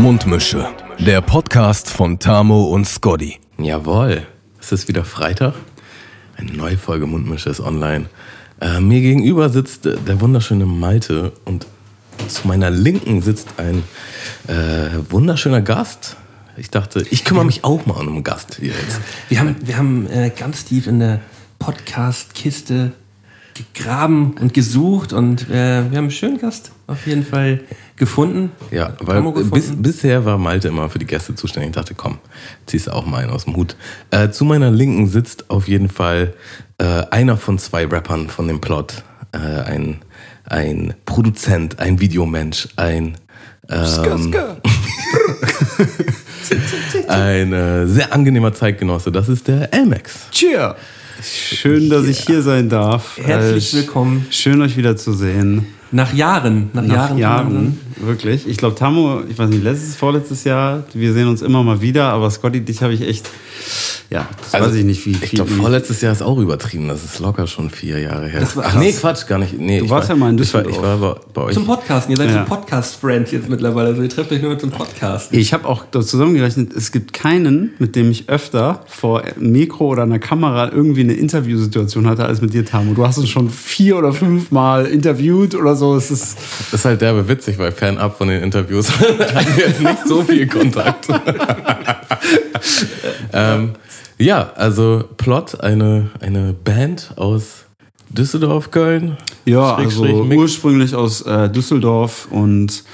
Mundmische. Der Podcast von Tamo und Scotty. Jawohl, es ist wieder Freitag. Eine neue Folge Mundmische ist online. Äh, mir gegenüber sitzt äh, der wunderschöne Malte und zu meiner Linken sitzt ein äh, wunderschöner Gast. Ich dachte, ich kümmere mich auch mal um einen Gast hier jetzt. Wir haben, wir haben äh, ganz tief in der Podcast-Kiste gegraben und gesucht und äh, wir haben einen schönen Gast auf jeden Fall gefunden. Ja, weil gefunden. bis, bisher war Malte immer für die Gäste zuständig. Ich dachte, komm, ziehst du auch mal einen aus dem Hut. Äh, zu meiner Linken sitzt auf jeden Fall äh, einer von zwei Rappern von dem Plot. Äh, ein, ein Produzent, ein Videomensch, ein ähm, ein äh, sehr angenehmer Zeitgenosse. Das ist der Elmex. Cheer! Schön, dass ich hier sein darf. Herzlich Äh, willkommen. Schön, euch wieder zu sehen. Nach Jahren, nach, Nach Jahren. Jahren, wirklich. Ich glaube, Tamo, ich weiß nicht, letztes, vorletztes Jahr, wir sehen uns immer mal wieder, aber Scotty, dich habe ich echt, ja, das weiß ich nicht, wie Also, Ich glaube, vorletztes Jahr ist auch übertrieben. Das ist locker schon vier Jahre her. Das war Ach nee, Quatsch, gar nicht. Nee, Du ich warst war, ja mal in ich war, ich Düsseldorf. war bei, bei euch. Zum Podcasten. Ihr seid Ja. so Podcast-Friends jetzt mittlerweile. Also ihr trefft euch nur zum Podcasten. ich habe auch da zusammengerechnet, es gibt keinen, mit dem ich öfter vor einem Mikro oder einer Kamera irgendwie eine Interviewsituation hatte, als mit dir, Tamo. Du hast uns schon vier oder fünf Mal interviewt oder so. Es ist, Das ist halt derbe witzig, weil fernab von den Interviews hatten wir jetzt nicht so viel Kontakt. ähm, ja, also Plot, eine, eine Band aus Düsseldorf, Köln. Ja, also Mix. ursprünglich aus äh, Düsseldorf und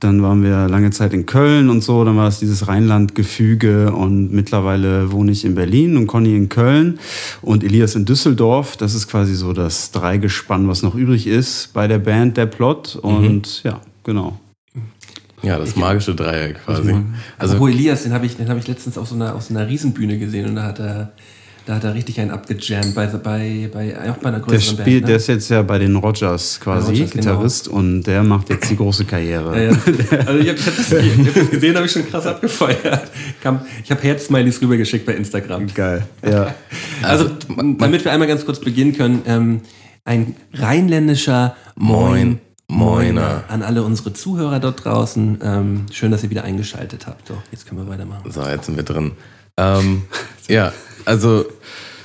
dann waren wir lange Zeit in Köln und so. Dann war es dieses Rheinland-Gefüge und mittlerweile wohne ich in Berlin und Conny in Köln und Elias in Düsseldorf. Das ist quasi so das Dreigespann, was noch übrig ist bei der Band Der Plot. Und ja, genau. Ja, das magische Dreieck quasi. Also, Also Elias, den habe ich, den hab ich letztens auf so, einer, auf so einer Riesenbühne gesehen und da hat er, da hat er richtig einen abgejammt, bei, bei, bei, auch bei einer Der, größeren spielt, Band. der Ne? ist jetzt ja bei den Rogers quasi, Rogers, genau. Gitarrist, und der macht jetzt die große Karriere. Ja, ja. Also ich habe hab das, ich hab das gesehen, habe ich schon krass abgefeuert. Kam, ich habe Herz-Smileys rübergeschickt bei Instagram. Geil. Ja. Also, damit wir einmal ganz kurz beginnen können, ähm, ein rheinländischer Moin, Moiner. Moiner an alle unsere Zuhörer dort draußen. Ähm, schön, dass ihr wieder eingeschaltet habt. So, jetzt können wir weitermachen. So, jetzt sind wir drin. Ähm, ja, also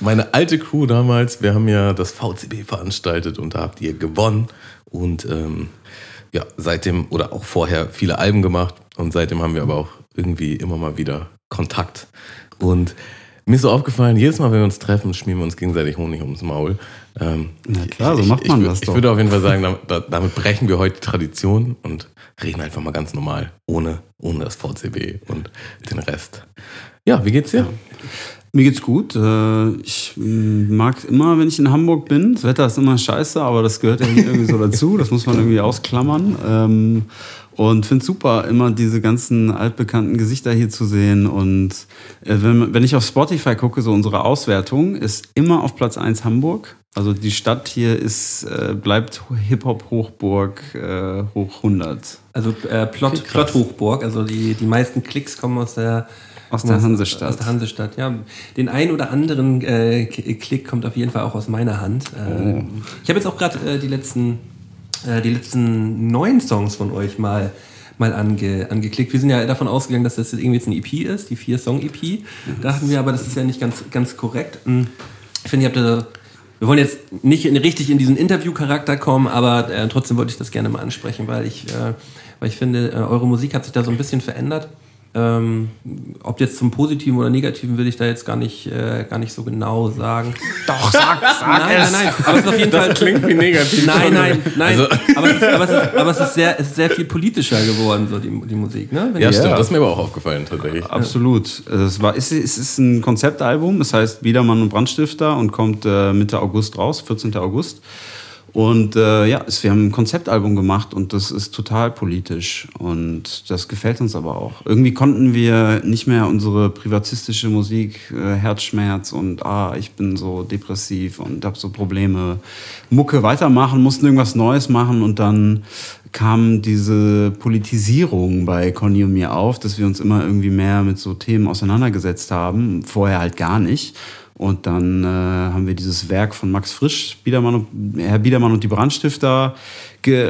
meine alte Crew damals, wir haben ja das VCB veranstaltet und da habt ihr gewonnen und ähm, ja, seitdem oder auch vorher viele Alben gemacht und seitdem haben wir aber auch irgendwie immer mal wieder Kontakt. Und mir ist so aufgefallen, jedes Mal, wenn wir uns treffen, schmieren wir uns gegenseitig Honig ums Maul. Ähm, Na klar, so ich, macht ich, man ich, das Ich doch. würde auf jeden Fall sagen, damit, damit brechen wir heute die Tradition und reden einfach mal ganz normal, ohne, ohne das VCB und den Rest. Ja, wie geht's dir? Mir geht's gut. Äh, Ich mm, mag immer, wenn ich in Hamburg bin. Das Wetter ist immer scheiße, aber das gehört ja irgendwie so dazu. Das muss man irgendwie ausklammern. Ähm, Und finde super, immer diese ganzen altbekannten Gesichter hier zu sehen. Und äh, wenn, wenn ich auf Spotify gucke, so unsere Auswertung ist immer auf Platz 1 Hamburg. Also die Stadt hier ist, äh, bleibt Hip-Hop-Hochburg äh, hoch 100. Also äh, Plot, Plot Hochburg, also die, die meisten Klicks kommen aus der Aus der Hansestadt. Aus der Hansestadt, ja. Den ein oder anderen äh, Klick kommt auf jeden Fall auch aus meiner Hand. Äh, Ich habe jetzt auch gerade äh, die letzten äh, die letzten neun Songs von euch mal mal ange, angeklickt. Wir sind ja davon ausgegangen, dass das irgendwie jetzt ein EP ist, die vier Song EP. Dachten wir, aber das ist ja nicht ganz ganz korrekt. Hm. Ich finde, ihr habt da wir wollen jetzt nicht in, richtig in diesen Interview-Charakter kommen, aber äh, trotzdem wollte ich das gerne mal ansprechen, weil ich, äh, weil ich finde, äh, eure Musik hat sich da so ein bisschen verändert. Ähm, ob jetzt zum Positiven oder Negativen will ich da jetzt gar nicht, äh, gar nicht so genau sagen. Doch, sag, sag Nein, nein, nein. Aber es ist auf jeden Fall. klingt wie negativ. Nein, nein, nein. Also- aber, es ist, aber, es ist, aber es ist sehr, es ist sehr viel politischer geworden, so die, die Musik. Ne? Wenn Ja, stimmt. Das ist mir aber auch aufgefallen, tatsächlich. Absolut. Es, war, es, ist- es ist ein Konzeptalbum, es heißt Biedermann und Brandstifter und kommt äh, Mitte August raus, 14. August. Und äh, ja, wir haben ein Konzeptalbum gemacht und das ist total politisch und das gefällt uns aber auch. Irgendwie konnten wir nicht mehr unsere privatistische Musik, äh, Herzschmerz und ah, ich bin so depressiv und habe so Probleme, Mucke weitermachen, mussten irgendwas Neues machen und dann kam diese Politisierung bei Conny und mir auf, dass wir uns immer irgendwie mehr mit so Themen auseinandergesetzt haben, vorher halt gar nicht. Und dann äh, haben wir dieses Werk von Max Frisch, Biedermann und, Herr Biedermann und die Brandstifter,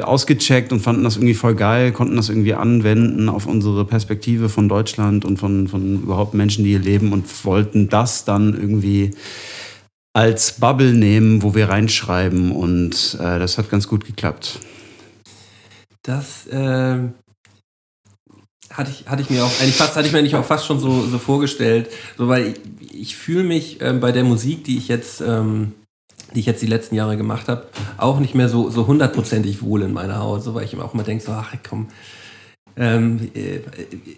ausgecheckt und fanden das irgendwie voll geil, konnten das irgendwie anwenden auf unsere Perspektive von Deutschland und von, von überhaupt Menschen, die hier leben und wollten das dann irgendwie als Bubble nehmen, wo wir reinschreiben und äh, das hat ganz gut geklappt. Das äh, hatte, ich, hatte ich mir auch eigentlich fast hatte ich mir nicht auch fast schon so, so vorgestellt, so weil ich, ich fühle mich äh, bei der Musik, die ich jetzt ähm, die ich jetzt die letzten Jahre gemacht habe, auch nicht mehr so so hundertprozentig wohl in meiner Haut, so weil ich immer auch immer denke, so ach komm, ähm, äh,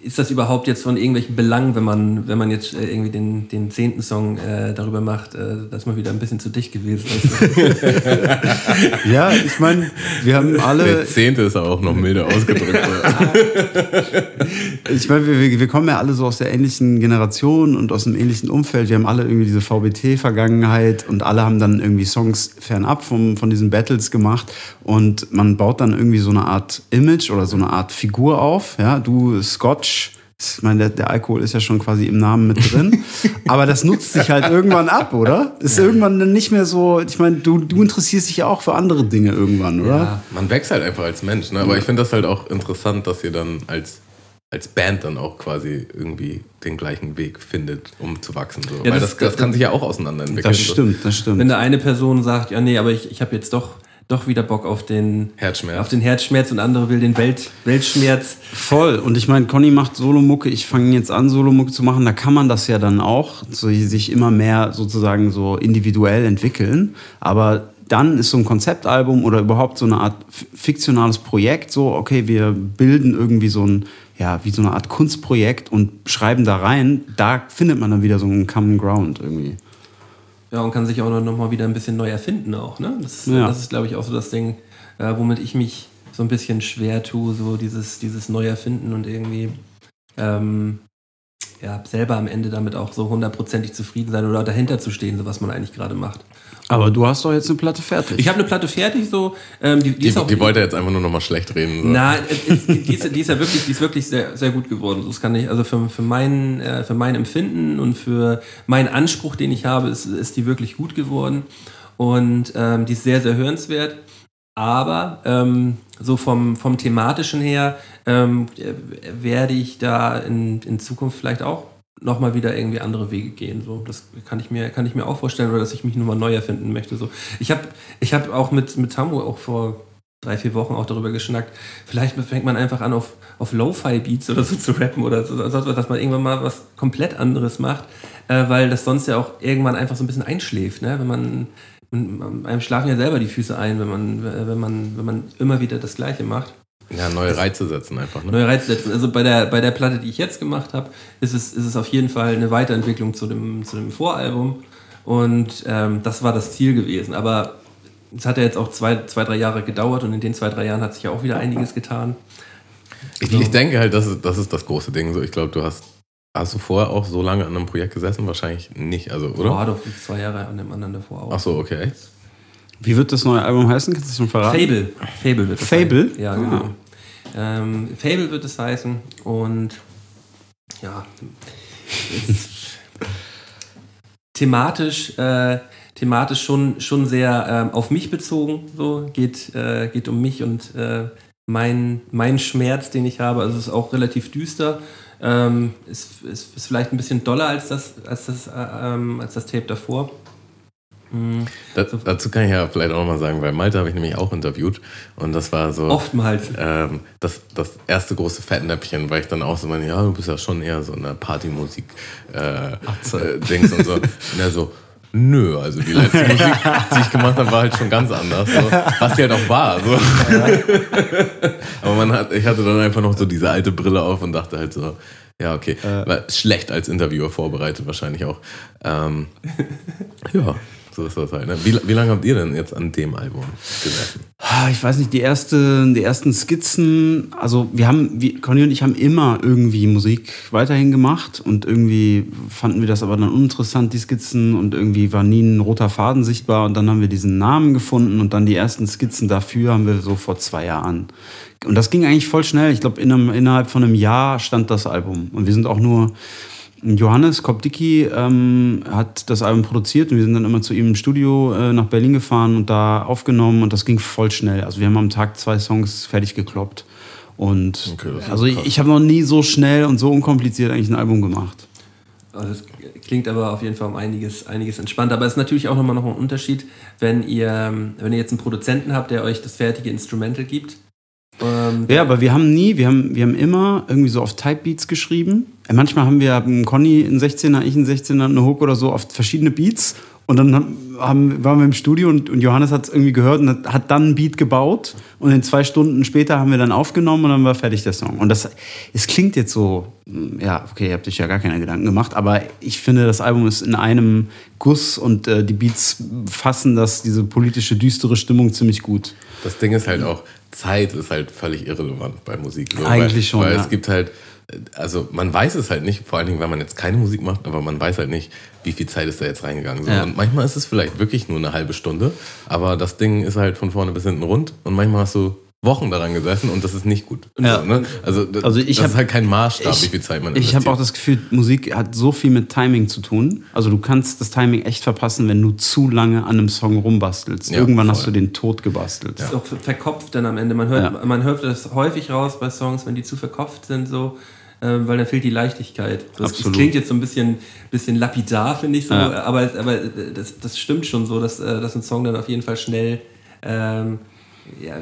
ist das überhaupt jetzt von irgendwelchen Belangen, wenn man, wenn man jetzt äh, irgendwie den, den zehnten Song äh, darüber macht, äh, dass man wieder ein bisschen zu dicht gewesen ist? ja, ich meine, wir haben alle. Der zehnte ist aber auch noch milder ausgedrückt. ich meine, wir, wir kommen ja alle so aus der ähnlichen Generation und aus einem ähnlichen Umfeld. Wir haben alle irgendwie diese VBT-Vergangenheit und alle haben dann irgendwie Songs fernab vom, von diesen Battles gemacht und man baut dann irgendwie so eine Art Image oder so eine Art Figur auf auf. Ja, du Scotch. Ich meine, der, der, Alkohol ist ja schon quasi im Namen mit drin. Aber das nutzt sich halt irgendwann ab, oder? Ist ja. irgendwann dann nicht mehr so. Ich meine, du, du interessierst dich ja auch für andere Dinge irgendwann, oder? Ja, man wächst halt einfach als Mensch. Ne? Aber ja. ich finde das halt auch interessant, dass ihr dann als als Band dann auch quasi irgendwie den gleichen Weg findet, um zu wachsen. So. Ja, Weil das, das, das, kann sich ja auch auseinanderentwickeln. Das stimmt, das stimmt. Wenn da eine Person sagt, ja nee, aber ich, ich habe jetzt doch doch wieder Bock auf den Herzschmerz, auf den Herzschmerz und andere will den Welt, Weltschmerz. Voll. Und ich meine, Conny macht Solomucke. Ich fange jetzt an, Solomucke zu machen. Da kann man das ja dann auch, so, sich immer mehr sozusagen so individuell entwickeln. Aber dann ist so ein Konzeptalbum oder überhaupt so eine Art fiktionales Projekt so, okay, wir bilden irgendwie so ein, ja, wie so eine Art Kunstprojekt und schreiben da rein. Da findet man dann wieder so einen Common Ground irgendwie. Ja, und kann sich auch noch mal wieder ein bisschen neu erfinden auch. Ne? Das, ja. das ist, glaube ich, auch so das Ding, äh, womit ich mich so ein bisschen schwer tue, so dieses, dieses Neuerfinden und irgendwie ähm, ja, selber am Ende damit auch so hundertprozentig zufrieden sein oder dahinter zu stehen, so was man eigentlich gerade macht. Aber du hast doch jetzt eine Platte fertig. Ich habe eine Platte fertig, so. Ähm, die, die, die, die wollte jetzt einfach nur noch mal schlecht reden. So. Nein, die, die, ist, die ist ja wirklich, die ist wirklich sehr, sehr gut geworden. Das kann ich, also für, für, mein, äh, für mein Empfinden und für meinen Anspruch, den ich habe, ist, ist die wirklich gut geworden. Und ähm, die ist sehr, sehr hörenswert. Aber ähm, so vom, vom thematischen her ähm, werde ich da in, in Zukunft vielleicht auch nochmal wieder irgendwie andere Wege gehen. So, das kann ich mir, kann ich mir auch vorstellen, oder dass ich mich nochmal neu erfinden möchte. So, ich habe ich hab auch mit, mit Tamu auch vor drei, vier Wochen auch darüber geschnackt. Vielleicht fängt man einfach an, auf, auf Lo-Fi-Beats oder so zu rappen oder so, dass man irgendwann mal was komplett anderes macht, äh, weil das sonst ja auch irgendwann einfach so ein bisschen einschläft. Ne? Wenn man, man, einem schlafen ja selber die Füße ein, wenn man, wenn man, wenn man immer wieder das Gleiche macht. Ja, neue Reize setzen einfach. Ne? Neue Reize setzen. Also bei der, bei der Platte, die ich jetzt gemacht habe, ist es, ist es auf jeden Fall eine Weiterentwicklung zu dem, zu dem Voralbum. Und ähm, das war das Ziel gewesen. Aber es hat ja jetzt auch zwei, zwei, drei Jahre gedauert und in den zwei, drei Jahren hat sich ja auch wieder einiges getan. Ich, so. ich denke halt, das ist, das ist das große Ding. So, ich glaube, du hast Hast du vorher auch so lange an einem Projekt gesessen? Wahrscheinlich nicht, also, oder? Ja, doch, zwei Jahre an dem anderen davor auch. Ach so, okay. Wie wird das neue Album heißen? Kannst du das schon verraten? Fable. Fable wird es Fable? Heißen. Ja, genau. Ah. Ähm, Fable wird es heißen und ja, thematisch, äh, thematisch schon, schon sehr äh, auf mich bezogen. So geht, äh, geht um mich und äh, mein, mein Schmerz, den ich habe. Also es ist auch relativ düster. Ähm, ist, ist, ist vielleicht ein bisschen doller als das, als das, äh, ähm, als das Tape davor. Mhm. Das, dazu kann ich ja vielleicht auch mal sagen, weil Malte habe ich nämlich auch interviewt und das war so. Oftmals. Ähm, das, das erste große Fettnäpfchen, weil ich dann auch so meine, ja, du bist ja schon eher so eine Partymusik-Dings äh, äh, und so. Und er so, Nö, also die letzte Musik, die ich gemacht habe, war halt schon ganz anders. So. Was die halt auch war. So. Aber man hat, ich hatte dann einfach noch so diese alte Brille auf und dachte halt so, ja, okay. Äh. War schlecht als Interviewer vorbereitet, wahrscheinlich auch. Ähm, ja. So ist das halt. Ne? Wie, wie lange habt ihr denn jetzt an dem Album gesessen? Ah, ich weiß nicht, die, erste, die ersten Skizzen, also wir haben, wie, Conny und ich haben immer irgendwie Musik weiterhin gemacht und irgendwie fanden wir das aber dann uninteressant, die Skizzen und irgendwie war nie ein roter Faden sichtbar und dann haben wir diesen Namen gefunden und dann die ersten Skizzen dafür haben wir so vor zwei Jahren. Und das ging eigentlich voll schnell. Ich glaube, in innerhalb von einem Jahr stand das Album. Und wir sind auch nur Johannes Kopdicki ähm, hat das Album produziert und wir sind dann immer zu ihm im Studio äh, nach Berlin gefahren und da aufgenommen und das ging voll schnell. Also wir haben am Tag zwei Songs fertig gekloppt. Und Okay, also ich, ich habe noch nie so schnell und so unkompliziert eigentlich ein Album gemacht. Also es klingt aber auf jeden Fall um einiges, einiges entspannter. Aber es ist natürlich auch nochmal noch ein Unterschied, wenn ihr, wenn ihr jetzt einen Produzenten habt, der euch das fertige Instrumental gibt. Ähm, Ja, aber wir haben nie, wir haben, wir haben immer irgendwie so auf Type-Beats geschrieben. Äh, Manchmal haben wir haben Conny einen 16er, ich einen 16er, eine Hook oder so auf verschiedene Beats. Und dann haben, haben, waren wir im Studio und, und Johannes hat es irgendwie gehört und hat, hat dann einen Beat gebaut. Und in zwei Stunden später haben wir dann aufgenommen und dann war fertig der Song. Und das, es klingt jetzt so, mm, ja, okay, ihr habt euch ja gar keine Gedanken gemacht, aber ich finde, das Album ist in einem Guss und äh, die Beats fassen das, diese politische, düstere Stimmung ziemlich gut. Das Ding ist halt auch, Zeit ist halt völlig irrelevant bei Musik. So, Eigentlich weil, schon, Weil ja. es gibt halt, also man weiß es halt nicht, vor allen Dingen, wenn man jetzt keine Musik macht, aber man weiß halt nicht, wie viel Zeit ist da jetzt reingegangen. So. Ja. Und manchmal ist es vielleicht wirklich nur eine halbe Stunde, aber das Ding ist halt von vorne bis hinten rund und manchmal hast du Wochen daran gesessen und das ist nicht gut. Ja. So, ne? Also, das, Also ich das hab- ist halt kein Maßstab, Ich- wie viel Zeit man Ich investiert. habe auch das Gefühl, Musik hat so viel mit Timing zu tun. Also du kannst das Timing echt verpassen, wenn du zu lange an einem Song rumbastelst. Ja, Irgendwann voll. hast du den Tod gebastelt. ist auch ver- verkopft dann am Ende. Man hört, Ja. man hört das häufig raus bei Songs, wenn die zu verkopft sind, so, ähm, weil dann fehlt die Leichtigkeit. Das, das klingt jetzt so ein bisschen, bisschen lapidar, finde ich so, Ja. aber, aber das, das stimmt schon so, dass, äh, dass ein Song dann auf jeden Fall schnell ähm, ja,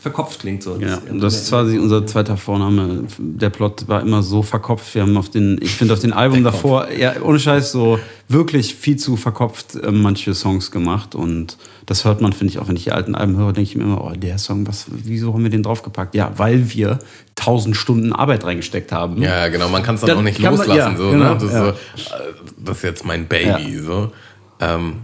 verkopft klingt. So. Ja, das ist quasi unser zweiter Vorname. Der Plot war immer so verkopft. Wir haben auf den, ich finde auf den Album davor, ja, ohne Scheiß, so wirklich viel zu verkopft äh, manche Songs gemacht. Und das hört man, finde ich, auch wenn ich die alten Alben höre, denke ich mir immer, oh, der Song, was, wieso haben wir den draufgepackt? Ja, weil wir tausend Stunden Arbeit reingesteckt haben. Ja, genau, man kann es dann Dann auch nicht kann man- loslassen. ja, so, genau, ne? das, ja. ist so, äh, das ist jetzt mein Baby. So. Ähm,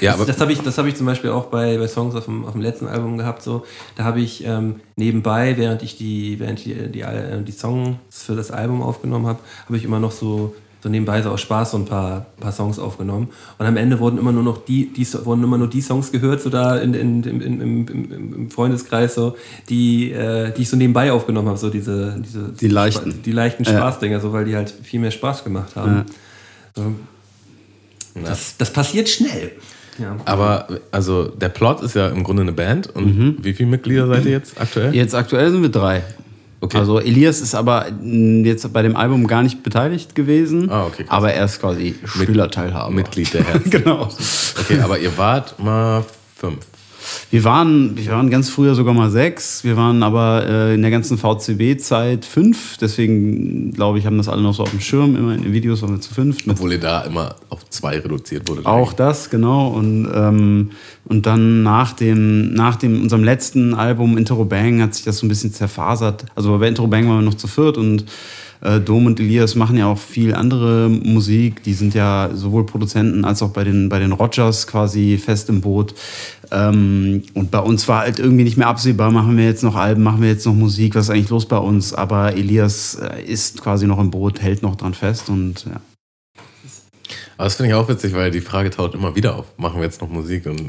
ja, aber das habe ich, das hab ich zum Beispiel auch bei, bei Songs auf dem, auf dem letzten Album gehabt. So. Da habe ich ähm, nebenbei, während ich die, während die, die, Al- die Songs für das Album aufgenommen habe, habe ich immer noch so, so nebenbei so aus Spaß so ein paar, paar Songs aufgenommen. Und am Ende wurden immer nur noch die, die wurden immer nur die Songs gehört, so da in, in, in, im, im, im, Freundeskreis, so, die, äh, die ich so nebenbei aufgenommen habe, so diese, diese Die leichten. die leichten Ja. Spaßdinger, so weil die halt viel mehr Spaß gemacht haben. So. Das, das passiert schnell. Ja. Aber also der Plot ist ja im Grunde eine Band. Und wie viele Mitglieder seid ihr jetzt aktuell? Jetzt aktuell sind wir drei. Okay. Also Elias ist aber mh, jetzt bei dem Album gar nicht beteiligt gewesen. Ah, okay, aber er ist quasi stiller Teilhaber. Mitglied der Herzen. genau. Okay, aber ihr wart mal fünf. Wir waren, wir waren ganz früher sogar mal sechs. Wir waren aber äh, in der ganzen VCB-Zeit fünf. Deswegen, glaube ich, haben das alle noch so auf dem Schirm. Immer in den Videos waren wir zu fünf. Obwohl ihr da immer auf zwei reduziert wurde. Auch das, genau. Und, ähm, und dann nach dem, nach dem, unserem letzten Album Intro Bang hat sich das so ein bisschen zerfasert. Also bei Intro Bang waren wir noch zu viert und äh, Dom und Elias machen ja auch viel andere Musik. Die sind ja sowohl Produzenten als auch bei den, bei den Rogers quasi fest im Boot. Ähm, und bei uns war halt irgendwie nicht mehr absehbar, machen wir jetzt noch Alben, machen wir jetzt noch Musik, was ist eigentlich los bei uns? Aber Elias äh, ist quasi noch im Boot, hält noch dran fest und ja. Aber das finde ich auch witzig, weil die Frage taucht immer wieder auf. Machen wir jetzt noch Musik? Und,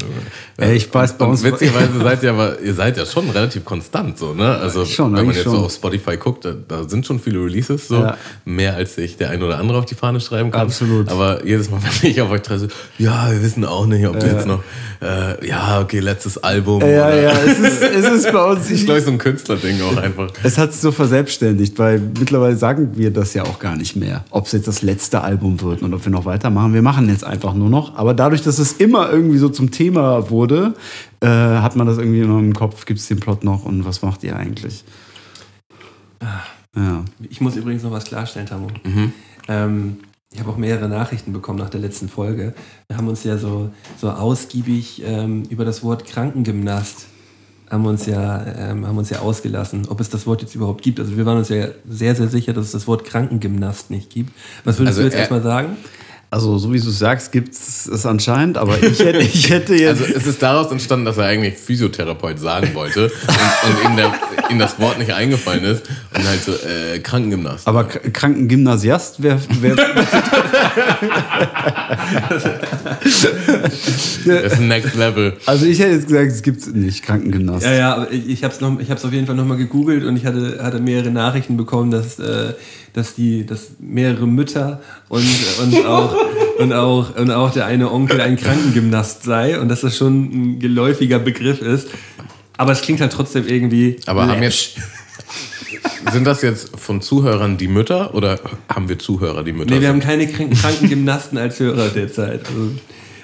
äh, ich weiß, bei und uns- witzigerweise seid ihr aber, ihr seid ja schon relativ konstant so, ne? Also Schon, wenn man jetzt schon. so auf Spotify guckt, da, da sind schon viele Releases so. Ja. Mehr als sich der ein oder andere auf die Fahne schreiben kann. Absolut. Aber jedes Mal, wenn ich auf euch treffe, ja, wir wissen auch nicht, ob du jetzt noch, äh, ja, okay, letztes Album. Ja, oder, ja, es ist, es ist bei uns. Ich glaube, so ein Künstlerding auch einfach. Es hat sich so verselbstständigt, weil mittlerweile sagen wir das ja auch gar nicht mehr, ob es jetzt das letzte Album wird und ob wir noch weitermachen. Wir machen jetzt einfach nur noch. Aber dadurch, dass es immer irgendwie so zum Thema wurde, äh, hat man das irgendwie immer im Kopf, gibt es den Plot noch und was macht ihr eigentlich? Ja. Ich muss übrigens noch was klarstellen, Tamu. Mhm. Ähm, ich habe auch mehrere Nachrichten bekommen nach der letzten Folge. Wir haben uns ja so, so ausgiebig ähm, über das Wort Krankengymnast haben uns ja, ähm, haben uns ja ausgelassen, ob es das Wort jetzt überhaupt gibt. Also wir waren uns ja sehr, sehr sicher, dass es das Wort Krankengymnast nicht gibt. Was würdest Also du jetzt er- erstmal sagen? Also, so wie du es sagst, gibt es es anscheinend, aber ich hätte, ich hätte jetzt. Also es ist daraus entstanden, dass er eigentlich Physiotherapeut sagen wollte und, und ihm, der, ihm das Wort nicht eingefallen ist und halt so äh, Krankengymnast. aber Krankengymnasiast wäre. Wär, Das ist Next Level. also, ich hätte jetzt gesagt, es gibt nicht Krankengymnast. Ja, ja, aber ich, ich habe es auf jeden Fall nochmal gegoogelt und ich hatte, hatte mehrere Nachrichten bekommen, dass, äh, dass die, dass mehrere Mütter und, und auch und auch und auch der eine Onkel ein Krankengymnast sei und dass das schon ein geläufiger Begriff ist. Aber es klingt halt trotzdem irgendwie. Aber haben jetzt, sind das jetzt von Zuhörern die Mütter oder haben wir Zuhörer, die Mütter Nee, wir haben keine Kranken- Krankengymnasten als Hörer derzeit.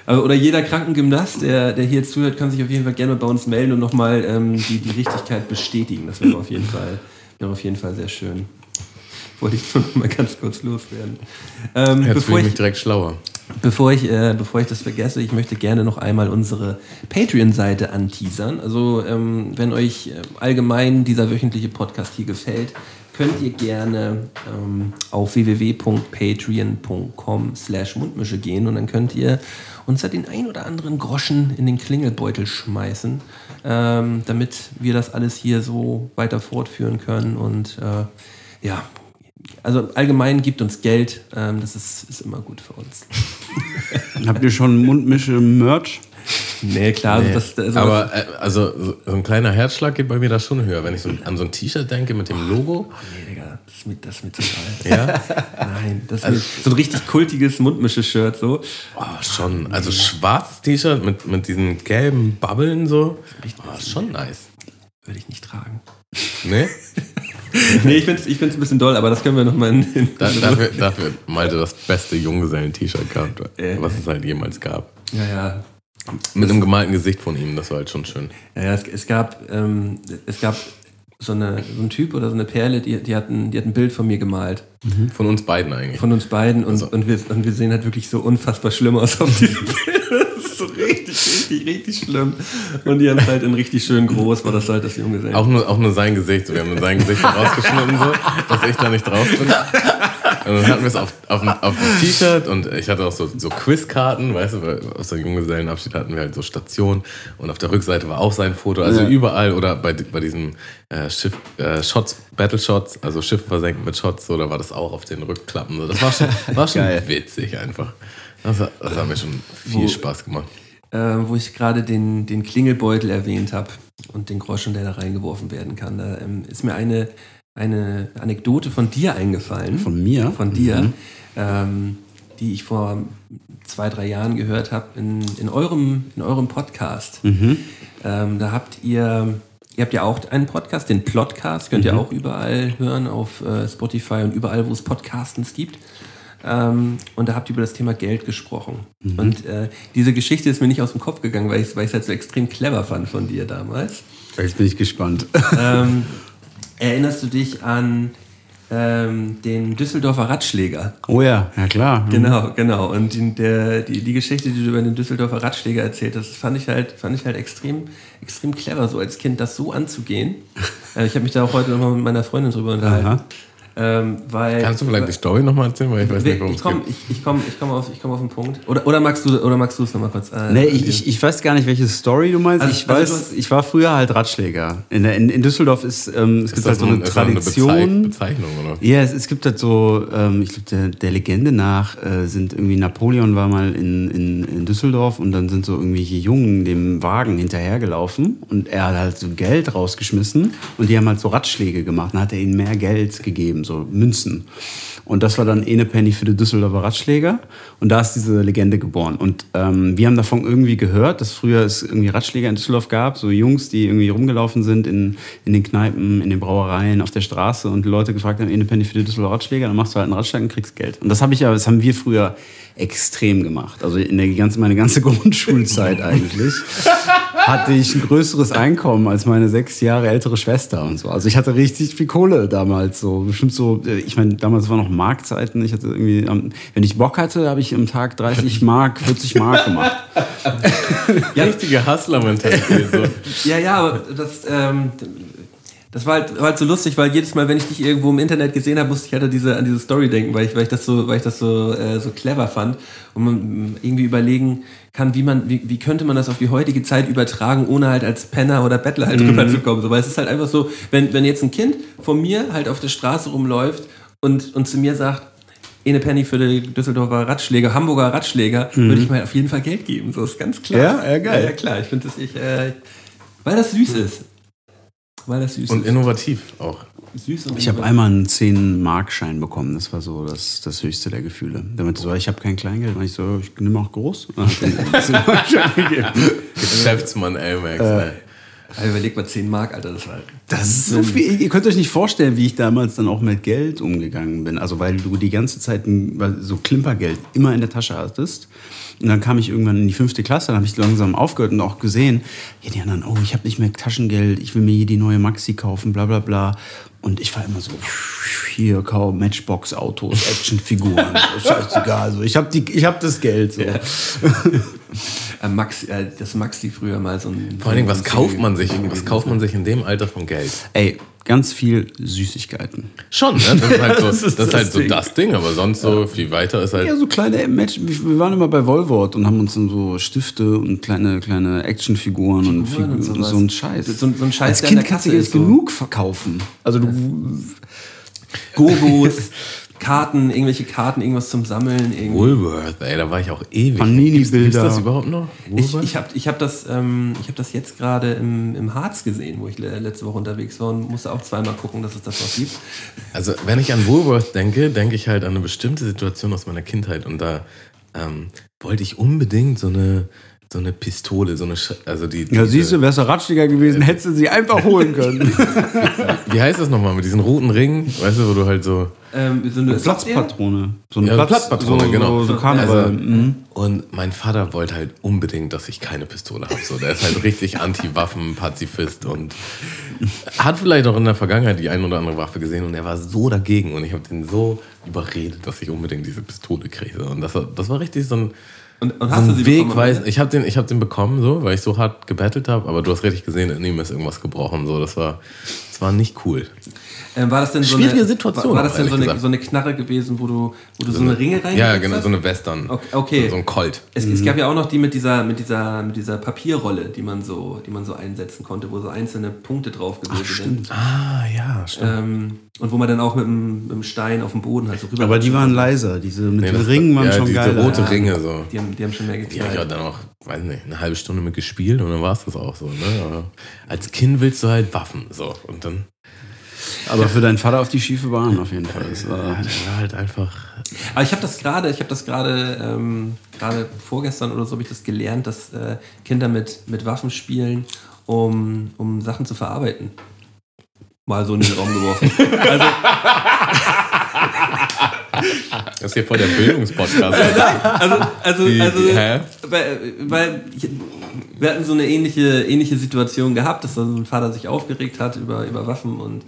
Also, oder jeder Krankengymnast, der, der hier zuhört, kann sich auf jeden Fall gerne bei uns melden und nochmal ähm, die, die Richtigkeit bestätigen. Das wäre auf jeden Fall, wäre auf jeden Fall sehr schön. Wollte ich nur noch mal ganz kurz loswerden. Ähm, Jetzt bevor ich, mich direkt schlauer. Bevor ich, äh, bevor ich das vergesse, ich möchte gerne noch einmal unsere Patreon-Seite anteasern. Also, ähm, wenn euch äh, allgemein dieser wöchentliche Podcast hier gefällt, könnt ihr gerne ähm, auf www.patreon.com slash Mundmische gehen und dann könnt ihr uns da den ein oder anderen Groschen in den Klingelbeutel schmeißen, ähm, damit wir das alles hier so weiter fortführen können und äh, ja, also allgemein gibt uns Geld, ähm, das ist, ist immer gut für uns. Habt ihr schon Mundmische-Merch? Nee, klar, Nee. also das, also Aber äh, also so ein kleiner Herzschlag geht bei mir da schon höher, wenn ich so an so ein T-Shirt denke mit dem Logo. nee, Digga, das ist mir, das ist mir zu geil. Ja, Nein, das ist mir, so ein richtig kultiges Mundmische-Shirt so. oh, schon. Also schwarzes T-Shirt mit, mit diesen gelben Bubbeln so. Oh, schon nice. Würde ich nicht tragen. Ne? Nee, ich finde es ich find's ein bisschen doll, aber das können wir nochmal in, in Da, dafür, dafür Malte das beste Junggesellen-T-Shirt gehabt, Äh, was es halt jemals gab. Ja, ja. Mit einem gemalten Gesicht von ihm, das war halt schon schön. Ja, ja es, es gab, ähm, es gab so, eine, so ein Typ oder so eine Perle, die, die, hat ein, die hat ein Bild von mir gemalt. Von uns beiden eigentlich. Von uns beiden und, Also- und, wir, und wir sehen halt wirklich so unfassbar schlimm aus auf diesem Bild. Richtig, richtig, schlimm. Und die haben es halt in richtig schön groß, war das halt das Junge sein. Auch nur, auch nur sein Gesicht. Wir haben nur sein Gesicht rausgeschnitten, so, dass ich da nicht drauf bin. Und dann hatten wir es auf, auf, dem- auf dem T-Shirt und ich hatte auch so, so Quizkarten, weißt du, weil aus dem Junggesellenabschied hatten wir halt so Stationen und auf der Rückseite war auch sein Foto. Also Ja. überall oder bei, bei diesem äh, Schiff, äh, Shots, Battle Shots, also Schiff versenkt mit Shots, so, da war das auch auf den Rückklappen. So. Das war schon, war schon witzig einfach. Das, hat- das hat mir schon viel Wo- Spaß gemacht. Äh, wo ich gerade den, den Klingelbeutel erwähnt habe und den Groschen, der da reingeworfen werden kann. Da ähm, ist mir eine, eine Anekdote von dir eingefallen. Von mir? Von dir, Mhm. ähm, die ich vor zwei, drei Jahren gehört habe in, in, eurem, in eurem Podcast. Mhm. Ähm, da habt ihr, ihr habt ja auch einen Podcast, den Plotcast, könnt ihr Mhm. auch überall hören, auf äh, Spotify und überall, wo es Podcastens gibt. Ähm, und da habt ihr über das Thema Geld gesprochen. Mhm. Und äh, diese Geschichte ist mir nicht aus dem Kopf gegangen, weil ich es weil ich's halt so extrem clever fand von dir damals. Jetzt bin ich gespannt. ähm, erinnerst du dich an ähm, den Düsseldorfer Ratschläger? Oh ja, ja klar. Genau, genau. Und in der, die, die Geschichte, die du über den Düsseldorfer Ratschläger erzählt hast, fand ich halt, fand ich halt extrem, extrem clever, so als Kind das so anzugehen. Äh, ich habe mich da auch heute nochmal mit meiner Freundin drüber unterhalten. Aha. Ähm, weil, Kannst du vielleicht die Story nochmal erzählen? Weil ich weiß nicht, worum ich es komme geht. ich, ich komm, ich komm auf, ich komm auf den Punkt. Oder, oder magst du oder magst du es nochmal kurz? Äh, Nee, ich, ich, ich weiß gar nicht, welche Story du meinst. Also- ich also weiß, ich war früher halt Ratschläger. In, der, in, in Düsseldorf ist, ähm, es Ist gibt halt so eine das eine Bezei- Tradition. Bezeichnung, oder? Ja, es, es gibt halt so, ähm, ich glaube, der, der Legende nach äh, sind irgendwie Napoleon war mal in, in, in Düsseldorf und dann sind so irgendwelche Jungen dem Wagen hinterhergelaufen und er hat halt so Geld rausgeschmissen und die haben halt so Ratschläge gemacht. Dann hat er ihnen mehr Geld gegeben, so Münzen. Und das war dann eine Penny für die Düsseldorfer Ratschläger. Und da ist diese Legende geboren. Und ähm, wir haben davon irgendwie gehört, dass früher es irgendwie Ratschläger in Düsseldorf gab, so Jungs, die irgendwie rumgelaufen sind in, in den Kneipen, in den Brauereien, auf der Straße und Leute gefragt haben, eine Penny für die Düsseldorfer Ratschläger, dann machst du halt einen Ratschlag und kriegst Geld. Und das habe ich ja, das haben wir früher extrem gemacht. Also in der ganzen, meine ganze Grundschulzeit eigentlich hatte ich ein größeres Einkommen als meine sechs Jahre ältere Schwester und so. Also ich hatte richtig viel Kohle damals so. Bestimmt so, äh, ich meine, damals waren noch Markzeiten. Ich hatte irgendwie, am- wenn ich Bock hatte, habe ich am Tag 30 Mark, 40 Mark gemacht. Richtige Hustler-Mentalität. So. Ja, ja, aber das, ähm, das war halt, war halt so lustig, weil jedes Mal, wenn ich dich irgendwo im Internet gesehen habe, musste ich halt an diese, an diese Story denken, weil ich, weil ich das so, weil ich das so, äh, so clever fand und man mm, irgendwie überlegen kann, wie man, wie, wie könnte man das auf die heutige Zeit übertragen, ohne halt als Penner oder Bettler halt drüber zu kommen. So, weil es ist halt einfach so, wenn, wenn jetzt ein Kind von mir halt auf der Straße rumläuft und, und zu mir sagt, eine Penny für die Düsseldorfer Ratschläger, Hamburger Ratschläger, würde ich mal auf jeden Fall Geld geben. So ist ganz klar. Ja? Ja, geil. Ja, ja klar. Ich finde das, ich, äh, weil das süß ist. Weil das süß Und ist. innovativ auch. Süß und Ich habe einmal einen 10-Mark-Schein bekommen. Das war so das, das höchste der Gefühle. Meinte so, ich habe kein Kleingeld. Und ich so, ich nehme auch groß. Und dann hat mir einen 10-Mark-Schein gegeben. Geschäftsmann Amex. ne? Aber überleg mal 10 Mark, Alter, das war. Das ist so viel. Ihr könnt euch nicht vorstellen, wie ich damals dann auch mit Geld umgegangen bin. Also weil du die ganze Zeit so Klimpergeld immer in der Tasche hattest. Und dann kam ich irgendwann in die fünfte Klasse, dann habe ich langsam aufgehört und auch gesehen, ja, die anderen, oh, ich habe nicht mehr Taschengeld, ich will mir hier die neue Maxi kaufen, bla bla bla. Und ich war immer so, hier, kaum Matchbox-Autos, Actionfiguren, scheißegal. So. Ich habe hab das Geld. So. Äh, Max, äh, das Maxi früher mal so ein. Vor allen Dingen, was kauft man sich? Was kauft man sich in dem Alter von Geld? Ey, ganz viel Süßigkeiten. Schon, ne? Das ist halt so Das das, ist ist halt das so Ding. das Ding, aber sonst so viel weiter ist halt. Ja, so kleine Match. Wir waren immer bei Volvort und haben uns dann so Stifte und kleine, kleine Actionfiguren und, Figuren und sowas. so ein Scheiß. So ein- so ein Scheiß, Als Kind kannst du Kasse jetzt ist, so. genug verkaufen. Also du. Gogos, Karten, irgendwelche Karten, irgendwas zum Sammeln. Irgendwie. Woolworth, ey, da war ich auch ewig. Panini-Bilder. Das überhaupt noch? Ich, Woolworth? ich habe ich hab das, ähm, ich hab das jetzt gerade im, im Harz gesehen, wo ich le- letzte Woche unterwegs war und musste auch zweimal gucken, dass es das noch gibt. Also, wenn ich an Woolworth denke, denke ich halt an eine bestimmte Situation aus meiner Kindheit und da ähm, wollte ich unbedingt so eine, so eine Pistole, so eine, Sch also die. Ja, siehst du, wärst du Ratschläger gewesen, hättest du sie einfach holen können. Wie heißt das nochmal mit diesen roten Ringen? Weißt du, wo du halt so. Ähm, so eine Platzpatrone. So eine Ja, Platzpatrone, so, genau. So, so. Also, mhm. Und mein Vater wollte halt unbedingt, dass ich keine Pistole habe. So, der ist halt richtig Anti-Waffen-Pazifist und hat vielleicht auch in der Vergangenheit die ein oder andere Waffe gesehen und er war so dagegen und ich habe den so überredet, dass ich unbedingt diese Pistole kriege. Und das war, das war richtig so ein, Und, und so hast du ein sie Weg, bekommen? weiß, ich habe den, ich hab den bekommen, so, weil ich so hart gebettelt habe, aber du hast richtig gesehen, in ihm ist irgendwas gebrochen. So, das war, das war nicht cool. Ähm, war das denn so Schwierige eine, Situation War, das auch, denn so eine, so eine Knarre gewesen, wo du, wo du so, eine Ringe reingesetzt Ja, genau, hast? so eine Western. Okay, okay. So, so ein Colt. Es, es gab ja auch noch die mit dieser, mit dieser, mit dieser Papierrolle, die man so, die man so einsetzen konnte, wo so einzelne Punkte drauf gebildet sind. Ah, ja, stimmt. Ähm, und wo man dann auch mit dem, mit dem Stein auf dem Boden halt so rüber. Aber die waren leiser. Diese mit Nee, den Ringen waren ja, schon diese geil. rote Ja. Ringe so. Die haben, die haben schon mehr Ja, geknallt. ich habe dann auch, weiß nicht, eine halbe Stunde mit gespielt und dann war es das auch so. Ne? Als Kind willst du halt Waffen. So. Und dann Aber für deinen Vater auf die schiefe Bahn auf jeden Fall. Das ja, war, der war halt einfach. Aber ich habe das gerade, ich habe das gerade, ähm, gerade vorgestern oder so habe ich das gelernt, dass äh, Kinder mit, mit Waffen spielen, um, um Sachen zu verarbeiten. Mal so in den Raum geworfen. Also, Das ist hier voll der Bildungspodcast. also, also, Die- also hä? weil, weil ich, wir hatten so eine ähnliche, ähnliche Situation gehabt, dass so ein Vater sich aufgeregt hat über, über Waffen und,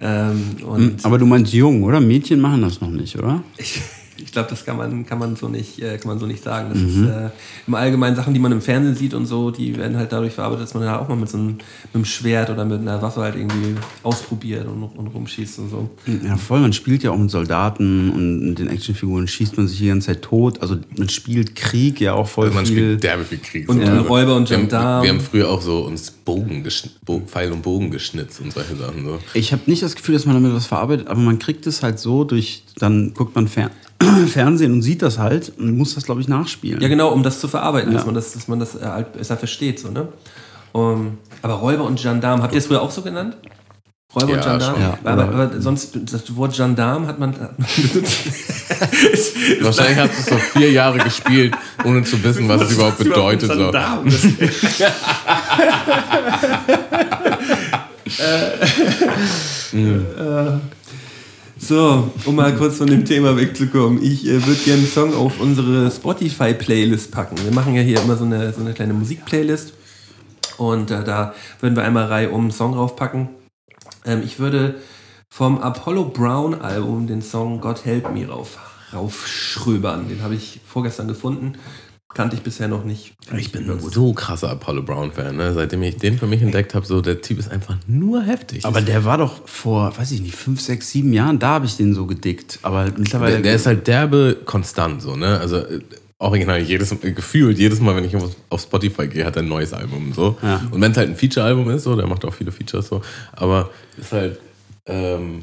ähm, und aber du meinst jung, oder? Mädchen machen das noch nicht, oder? Ich, ich glaube, das kann man, kann, man so nicht, äh, kann man so nicht sagen. Das ist äh, im Allgemeinen Sachen, die man im Fernsehen sieht und so, die werden halt dadurch verarbeitet, dass man da auch mal mit so einem, mit einem Schwert oder mit einer Waffe halt irgendwie ausprobiert und, und rumschießt und so. Ja, voll. Man spielt ja auch mit Soldaten und mit den Actionfiguren schießt man sich die ganze Zeit tot. Also man spielt Krieg ja auch voll Also man viel. spielt derbe viel Krieg. Und, so. äh, Räuber und wir haben, Gendarm. wir haben früher auch so uns Bogen, Pfeil und Bogen geschnitzt und solche Sachen. So. Ich habe nicht das Gefühl, dass man damit was verarbeitet, aber man kriegt es halt so durch, dann guckt man Fer Fernsehen und sieht das halt und muss das, glaube ich, nachspielen. Ja, genau, um das zu verarbeiten, Ja. dass man das, dass man das äh, halt besser versteht. So, ne? Um, aber Räuber und Gendarm, habt ihr es früher auch so genannt? Räuber Ja, und Gendarm? Ja, aber, oder- aber sonst, das Wort Gendarm hat man, hat man benutzt. Wahrscheinlich hast du es so vier Jahre gespielt, ohne zu wissen, was es überhaupt bedeutet. So. So, um mal kurz von dem Thema wegzukommen. Ich äh, würde gerne einen Song auf unsere Spotify-Playlist packen. Wir machen ja hier immer so eine, so eine kleine Musik-Playlist. Und äh, da würden wir einmal Reihe um einen Song draufpacken. Ähm, ich würde vom Apollo Brown Album den Song God Help Me rauf, raufschröbern. Den habe ich vorgestern gefunden. Kannte ich bisher noch nicht. Ich bin so krasser Apollo Brown-Fan. Ne? Seitdem ich den für mich entdeckt habe, so der Typ ist einfach nur heftig. Aber der war doch vor, weiß ich nicht, fünf, sechs, sieben Jahren, da habe ich den so gedickt. Aber mittlerweile. der, der ist halt derbe konstant so, ne? Also äh, original jedes gefühlt jedes Mal, wenn ich auf, auf Spotify gehe, hat er ein neues Album so. Ja. Und wenn es halt ein Feature-Album ist, so, der macht auch viele Features so, aber ist halt ähm,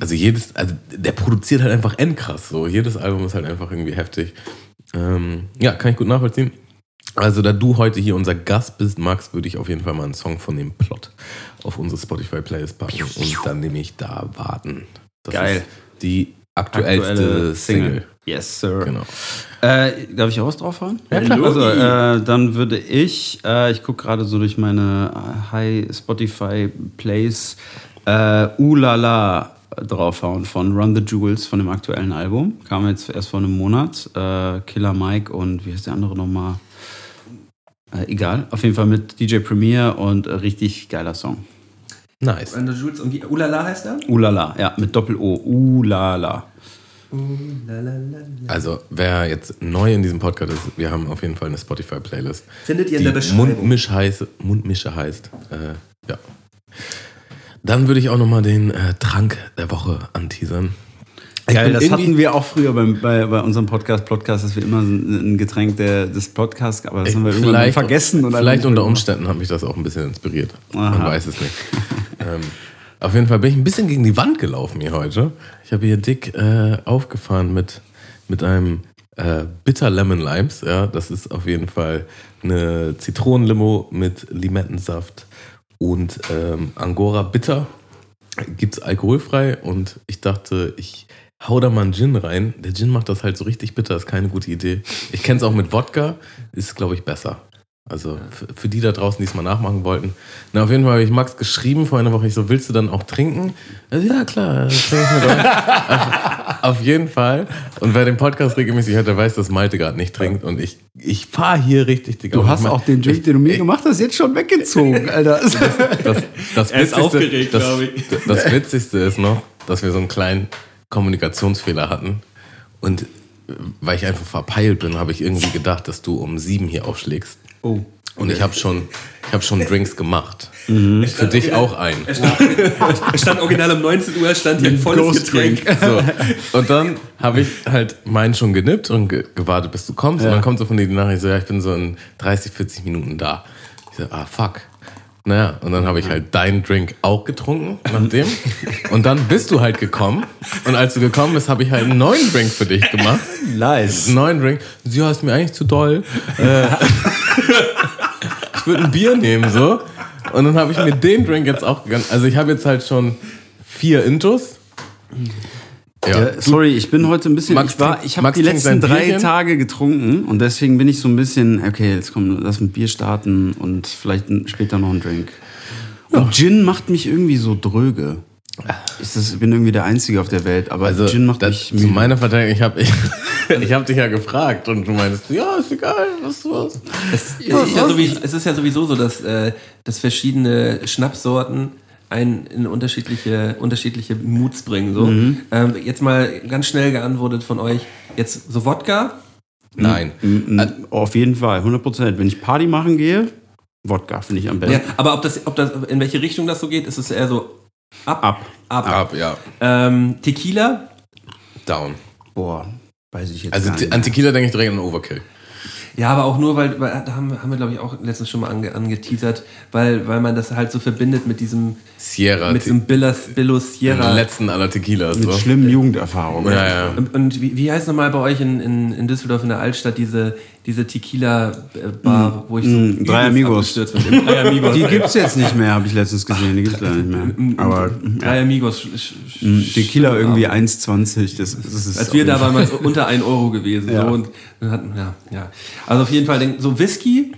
also jedes, also der produziert halt einfach endkrass so. Jedes Album ist halt einfach irgendwie heftig. Ähm, ja, kann ich gut nachvollziehen. Also, da du heute hier unser Gast bist, Max, würde ich auf jeden Fall mal einen Song von dem Plot auf unsere Spotify-Playlist packen und dann nehme ich da warten. Das Geil. Ist die aktuellste Single. Yes, Sir. Genau. Äh, darf ich auch was draufhauen? Ja, klar. Also, äh, dann würde ich, äh, ich gucke gerade so durch meine High Spotify Plays, äh, Ulala draufhauen von Run the Jewels von dem aktuellen Album. Kam jetzt erst vor einem Monat. Äh, Killer Mike und wie heißt der andere nochmal? Äh, egal. Auf jeden Fall mit DJ Premier und äh, richtig geiler Song. Nice. Run the Jewels und wie Ulala heißt er? Ulala, ja, mit Doppel-O. Ulala. Also, wer jetzt neu in diesem Podcast ist, wir haben auf jeden Fall eine Spotify-Playlist. Findet ihr in der Beschreibung. Mundmisch heißt, Mundmische heißt. Äh, ja. Dann würde ich auch nochmal den äh, Trank der Woche anteasern. Ich Geil, das hatten wir auch früher beim, bei, bei unserem Podcast, Podcast, dass wir immer ein ein Getränk der, des Podcasts, aber das haben wir irgendwann vergessen. oder vielleicht unter. Umständen hat mich das auch ein bisschen inspiriert. Man Aha. weiß es nicht. ähm, auf jeden Fall bin ich ein bisschen gegen die Wand gelaufen hier heute. Ich habe hier dick äh, aufgefahren mit, mit einem äh, Bitter Lemon Limes. Ja, das ist auf jeden Fall eine Zitronenlimo mit Limettensaft und ähm, Angora Bitter. Gibt's alkoholfrei und ich dachte, ich hau da mal einen Gin rein. Der Gin macht das halt so richtig bitter, ist keine gute Idee. Ich kenne es auch mit Wodka, ist glaube ich besser. Also für, für die da draußen, die es mal nachmachen wollten. Na, auf jeden Fall habe ich Max geschrieben vor einer Woche, ich so, willst du dann auch trinken? Also, ja, klar, das trinke ich mit euch. auf, auf jeden Fall. Und wer den Podcast regelmäßig hört, der weiß, dass Malte gerade nicht trinkt. Und ich, ich fahre hier richtig dick Du auf. hast Ich mein- auch den Drink, den du mir gemacht hast, jetzt schon weggezogen, Alter. das, das Er ist Witzigste- aufgeregt, das, glaub ich. Das Witzigste ist noch, dass wir so einen kleinen Kommunikationsfehler hatten. Und weil ich einfach verpeilt bin, habe ich irgendwie gedacht, dass du um sieben hier aufschlägst. Oh. Und ich habe schon, ich habe schon Drinks gemacht. Mhm. Für dich auch ein. Er stand, stand original um 19 Uhr, stand hier ein volles Ghost Getränk. So. Und dann habe ich halt meinen schon genippt und ge gewartet, bis du kommst. Und dann kommt so von dir die Nachricht, so, ja, ich bin so in 30, 40 Minuten da. Ich so, ah, fuck. Naja, und dann habe ich halt deinen Drink auch getrunken, nachdem. Und dann bist du halt gekommen. Und als du gekommen bist, habe ich halt einen neuen Drink für dich gemacht. Nice. Einen neuen Drink. Sie ja, ist mir eigentlich zu doll. Äh, ich würde ein Bier nehmen, so. Und dann habe ich mir den Drink jetzt auch gegönnt. Also ich habe jetzt halt schon vier Intos. Ja, Ja, sorry, ich bin heute ein bisschen. Max ich war, ich habe die letzten drei Bierchen. Tage getrunken und deswegen bin ich so ein bisschen, okay, jetzt komm, lass mit Bier starten und vielleicht ein, später noch einen Drink. Und Gin macht mich irgendwie so dröge. Ich das, bin irgendwie der Einzige auf der Welt, aber Also, Gin macht das, mich zu müde. meiner Verteidigung, ich habe ich, ich hab dich ja gefragt und du meinst, ja, ist egal, was was. Es, es, ist ja sowieso, es ist ja sowieso so, dass, äh, dass verschiedene Schnapssorten einen in unterschiedliche, unterschiedliche Moods bringen. So. Mhm. Ähm, jetzt mal ganz schnell geantwortet von euch. Jetzt so Wodka. Nein. Mm, Auf jeden Fall, 100 Prozent. Wenn ich Party machen gehe, Wodka finde ich am besten. Ja, aber ob das, ob das, in welche Richtung das so geht, ist es eher so ab. Ab. Ab. Ab, ja. Ähm, Tequila. Down. Boah, weiß ich jetzt Also nicht. an Tequila denke ich direkt an Overkill. Ja, aber auch nur, weil, weil da haben, wir- haben wir, glaube ich, auch letztens schon mal ange, angeteasert, weil, weil man das halt so verbindet mit diesem, Sierra. mit diesem Billas, Billo den Sierra. letzten aller Tequilas. Mit So. schlimmen Jugenderfahrungen. Ja, ja. Und, und wie, wie heißt nochmal bei euch in, in, in Düsseldorf in der Altstadt diese, diese Tequila-Bar, wo ich so Mm, Drei Amigos. Drei Amigos. Die gibt's jetzt nicht mehr, habe ich letztens gesehen. Die gibt's leider nicht mehr. Aber Drei Amigos. sch- sch- mm, sch- Tequila irgendwie Abend. 1,20. Das, das ist Als wir da waren, war es unter 1 Euro gewesen. Ja. So, und dann hatten, ja, ja. Also auf jeden Fall, denk- so Whisky,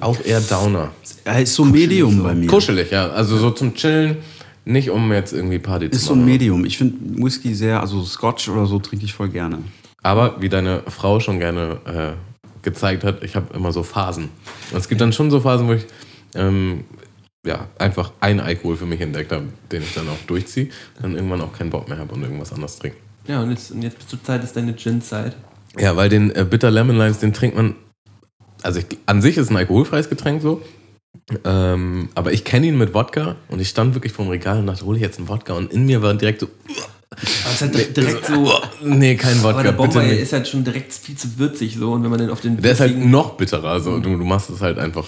Auch eher Downer. Er ist so Medium bei mir. Kuschelig, ja. Also so zum Chillen, nicht um jetzt irgendwie Party Ist zu so ein machen. Medium. Ich finde Whisky sehr, also Scotch oder so trinke ich voll gerne. Aber wie deine Frau schon gerne äh, gezeigt hat, ich habe immer so Phasen. Und es gibt dann schon so Phasen, wo ich ähm, ja, einfach einen Alkohol für mich entdeckt habe, den ich dann auch durchziehe, dann irgendwann auch keinen Bock mehr habe und irgendwas anderes trinke. ja, und jetzt, und jetzt zur Zeit ist deine Gin-Zeit. Ja, weil den äh, Bitter Lemon Limes, den trinkt man. Also ich, an sich ist ein alkoholfreies Getränk so. Ähm, aber ich kenne ihn mit Wodka und ich stand wirklich vor dem Regal und dachte, hole ich jetzt einen Wodka und in mir war direkt so, Aber es ist halt direkt so. nee, kein Aber Wodka, der bitte Bombay nicht. ist halt schon direkt viel zu würzig so und wenn man den auf den Der ist halt noch bitterer, so du, du machst es halt einfach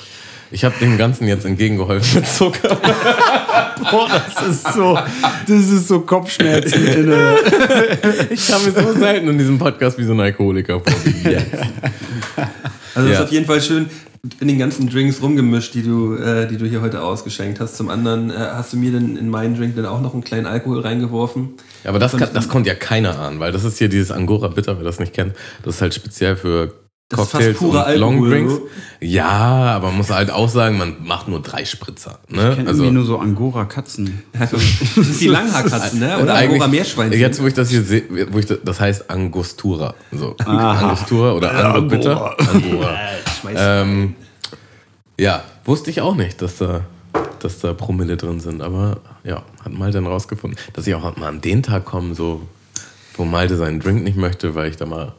Ich habe dem Ganzen jetzt entgegengeholfen mit Zucker. Boah, das ist so, das ist so Kopfschmerzen inne. Ich kam mir so selten in diesem Podcast wie so ein Alkoholiker vor jetzt. Also das Ja. ist auf jeden Fall schön in den ganzen Drinks rumgemischt, die du, äh, die du hier heute ausgeschenkt hast. Zum anderen äh, hast du mir dann in meinen Drink dann auch noch einen kleinen Alkohol reingeworfen. Ja, aber das, kann, das konnte ja keiner ahnen, weil das ist hier dieses Angora Bitter, wer das nicht kennt. Das ist halt speziell für Das ist fast Cocktails und Alkohol, Longdrinks. Ja, aber man muss halt auch sagen, man macht nur drei Spritzer. Ne? Ich kenne irgendwie nur so Angora-Katzen. Also, das sind die Langhaarkatzen, ne? Oder Eigentlich- Angora Meerschweinchen. Jetzt, wo ich das hier sehe, wo ich das, das heißt Angostura. So. Angostura oder Angora Bitter. Angora. Schmeiß. Ähm, ja, wusste ich auch nicht, dass da, dass da Promille drin sind. Aber ja, hat Malte dann rausgefunden. Dass ich auch mal an den Tag komme, so, wo Malte seinen Drink nicht möchte, weil ich da mal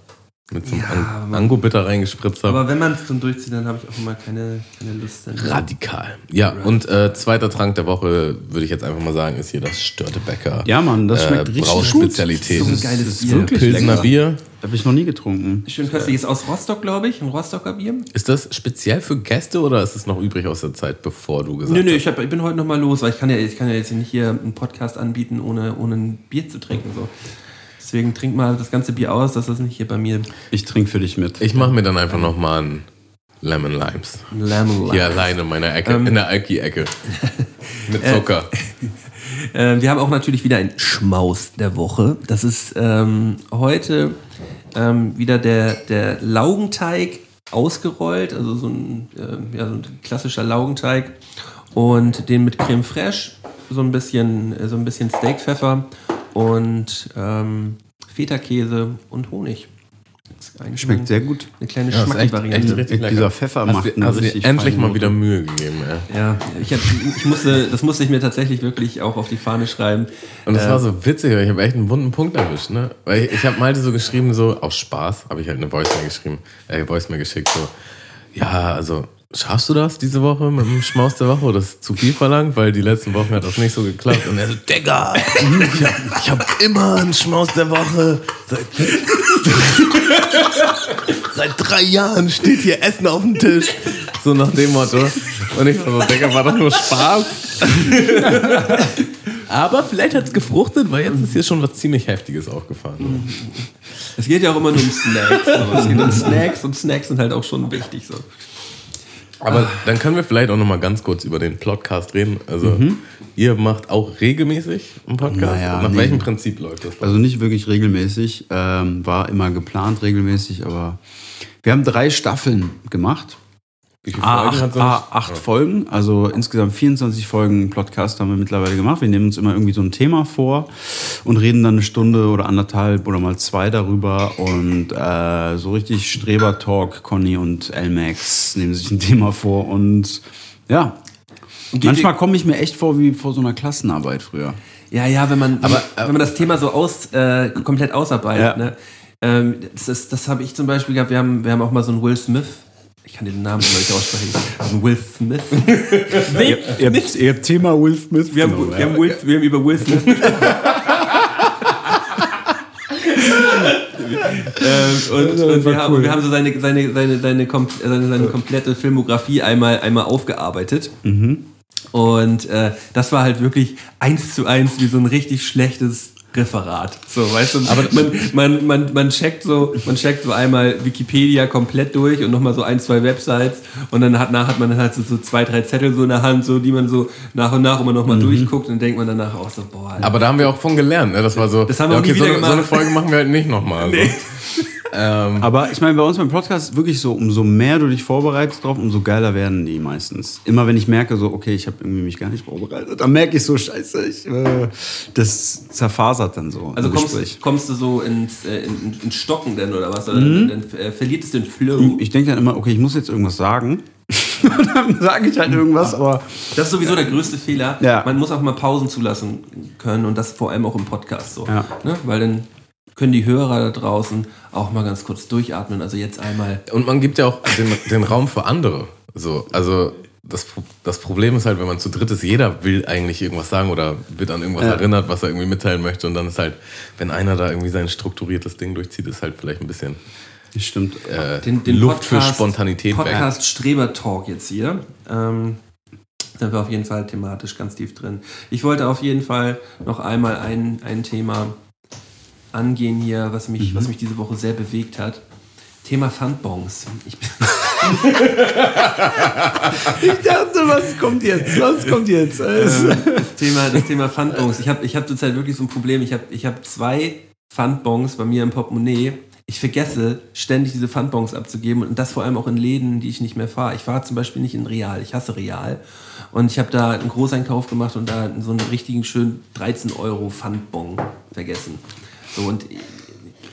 mit so einem Ja, Ang aber- Ango-Bitter reingespritzt habe. Aber wenn man es dann durchzieht, dann habe ich auch immer keine, keine Lust. Dann, Radikal. Ja, und äh, zweiter Trank der Woche, würde ich jetzt einfach mal sagen, ist hier das Störtebecker. Ja, Mann, das schmeckt richtig Brauspezialität. gut. So ein Das geiles ist Bier. wirklich Pilsener lecker. Bier. Habe ich noch nie getrunken. Schön köstlich. Ist aus Rostock, glaube ich. Ein Rostocker Bier. Ist das speziell für Gäste oder ist es noch übrig aus der Zeit, bevor du gesagt Nö, nö, hast? ich, hab, ich bin heute noch mal los, weil ich kann ja, ich kann ja jetzt nicht hier einen Podcast anbieten, ohne, ohne ein Bier zu trinken. So. Deswegen trink mal das ganze Bier aus, dass das nicht hier bei mir Ich trinke für dich mit. Ich mache mir dann einfach nochmal einen Lemon Limes. Lemon Hier alleine in meiner Ecke, Ähm. in der Alki-Ecke. Mit Zucker. Äh, wir haben auch natürlich wieder ein Schmaus der Woche. Das ist ähm, heute ähm, wieder der, der Laugenteig ausgerollt, also so ein, äh, ja, so ein klassischer Laugenteig. Und den mit Creme Fraiche, so ein bisschen, äh, so ein bisschen Steakpfeffer und ähm, Feta-Käse und Honig. Das ist eigentlich Schmeckt sehr gut. Eine kleine Ja, lecker. Dieser Pfeffer hast macht du, hast richtig endlich mal wieder. Mühe gegeben. Ey. Ja, ich, hab, ich musste, das musste ich mir tatsächlich wirklich auch auf die Fahne schreiben. Und das Äh, war so witzig, weil ich habe echt einen wunden Punkt erwischt. Ne? Weil ich, ich habe Malte so geschrieben, so aus Spaß, habe ich halt eine Voice mehr geschrieben, äh, Voice mehr geschickt, so, ja, also schaffst du das diese Woche mit dem Schmaus der Woche? Oder ist zu viel verlangt, weil die letzten Wochen hat das nicht so geklappt. Und er so, Digga, ich habe ich hab immer einen Schmaus der Woche. Seit, seit drei Jahren steht hier Essen auf dem Tisch. So nach dem Motto. Und ich so, Digga, war doch nur Spaß. Aber vielleicht hat es gefruchtet, weil jetzt ist hier schon was ziemlich Heftiges aufgefahren. Es geht ja auch immer nur um Snacks. So. Es geht um Snacks und Snacks sind halt auch schon wichtig. So. Aber dann können wir vielleicht auch noch mal ganz kurz über den Podcast reden. Also ihr macht auch regelmäßig einen Podcast. Naja, Nach nee. welchem Prinzip läuft das? Also nicht wirklich regelmäßig, ähm, war immer geplant regelmäßig, aber wir haben drei Staffeln gemacht. Wie viele Ah, Folgen acht, ah, acht Folgen, also insgesamt 24 Folgen Podcast haben wir mittlerweile gemacht. Wir nehmen uns immer irgendwie so ein Thema vor und reden dann eine Stunde oder anderthalb oder mal zwei darüber. Und äh, so richtig Streber-Talk, Conny und L-Max nehmen sich ein Thema vor. Und ja, geht manchmal komme ich mir echt vor wie vor so einer Klassenarbeit früher. Ja, ja, wenn man, Aber, wenn man das Thema so aus, äh, komplett ausarbeitet. Ja. Ne? Ähm, das ist, das habe ich zum Beispiel gehabt. Wir haben, wir haben auch mal so einen Will Smith. Ich kann den Namen nicht aussprechen. Will Smith. Will Ihr habt, ihr habt Thema Will Smith. Wir haben, genommen, wir, haben Will, wir haben über Will Smith gesprochen. ähm, und, und wir, haben, wir haben so seine, seine, seine, seine, seine, seine komplette Filmografie einmal, einmal aufgearbeitet. Und äh, das war halt wirklich eins zu eins wie so ein richtig schlechtes Referat. So, weißt du, aber man, man, man, man checkt so, man checkt so einmal Wikipedia komplett durch und nochmal so ein, zwei Websites und dann hat, nach hat man dann halt so, so zwei, drei Zettel so in der Hand, so die man so nach und nach immer nochmal durchguckt und denkt man danach auch so, boah, Alter. Aber da haben wir auch von gelernt. Ne? Das war so, Das haben wir ja, okay, so, eine- so eine. Folge machen wir halt nicht nochmal. Nee. Ähm, Aber ich meine, bei uns beim Podcast ist wirklich so, umso mehr du dich vorbereitest drauf, umso geiler werden die meistens. Immer wenn ich merke, so, okay, ich habe irgendwie mich gar nicht vorbereitet, dann merke ich so, scheiße, ich, äh, das zerfasert dann so. Also kommst, kommst du so ins, äh, in, ins Stocken denn oder was? Oder dann, dann äh, verliert es den Flow. Ich denke dann immer, okay, ich muss jetzt irgendwas sagen. Dann sage ich halt irgendwas, aber Das ist sowieso der größte Fehler. Ja. Man muss auch mal Pausen zulassen können und das vor allem auch im Podcast so. Ja. Ne? Weil dann können die Hörer da draußen auch mal ganz kurz durchatmen. Also jetzt einmal. Und man gibt ja auch den, den Raum für andere. So, also das, das Problem ist halt, wenn man zu dritt ist, jeder will eigentlich irgendwas sagen oder wird an irgendwas Ja. erinnert, was er irgendwie mitteilen möchte. Und dann ist halt, wenn einer da irgendwie sein strukturiertes Ding durchzieht, ist halt vielleicht ein bisschen Stimmt. äh, den, den Luft für Podcast- Spontanität weg. Podcast Streber Talk jetzt hier. Ähm, da sind wir auf jeden Fall thematisch ganz tief drin. Ich wollte auf jeden Fall noch einmal ein, ein Thema angehen hier, was mich, was mich diese Woche sehr bewegt hat. Thema Pfandbons. Ich Ich dachte, was kommt jetzt? Was kommt jetzt? das Thema, das Thema Pfandbons. Ich habe ich hab zurzeit wirklich so ein Problem. Ich habe ich hab zwei Pfandbons bei mir im Portemonnaie. Ich vergesse ständig diese Pfandbons abzugeben und das vor allem auch in Läden, die ich nicht mehr fahre. Ich fahre zum Beispiel nicht in Real. Ich hasse Real. Und ich habe da einen Großeinkauf gemacht und da so einen richtigen schönen 13 Euro Pfandbon vergessen. So und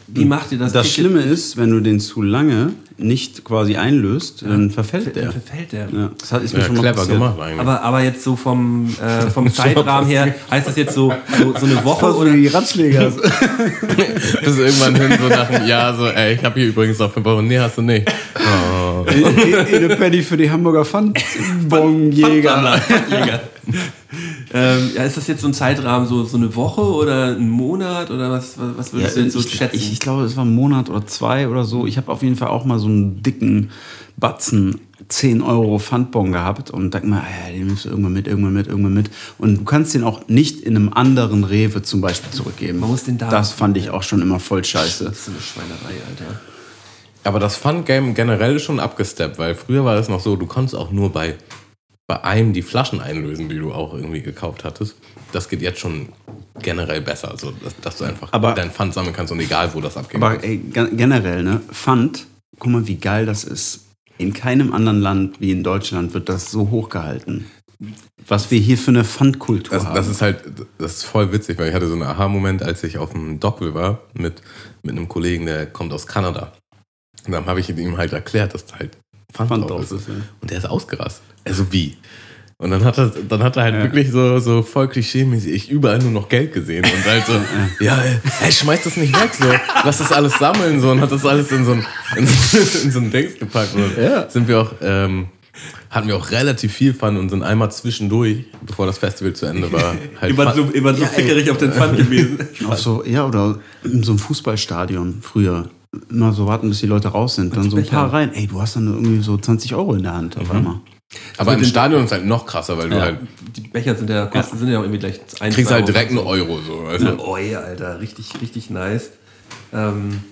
wie macht ihr das? Das ihr- Schlimme ist, wenn du den zu lange nicht quasi einlöst, dann verfällt der. verfällt der. Ja, das hat- ist mir Ja, schon mal clever gemacht eigentlich. Aber, aber jetzt so vom, äh, vom Zeitrahmen her, heißt das jetzt so, so, so eine Woche oder die Ratschläger. Bis irgendwann hin, so nach einem Jahr, so, ey, ich habe hier übrigens noch 5 Euro. Nee, hast du nicht. Oh. Eine Penny für die Hamburger Pfandbonjäger. Jäger. ähm, ja, ist das jetzt so ein Zeitrahmen, so, so eine Woche oder ein Monat oder was, was, was würdest du jetzt so ich, schätzen? ich, ich glaube, es war ein Monat oder zwei oder so. Ich habe auf jeden Fall auch mal so einen dicken Batzen 10 Euro Pfandbon gehabt und dachte mir, ja, den nimmst du irgendwann mit, irgendwann mit, irgendwann mit. Und du kannst den auch nicht in einem anderen Rewe zum Beispiel zurückgeben. Man muss den da- Das fand ich auch schon immer voll scheiße. das ist eine Schweinerei, Alter. Aber das Fun-Game generell ist schon abgesteppt, weil früher war es noch so, du konntest auch nur bei, bei einem die Flaschen einlösen, die du auch irgendwie gekauft hattest. Das geht jetzt schon generell besser, so, dass, dass du einfach Aber- dein Pfand sammeln kannst und egal, wo das abgeht. Aber ey, gen- generell, ne? Pfand, guck mal, wie geil das ist. In keinem anderen Land wie in Deutschland wird das so hochgehalten. Was wir hier für eine Pfandkultur Das, haben. das ist halt, das ist voll witzig, weil ich hatte so einen Aha-Moment, als ich auf dem Dockville war mit, mit einem Kollegen, der kommt aus Kanada. Und dann habe ich ihm halt erklärt, dass da halt Pfand, Pfand drauf ist. ist, ja. Und der ist ausgerastet. Also wie? Und dann hat er, dann hat er halt Ja. wirklich so, so voll klischee-mäßig ich überall nur noch Geld gesehen und halt so, ja, ey, hey, schmeiß das nicht weg, so, lass das alles sammeln, so, und hat das alles in so ein, in, in so ein Dings gepackt. Und Ja. sind wir auch, ähm, hatten wir auch relativ viel Fun und sind einmal zwischendurch, bevor das Festival zu Ende war, halt Ihr wart so, wart so fickerig auf den Pfand gewesen. Auch so, ja, oder in so einem Fußballstadion früher. Immer so warten, bis die Leute raus sind. Dann so ein paar rein. Ey, du hast dann irgendwie so 20 Euro in der Hand auf einmal. Aber im Stadion ist halt noch krasser, weil du Ja. halt, Die Becher sind ja, kosten, sind ja auch irgendwie gleich ein, kriegst halt direkt einen Euro, so, also. Oh ja, Alter, richtig, richtig nice. Ähm,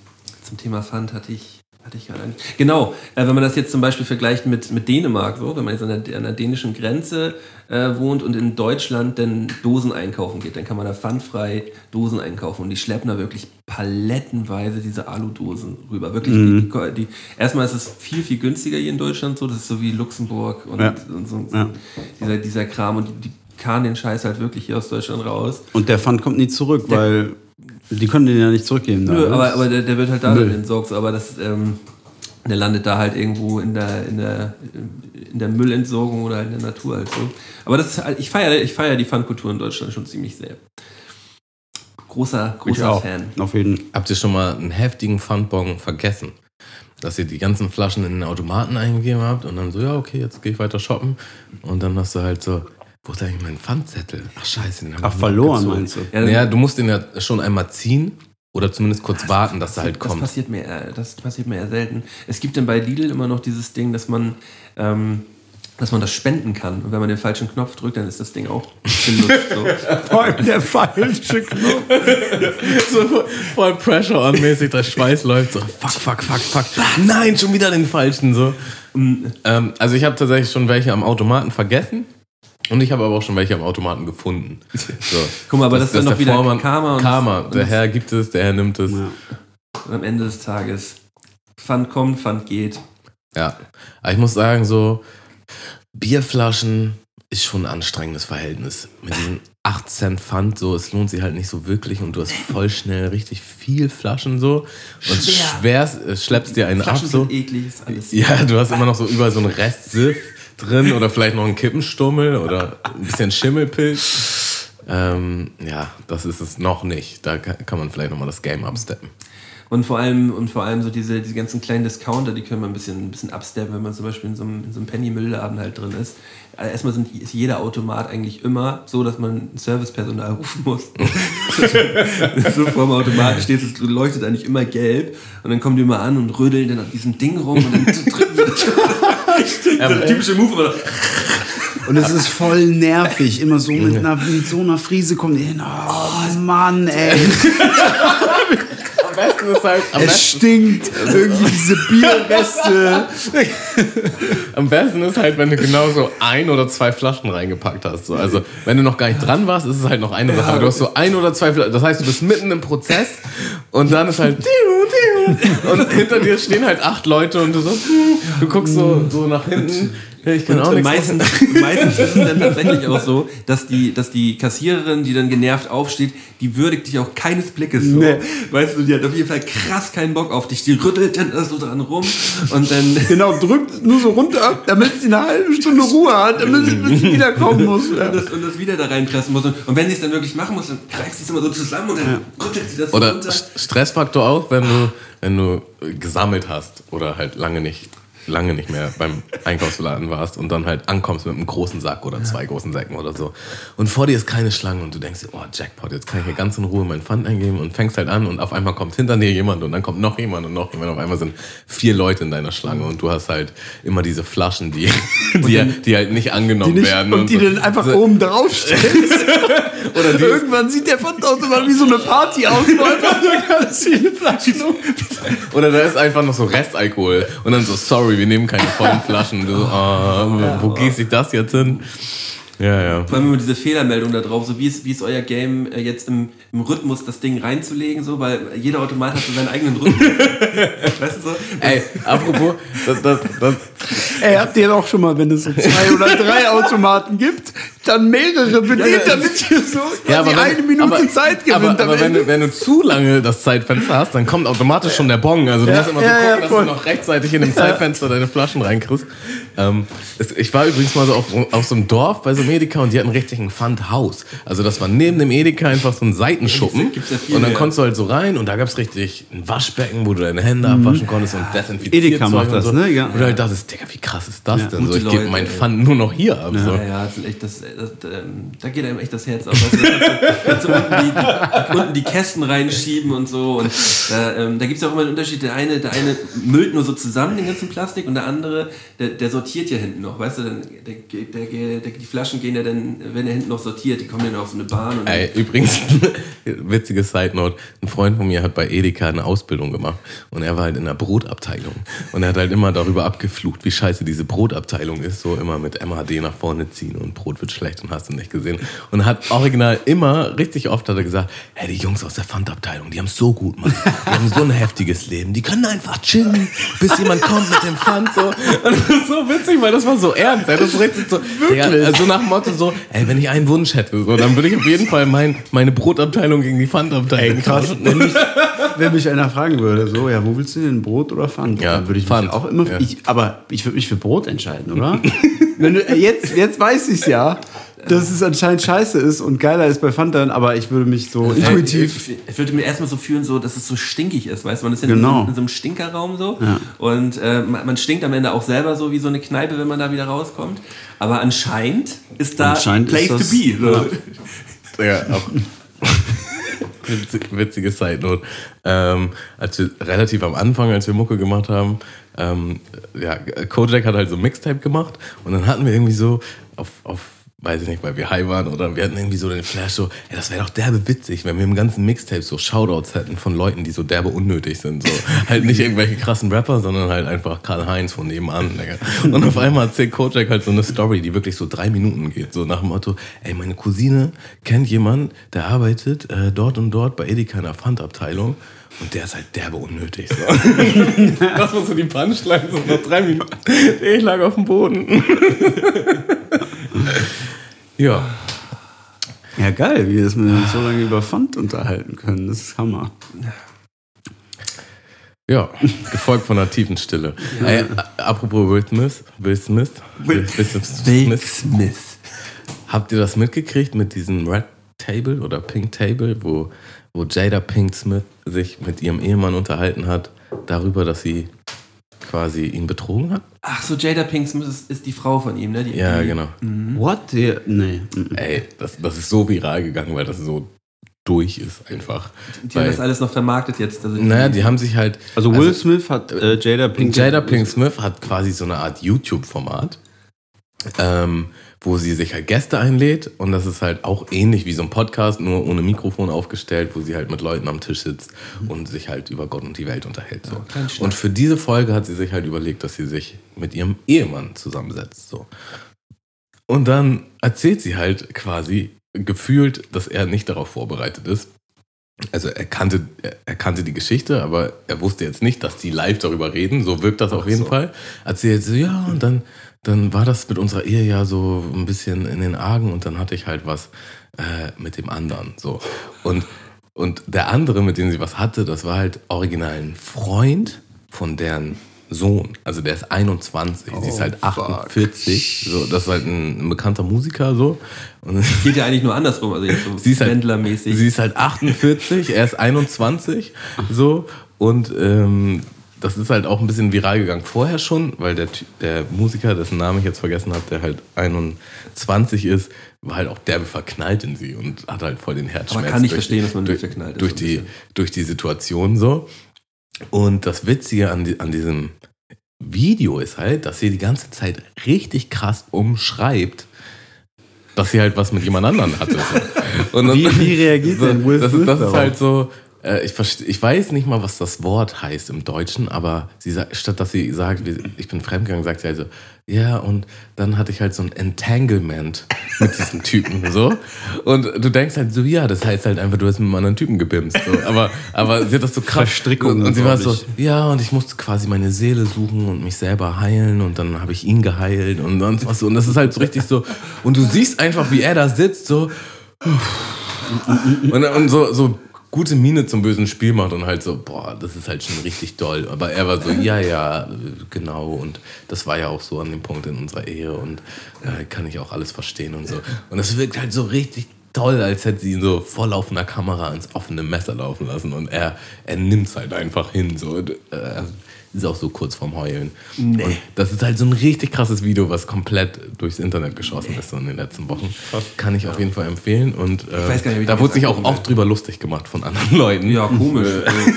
zum Thema Pfand hatte ich, hatte ich gerade nicht. Genau, äh, wenn man das jetzt zum Beispiel vergleicht mit, mit Dänemark, so, wenn man jetzt an der, an der dänischen Grenze äh, wohnt und in Deutschland dann Dosen einkaufen geht, dann kann man da pfandfrei Dosen einkaufen und die schleppen da wirklich palettenweise diese Aludosen rüber. Wirklich, die, die, die, erstmal ist es viel, viel günstiger hier in Deutschland, so, das ist so wie Luxemburg und, Ja. und so, Ja. dieser, dieser Kram und die, die karren den Scheiß halt wirklich hier aus Deutschland raus. Und der Pfand kommt nie zurück, weil die können den ja nicht zurückgeben. Nö, dann, aber, ne? aber der, der wird halt da Müll. dann entsorgt, so, aber das, ähm, der landet da halt irgendwo in der, in der, in der Müllentsorgung oder halt in der Natur halt so. Aber das ist halt, ich feiere ich feier die Pfandkultur in Deutschland schon ziemlich sehr. Großer, Ich großer auch. Fan. Auf jeden Habt ihr schon mal einen heftigen Pfandbon vergessen? Dass ihr die ganzen Flaschen in den Automaten eingegeben habt und dann so, ja, okay, jetzt gehe ich weiter shoppen. Und dann hast du halt so, wo ist eigentlich mein Pfandzettel? Ach scheiße, den haben Ach, verloren abgezogen. meinst du? Ja, Naja, du musst den ja schon einmal ziehen oder zumindest kurz warten, dass er halt das kommt. passiert mir, eher- das passiert mir eher selten. Es gibt dann bei Lidl immer noch dieses Ding, dass man, ähm, dass man das spenden kann. Und wenn man den falschen Knopf drückt, dann ist das Ding auch sinnlos. So. Vor allem der falsche Knopf. so voll- voll Pressure on mäßig, der Schweiß läuft so, fuck, fuck, fuck, fuck. Nein, schon wieder den falschen so. Ähm, also ich habe tatsächlich schon welche am Automaten vergessen und ich habe aber auch schon welche am Automaten gefunden. So. Guck mal, aber das ist dann noch wieder Vormann- Karma und- Karma, und der das- Herr gibt es, der Herr nimmt es. Ja. Und am Ende des Tages, Pfand kommt, Pfand geht. Ja, aber ich muss sagen, so Bierflaschen ist schon ein anstrengendes Verhältnis. Mit diesen 8 Cent Pfand, so, es lohnt sich halt nicht so wirklich und du hast voll schnell richtig viel Flaschen so und Schwer. schwer, äh, schleppst dir einen ab Flaschen so. sind eklig, ist alles. Ja, du hast immer noch so überall so einen Rest Siff drin oder vielleicht noch einen Kippenstummel oder ein bisschen Schimmelpilz. Ähm, ja, das ist es noch nicht. Da kann man vielleicht nochmal das Game absteppen. Und vor allem, und vor allem so diese, diese ganzen kleinen Discounter, die können wir ein bisschen, ein bisschen absteppen, wenn man zum Beispiel in so einem, in so einem Penny-Mülladen halt drin ist. Also erstmal sind, ist jeder Automat eigentlich immer so, dass man Servicepersonal rufen muss. so vor dem Automaten steht es, leuchtet eigentlich immer gelb und dann kommen die immer an und rödeln dann an diesem Ding rum und dann drücken die Ja, der typische Move, aber Und es ist voll nervig. Immer so mit, einer, mit so einer Friese kommt ihr hin. Oh Mann, ey. Besten ist halt, am Es besten, stinkt. Irgendwie diese Bierreste. am besten ist halt, wenn du genau so ein oder zwei Flaschen reingepackt hast. So. Also, wenn du noch gar nicht dran warst, ist es halt noch eine Sache. Aber du hast so ein oder zwei Flaschen. Das heißt, du bist mitten im Prozess und dann ist halt und hinter dir stehen halt acht Leute und du so, du guckst so, so nach hinten. Ich kann auch nichts meistens, meistens ist es dann tatsächlich auch so, dass die, dass die Kassiererin, die dann genervt aufsteht, die würdigt dich auch keines Blickes so. Nee. Weißt du, die hat auf jeden Fall krass keinen Bock auf dich. Die rüttelt dann da so dran rum und dann. Genau, drückt nur so runter, damit sie eine halbe Stunde Ruhe hat, damit sie, bis sie wiederkommen muss. Ja. Und das, und das wieder da reinpressen muss. Und, und wenn sie es dann wirklich machen muss, dann greift sie es immer so zusammen und dann rüttelt sie das so Oder runter. St- Stressfaktor auch, wenn du, wenn du gesammelt hast oder halt lange nicht, lange nicht mehr beim Einkaufsladen warst und dann halt ankommst mit einem großen Sack oder zwei großen Säcken oder so. Und vor dir ist keine Schlange und du denkst dir, oh Jackpot, jetzt kann ich hier ganz in Ruhe mein Pfand eingeben und fängst halt an und auf einmal kommt hinter dir jemand und dann kommt noch jemand und noch jemand. Auf einmal sind vier Leute in deiner Schlange und du hast halt immer diese Flaschen, die, die, die halt nicht angenommen Die nicht, werden. und die so. dann einfach so, oben drauf stellst. Oder die, Irgendwann sieht der Pfandautomat wie so eine Party aus. Oder da ist einfach noch so Restalkohol. Und dann so, sorry, wir nehmen keine vollen Flaschen. So, wo, wo gieße ich das jetzt hin? Ja, ja. Vor allem immer diese Fehlermeldung da drauf, so wie ist, wie ist euer Game äh, jetzt im, im Rhythmus, das Ding reinzulegen, so, weil jeder Automat hat so seinen eigenen Rhythmus. weißt du so? Ey, apropos, das, das, das, Ey, habt ihr doch schon mal, wenn es so zwei oder drei Automaten gibt, dann mehrere bedient, damit ihr so ja, aber wenn, eine Minute aber, Zeit gewinnt. Aber, aber wenn, du, wenn du zu lange das Zeitfenster hast, dann kommt automatisch schon der Bon. Also du Ja, musst immer so ja, gucken, ja, dass voll. du noch rechtzeitig in dem Zeitfenster deine Flaschen reinkriegst. Ähm, es, ich war übrigens mal so auf, auf so einem Dorf bei so einem Edeka und die hatten richtig ein Pfandhaus. Also das war neben dem Edeka einfach so ein Seitenschuppen. Gibt's ja viel und dann konntest du halt so rein und da gab es richtig ein Waschbecken, wo du deine Hände abwaschen konntest und desinfiziert. Mhm. Edeka macht das, ne? Ja. Und du halt dachtest, Digga, wie krass ist das denn? So, ich gebe Leute, mein ey. Pfand nur noch hier ab. So. Ja, ja, das echt da geht einem echt das Herz auf. Da kannst du, unten, die, unten die Kästen reinschieben und so. Und da, ähm, da gibt es auch immer einen Unterschied. Der eine, der eine müllt nur so zusammen den ganzen Plastik und der andere, der, der sortiert ja hinten noch. Weißt du, dann, der, der, die Flaschen gehen ja dann, wenn er hinten noch sortiert, die kommen dann auf so eine Bahn. Ey, übrigens, witzige Side Note. Ein Freund von mir hat bei Edeka eine Ausbildung gemacht und er war halt in der Brotabteilung. Und er hat halt immer darüber abgeflucht, wie scheiße diese Brotabteilung ist. So immer mit MHD nach vorne ziehen und Brot wird schlecht und hast du nicht gesehen. Und hat original immer, richtig oft hat er gesagt, hey, die Jungs aus der Pfandabteilung, die haben so gut, Mann. Die haben so ein heftiges Leben. Die können einfach chillen, bis jemand kommt mit dem Pfand. So. Und das ist so witzig, weil das war so ernst. ey. Das ist richtig so, Digga, also nach dem Motto so, ey, wenn ich einen Wunsch hätte, so, dann würde ich auf jeden Fall mein, meine Brotabteilung gegen die Pfandabteilung Krass, tauschen. wenn mich, wenn mich einer fragen würde, so, ja, wo willst du denn, Brot oder Pfand? Ja, Dann würde ich Pfand. auch immer, Ja. ich, aber ich würde mich für Brot entscheiden, oder? wenn du, äh, jetzt, jetzt weiß ich ja, dass es anscheinend scheiße ist und geiler ist bei dann, aber ich würde mich so intuitiv, Ich, ich würde mir erstmal so fühlen, so, dass es so stinkig ist, weißt du? Man ist ja Genau. in, so, in so einem Stinkerraum so. Ja. Und äh, man, man stinkt am Ende auch selber so wie so eine Kneipe, wenn man da wieder rauskommt. Aber anscheinend ist da Anscheinend Place ist das- to be. So. Ja, auch. Witzig- Witzige Side Note. Ähm, als wir relativ am Anfang, als wir Mucke gemacht haben, ähm, ja, Kojak hat halt so ein Mixtape gemacht und dann hatten wir irgendwie so auf, auf weiß ich nicht, weil wir high waren oder wir hatten irgendwie so den Flash so, ey, das wäre doch derbe witzig, wenn wir im ganzen Mixtape so Shoutouts hätten von Leuten, die so derbe unnötig sind. So. halt nicht irgendwelche krassen Rapper, sondern halt einfach Karl-Heinz von nebenan. Digga. Und auf einmal erzählt Kojak halt so eine Story, die wirklich so drei Minuten geht. So nach dem Motto, ey, meine Cousine kennt jemanden, der arbeitet äh, dort und dort bei Edeka in der Pfandabteilung. Und der ist halt derbe unnötig. So. das war so die Punchline, so nach drei Minuten. Ich lag auf dem Boden. ja. ja geil, wie wir uns so lange über Pfand unterhalten können, das ist Hammer. Ja, gefolgt von einer tiefen Stille. Ey, a- apropos Will Smith, Will Smith, Will, Will Smith, Smith. habt ihr das mitgekriegt mit diesem Red Table oder Pink Table, wo, wo Jada Pink Smith sich mit ihrem Ehemann unterhalten hat, darüber, dass sie quasi ihn betrogen hat? Ach so, Jada Smith ist, ist die Frau von ihm, ne? Die, Ja, die, genau. What? Die, nee. Ey, das, das ist so viral gegangen, weil das so durch ist einfach. Die haben Weil- das alles noch vermarktet jetzt. Also Naja, die haben sich halt. Also Will Smith hat äh, Jada Pinkett. Jada Pink Smith hat quasi so eine Art YouTube-Format, ähm, wo sie sich halt Gäste einlädt und das ist halt auch ähnlich wie so ein Podcast, nur ohne Mikrofon aufgestellt, wo sie halt mit Leuten am Tisch sitzt und sich halt über Gott und die Welt unterhält. So. und für diese Folge hat sie sich halt überlegt, dass sie sich mit ihrem Ehemann zusammensetzt. So. Und dann erzählt sie halt quasi gefühlt, dass er nicht darauf vorbereitet ist. Also er kannte, er- kannte die Geschichte, aber er wusste jetzt nicht, dass die live darüber reden. So wirkt das auf jeden Fall. Erzählt sie, ja, und dann, dann war das mit unserer Ehe ja so ein bisschen in den Argen und dann hatte ich halt was äh, mit dem anderen. So. Und, und der andere, mit dem sie was hatte, das war halt original ein Freund von deren Sohn. Also der ist 21, sie ist halt 48. So, das ist halt ein, bekannter Musiker so. Und Geht ja eigentlich nur andersrum, also jetzt so Sie ist halt. Sie ist halt 48, er ist 21, so. Und ähm, das ist halt auch ein bisschen viral gegangen vorher schon, weil der, der Musiker, dessen Namen ich jetzt vergessen habe, der halt 21 ist, war halt auch derbe verknallt in sie und hat halt voll den Herzschmerz. Aber kann nicht verstehen, dass man durch, verknallt ist, durch die. Durch die Situation so. Und das Witzige an, die, an diesem Video ist halt, dass sie die ganze Zeit richtig krass umschreibt, dass sie halt was mit jemand anderem hatte. So. Und dann- Wie, wie reagiert so, denn Will das, Smith das ist darauf? halt so, äh, ich, ich weiß nicht mal, was das Wort heißt im Deutschen, aber sie sagt, statt dass sie sagt, ich bin fremdgegangen, sagt sie halt so, ja, und dann hatte ich halt so ein Entanglement mit diesem Typen, so. Und du denkst halt so, ja, das heißt halt einfach, du hast mit einem anderen Typen gebimst, so. Aber, aber sie hat das so krass. Verstrickung, Und, und sie war so, ja, und ich musste quasi meine Seele suchen und mich selber heilen und dann habe ich ihn geheilt und sonst was so. Und das ist halt so richtig so. Und du siehst einfach, wie er da sitzt, so. Und, und so, so gute Miene zum bösen Spiel macht und halt so, boah, das ist halt schon richtig doll. Aber er war so, ja, ja, genau. Und das war ja auch so an dem Punkt in unserer Ehe und äh, kann ich auch alles verstehen und so. Und es wirkt halt so richtig toll, als hätte sie ihn so vor laufender Kamera ins offene Messer laufen lassen und er, er nimmt es halt einfach hin. So. Und, äh, ist auch so kurz vorm Heulen. Und das ist halt so ein richtig krasses Video, was komplett durchs Internet geschossen ist so in den letzten Wochen. Kann ich auf jeden Fall empfehlen. Und äh, weiß gar nicht, ich da wurde sich auch oft drüber lustig gemacht von anderen Leuten. ja, komisch. Also,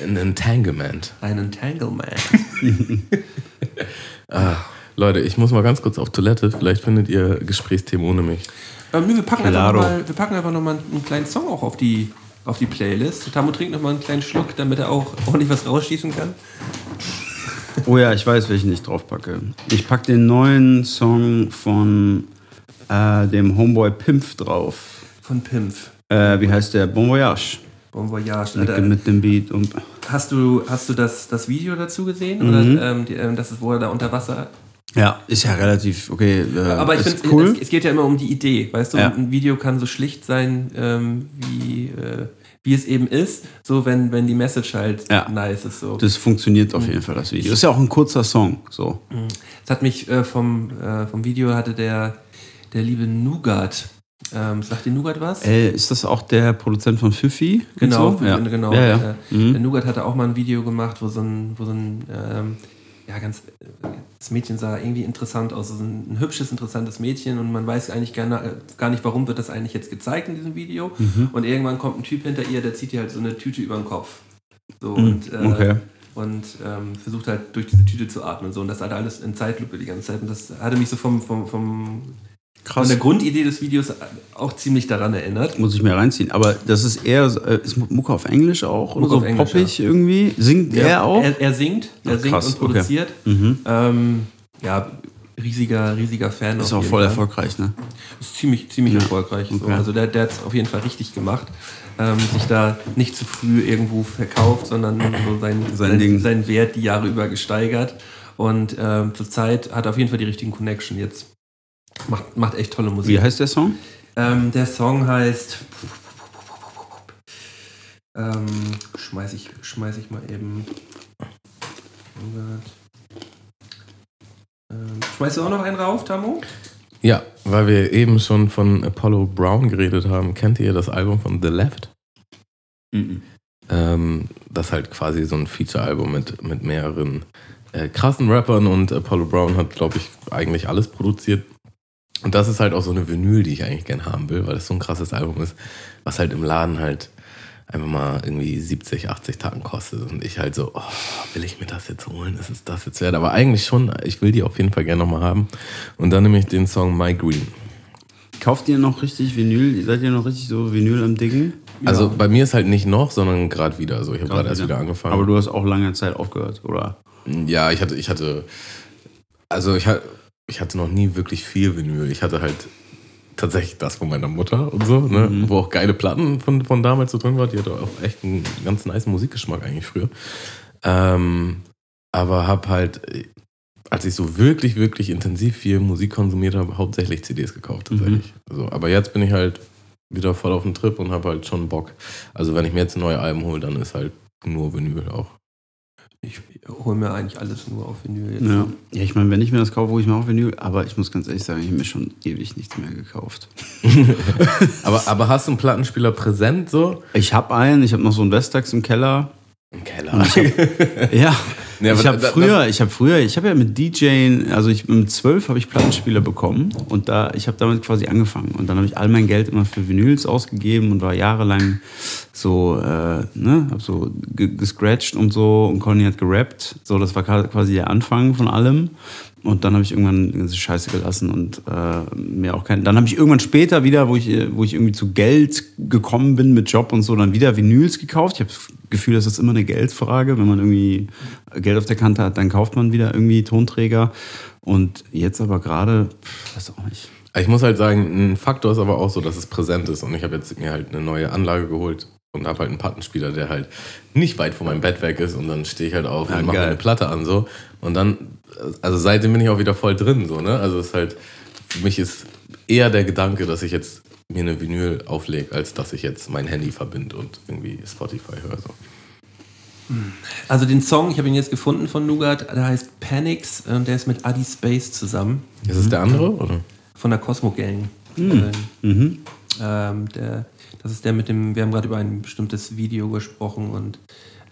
Ein Entanglement. ein Entanglement. Ah, Leute, ich muss mal ganz kurz auf Toilette. Vielleicht findet ihr Gesprächsthemen ohne mich. Ähm, wir, packen einfach noch mal, wir packen einfach nochmal einen kleinen Song auch auf die, auf die Playlist. Tamo trinkt nochmal einen kleinen Schluck, damit er auch ordentlich was rausschießen kann. Oh ja, ich weiß, welchen ich drauf packe. Ich packe den neuen Song von äh, dem Homeboy Pimpf drauf. Von Pimpf. Äh, wie heißt der? Bon Voyage. Bon Voyage. Mit, Alter, mit dem Beat. Und hast du, hast du das, das Video dazu gesehen? Mhm. Oder ähm, die, ähm, das ist, wo er da unter Wasser. Ja, ist ja relativ okay. Äh, Aber ich finde, cool. es, es geht ja immer um die Idee. Weißt du, Ja. ein Video kann so schlicht sein, ähm, wie, äh, wie es eben ist. So, wenn, wenn die Message halt Ja. nice ist. So. Das funktioniert auf jeden Fall, das Video. Ist ja auch ein kurzer Song. So. Das hat mich äh, vom, äh, vom Video hatte der, der liebe Nougat. Ähm, sagt dir Nougat was? Äh, ist das auch der Produzent von Fifi? Genau, so? ja. genau. Ja, ja. Äh, Mhm. Der Nougat hatte auch mal ein Video gemacht, wo so ein, wo so ein ähm, ja, ganz, äh, das Mädchen sah irgendwie interessant aus. So ein, ein hübsches, interessantes Mädchen und man weiß eigentlich gar, na- gar nicht, warum wird das eigentlich jetzt gezeigt in diesem Video. Mhm. Und irgendwann kommt ein Typ hinter ihr, der zieht ihr halt so eine Tüte über den Kopf. So, und, äh, Mhm. okay. und ähm, versucht halt durch diese Tüte zu atmen. So. Und das hat alles in Zeitlupe die ganze Zeit. Und das hatte mich so vom, vom, vom, von der Grundidee des Videos auch ziemlich daran erinnert. Muss ich mir reinziehen. Aber das ist eher, äh, ist Mucke auf Englisch auch? Oder Mucke so auf Englisch, poppig irgendwie? Singt er auch? Er, er singt, er Ach, singt krass, und produziert. Mhm. Ähm, ja, riesiger, riesiger Fan. Ist auch voll Fall. erfolgreich, ne? Ist ziemlich, ziemlich erfolgreich. So. Okay. Also der, der hat es auf jeden Fall richtig gemacht. Ähm, sich da nicht zu früh irgendwo verkauft, sondern so sein, Sein Ding. seinen Wert die Jahre über gesteigert. Und ähm, zurzeit hat er auf jeden Fall die richtigen Connection jetzt. Macht, macht echt tolle Musik. Wie heißt der Song? Ähm, der Song heißt. Ähm, schmeiß, ich, schmeiß ich mal eben. Oh. Ähm, schmeißt du auch noch einen rauf, Tamo? Ja, weil wir eben schon von Apollo Brown geredet haben, kennt ihr das Album von The Left? Mhm. Ähm, das ist halt quasi so ein Feature-Album mit, mit mehreren äh, krassen Rappern und Apollo Brown hat, glaube ich, eigentlich alles produziert. Und das ist halt auch so eine Vinyl, die ich eigentlich gern haben will, weil das so ein krasses Album ist, was halt im Laden halt einfach mal irgendwie 70, 80 Tagen kostet. Und ich halt so, oh, will ich mir das jetzt holen? Ist es das jetzt wert? Aber eigentlich schon, ich will die auf jeden Fall gerne nochmal haben. Und dann nehme ich den Song My Green. Kauft ihr noch richtig Vinyl? Seid ihr noch richtig so Vinyl am Dingen? Also bei mir ist halt nicht noch, sondern gerade wieder. Also ich habe gerade erst wieder angefangen. Aber du hast auch lange Zeit aufgehört, oder? Ja, ich hatte, ich hatte, also ich hatte, ich hatte noch nie wirklich viel Vinyl. Ich hatte halt tatsächlich das von meiner Mutter und so, ne? Mhm. wo auch geile Platten von, von damals so drin war. Die hatte auch echt einen ganz nice Musikgeschmack eigentlich früher. Ähm, aber hab halt, als ich so wirklich, wirklich intensiv viel Musik konsumiert habe, hauptsächlich CDs gekauft tatsächlich. Also, aber jetzt bin ich halt wieder voll auf dem Trip und habe halt schon Bock. Also wenn ich mir jetzt neue Alben hole, dann ist halt nur Vinyl auch. Ich hole mir eigentlich alles nur auf Vinyl jetzt. Ja, ja ich meine, wenn ich mir das kaufe, hole ich mir auch Vinyl. Aber ich muss ganz ehrlich sagen, ich habe mir schon ewig nichts mehr gekauft. Aber, aber hast du einen Plattenspieler präsent so? Ich habe einen, ich habe noch so einen Vestax im Keller. Im Keller. Ja, Aber ich habe früher, ich habe früher, ich habe ja mit DJing, also ich mit zwölf habe ich Plattenspieler bekommen und da, ich habe damit quasi angefangen und dann habe ich all mein Geld immer für Vinyls ausgegeben und war jahrelang so, äh, ne, habe so ge- gescratcht und so und Conny hat gerappt, so das war quasi der Anfang von allem und dann habe ich irgendwann ganze Scheiße gelassen und äh, mir auch kein. Dann habe ich irgendwann später wieder, wo ich, wo ich irgendwie zu Geld gekommen bin mit Job und so, dann wieder Vinyls gekauft. Ich habe Gefühl, das ist immer eine Geldfrage. Wenn man irgendwie Geld auf der Kante hat, dann kauft man wieder irgendwie Tonträger. Und jetzt aber gerade, weiß auch nicht. Ich muss halt sagen, ein Faktor ist aber auch so, dass es präsent ist. Und ich habe jetzt mir halt eine neue Anlage geholt und habe halt einen Plattenspieler, der halt nicht weit von meinem Bett weg ist. Und dann stehe ich halt auf Ja, und mache eine Platte an so. Und dann, also seitdem bin ich auch wieder voll drin so, ne? Also es ist halt, für mich ist eher der Gedanke, dass ich jetzt mir eine Vinyl auflege, als dass ich jetzt mein Handy verbinde und irgendwie Spotify höre. So. Also den Song, ich habe ihn jetzt gefunden von Nougat, der heißt Panics und der ist mit Adi Space zusammen Ist es der andere? Oder? von der Cosmo Gang. Mhm. Ähm, der, das ist der mit dem, wir haben gerade über ein bestimmtes Video gesprochen und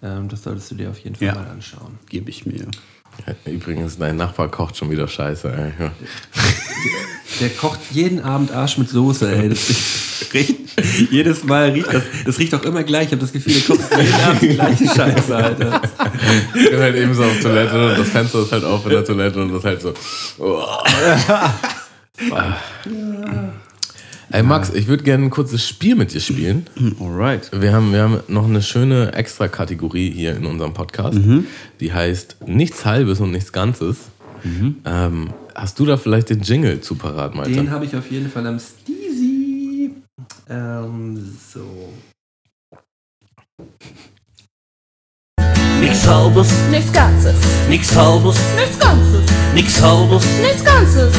ähm, das solltest du dir auf jeden Fall Ja. mal anschauen. Gebe ich mir. Übrigens, dein Nachbar kocht schon wieder Scheiße. Ey. Ja. Der kocht jeden Abend Arsch mit Soße, ey. Das riecht, jedes Mal riecht das. Das riecht auch immer gleich. Ich habe das Gefühl, der kocht jeden Abend die gleiche Scheiße, Alter. Ich bin halt eben so auf Toilette und das Fenster ist halt auf in der Toilette und das ist halt so. Oh. Ey Max, ich würde gerne ein kurzes Spiel mit dir spielen. Alright. Wir haben, wir haben noch eine schöne Extra-Kategorie hier in unserem Podcast. Die heißt Nichts Halbes und Nichts Ganzes. Ähm, hast du da vielleicht den Jingle zu parat, Malte? Den habe ich auf jeden Fall am Steezy. Ähm, so. Nix halbes, Nichts Ganzes. nix halbes, Nichts Ganzes. nix halbes, Nichts Ganzes.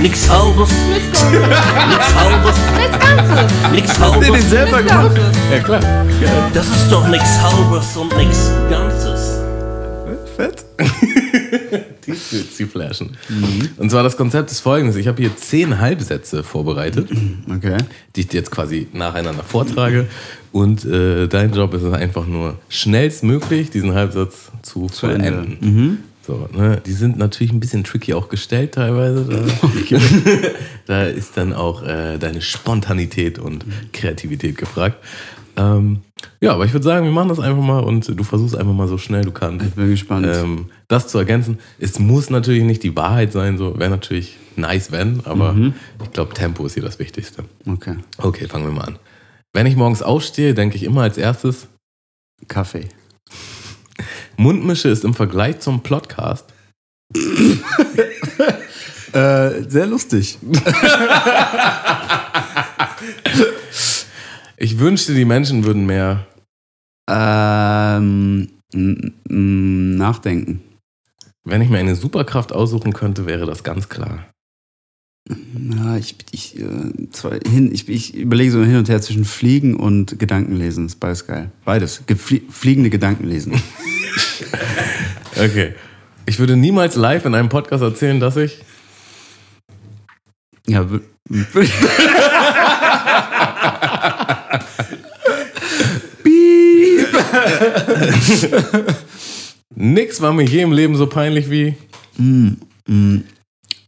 nix halbes, Nichts Ganzes. nix halbes, Nichts Ganzes. nix halbes. selber Nichts Ganzes. Ja, klar. Das ist doch nix halbes und nix Ganzes. Fett. Die flashen. Und zwar das Konzept ist folgendes. Ich habe hier zehn Halbsätze vorbereitet, Okay. die ich dir jetzt quasi nacheinander vortrage. Und äh, dein Job ist es einfach nur schnellstmöglich, diesen Halbsatz zu, Ende. vollenden. So, ne? Die sind natürlich ein bisschen tricky auch gestellt teilweise. Da, da ist dann auch äh, deine Spontanität und Kreativität gefragt. Ähm, ja, aber ich würde sagen, wir machen das einfach mal und du versuchst einfach mal so schnell du kannst. Ich bin gespannt. Ähm, das zu ergänzen. Es muss natürlich nicht die Wahrheit sein, so wäre natürlich nice, wenn, aber ich glaube, Tempo ist hier das Wichtigste. Okay. Okay, fangen wir mal an. Wenn ich morgens aufstehe, denke ich immer als erstes, Kaffee. Mundmische ist im Vergleich zum Podcast Äh, sehr lustig. Ich wünschte, die Menschen würden mehr. Ähm, nachdenken. Wenn ich mir eine Superkraft aussuchen könnte, wäre das ganz klar. Ja, ich, ich, äh, zwei, hin, ich, ich überlege so hin und her zwischen Fliegen und Gedankenlesen. ist beides geil. Beides. Geflie fliegende Gedankenlesen. Okay. Ich würde niemals live in einem Podcast erzählen, dass ich. Ja, wür- Nix war mir je im Leben so peinlich wie.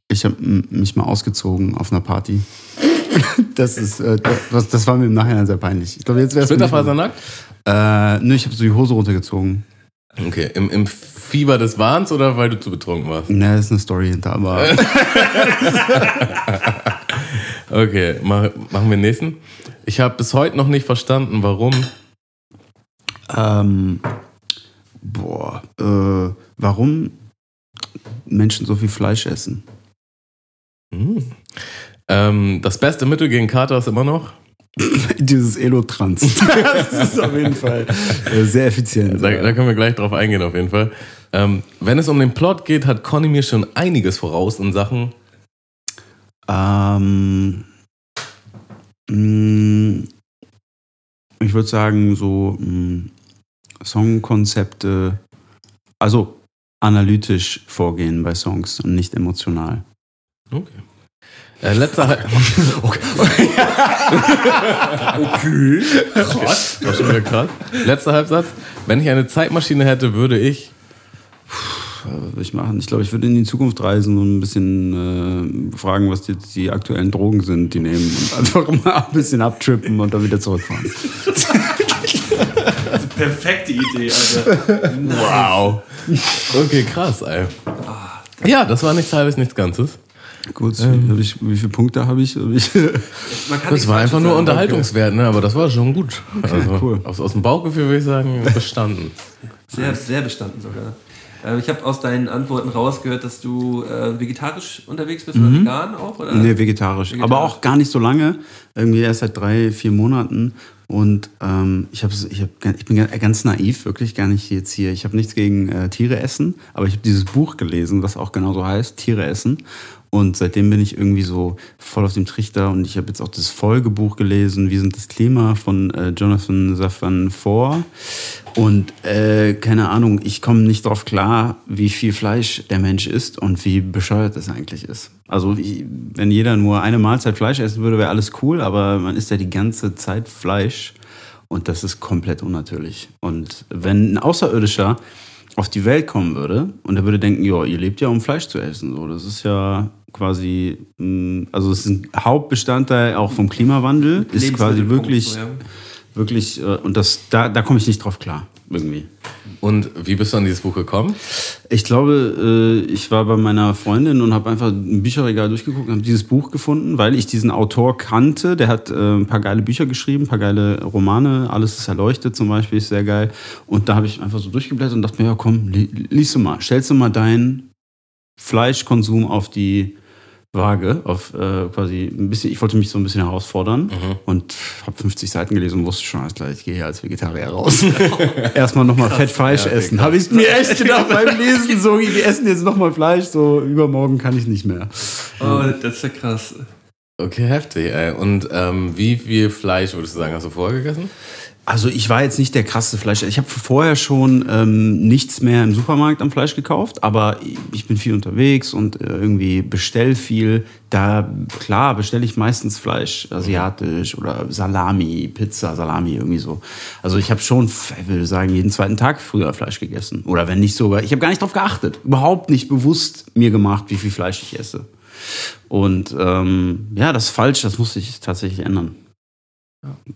ich habe mich mal ausgezogen auf einer Party. Das ist, äh, das, das war mir im Nachhinein sehr peinlich. Ich glaube, jetzt wäre es. Splitterfasernackt? Äh, nö, ich habe so die Hose runtergezogen. Okay, im, im Fieber des Wahns oder weil du zu betrunken warst? Ne, ist eine Story hinter, aber. Okay, mach, machen wir den nächsten. Ich habe bis heute noch nicht verstanden, warum. ähm, boah, äh, warum Menschen so viel Fleisch essen? Hm. Ähm, das beste Mittel gegen Kater ist immer noch. Dieses Elotrans. das ist auf jeden Fall äh, sehr effizient. Da, da können wir gleich drauf eingehen, auf jeden Fall. Ähm, wenn es um den Plot geht, hat Conny mir schon einiges voraus in Sachen. Ähm, mh, ich würde sagen, so mh, Songkonzepte, also analytisch vorgehen bei Songs und nicht emotional. Okay. Äh, letzter Halb Okay. krass. War schon wieder krass. Letzter Halbsatz. Wenn ich eine Zeitmaschine hätte, würde ich. Würde ich machen? Ich glaube, ich würde in die Zukunft reisen und ein bisschen äh, fragen, was jetzt die aktuellen Drogen sind, die nehmen und einfach mal ein bisschen abtrippen und dann wieder zurückfahren. Perfekte Idee, Alter. Wow. Okay, krass, ey. Ja, das war nichts halbes, nichts Ganzes. Gut, wie, hab ich, wie viele Punkte habe ich? Das war einfach nur. Unterhaltungswert, ne? aber das war schon gut. also, cool. aus, aus dem Bauchgefühl würde ich sagen, bestanden. Sehr, sehr bestanden sogar. Ähm, ich habe aus deinen Antworten rausgehört, dass du äh, vegetarisch unterwegs bist oder vegan auch? Oder? Nee, vegetarisch. Vegetarisch. Aber auch gar nicht so lange. Irgendwie erst seit drei, vier Monaten. Und ähm, ich, hab, ich, hab, ich bin ga- ganz naiv, wirklich gar nicht jetzt hier. Ich habe nichts gegen äh, Tiere essen, aber ich habe dieses Buch gelesen, was auch genauso heißt, Tiere essen. Und seitdem bin ich irgendwie so voll auf dem Trichter. Und ich habe jetzt auch das Folgebuch gelesen, Wie sind das Klima von äh, Jonathan Safran Foer. Und äh, keine Ahnung, ich komme nicht drauf klar, wie viel Fleisch der Mensch isst und wie bescheuert es eigentlich ist. Also wenn jeder nur eine Mahlzeit Fleisch essen würde, wäre alles cool, aber man isst ja die ganze Zeit Fleisch und das ist komplett unnatürlich. Und wenn ein Außerirdischer auf die Welt kommen würde und er würde denken, ja, ihr lebt ja, um Fleisch zu essen. So, das ist ja quasi, mh, also es ist ein Hauptbestandteil auch vom Klimawandel, ist quasi wirklich, wirklich, äh, und das, da, da komme ich nicht drauf klar, irgendwie. Und wie bist du an dieses Buch gekommen? Ich glaube, äh, ich war bei meiner Freundin und habe einfach ein Bücherregal durchgeguckt und habe dieses Buch gefunden, weil ich diesen Autor kannte. Der hat äh, ein paar geile Bücher geschrieben, ein paar geile Romane. Alles ist erleuchtet zum Beispiel, ist sehr geil. Und da habe ich einfach so durchgeblättert und dachte mir, ja komm, li liest du mal. Stellst du mal deinen Fleischkonsum auf die Waage, auf äh, quasi ein bisschen, ich wollte mich so ein bisschen herausfordern und habe 50 Seiten gelesen und wusste schon, alles klar, ich gehe hier als Vegetarier raus. Erstmal nochmal Fett Fleisch essen. Habe ich mir echt gedacht beim Lesen, so, wir essen jetzt nochmal Fleisch, so übermorgen kann ich nicht mehr. Oh, das ist ja krass. Okay, heftig, ey. Und ähm, wie viel Fleisch würdest du sagen, hast du vorher gegessen? Also ich war jetzt nicht der krasse Fleisch. Ich habe vorher schon ähm, nichts mehr im Supermarkt am Fleisch gekauft, aber ich bin viel unterwegs und äh, irgendwie bestell viel. Da klar bestelle ich meistens Fleisch, asiatisch oder Salami, Pizza, Salami irgendwie so. Also ich habe schon, ich würde sagen, jeden zweiten Tag früher Fleisch gegessen oder wenn nicht sogar. Ich habe gar nicht darauf geachtet, überhaupt nicht bewusst mir gemacht, wie viel Fleisch ich esse. Und ähm, ja, das ist falsch. Das muss sich tatsächlich ändern.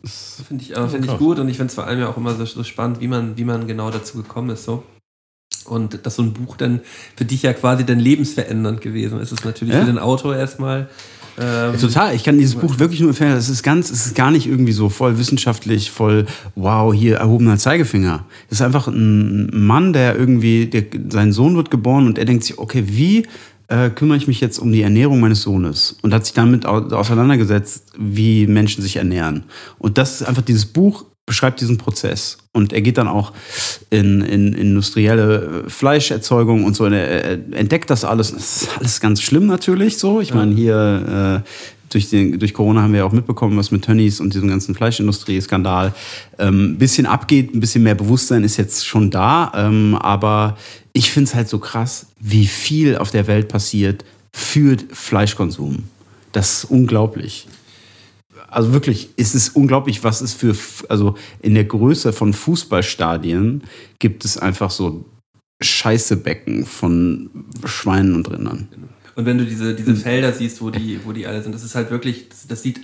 Das finde ich, äh, find ich gut und ich finde es vor allem ja auch immer so, so spannend, wie man, wie man genau dazu gekommen ist. So. Und dass so ein Buch dann für dich ja quasi dann lebensverändernd gewesen ist. Es ist natürlich Ja. für den Autor erstmal. Ähm, Total, ich kann dieses Buch wirklich nur empfehlen. Es ist ganz, es ist gar nicht irgendwie so voll wissenschaftlich, voll wow, hier erhobener Zeigefinger. Es ist einfach ein Mann, der irgendwie, der, sein Sohn wird geboren und er denkt sich, okay, wie äh, kümmere ich mich jetzt um die Ernährung meines Sohnes? Und hat sich damit au auseinandergesetzt, wie Menschen sich ernähren. Und das ist einfach dieses Buch beschreibt diesen Prozess. Und er geht dann auch in, in industrielle äh, Fleischerzeugung und so. Und er, entdeckt das alles. Das ist alles ganz schlimm natürlich so. Ich meine, hier äh, durch, den, durch Corona haben wir ja auch mitbekommen, was mit Tönnies und diesem ganzen Fleischindustrie-Skandal ähm, ein bisschen abgeht. Ein bisschen mehr Bewusstsein ist jetzt schon da. Ähm, aber ich finde es halt so krass, wie viel auf der Welt passiert für Fleischkonsum. Das ist unglaublich. Also wirklich, es ist unglaublich, was es für, also in der Größe von Fußballstadien gibt es einfach so Scheißebecken von Schweinen und Rindern. Und wenn du diese, diese Felder siehst, wo die, wo die alle sind, das ist halt wirklich, das, das sieht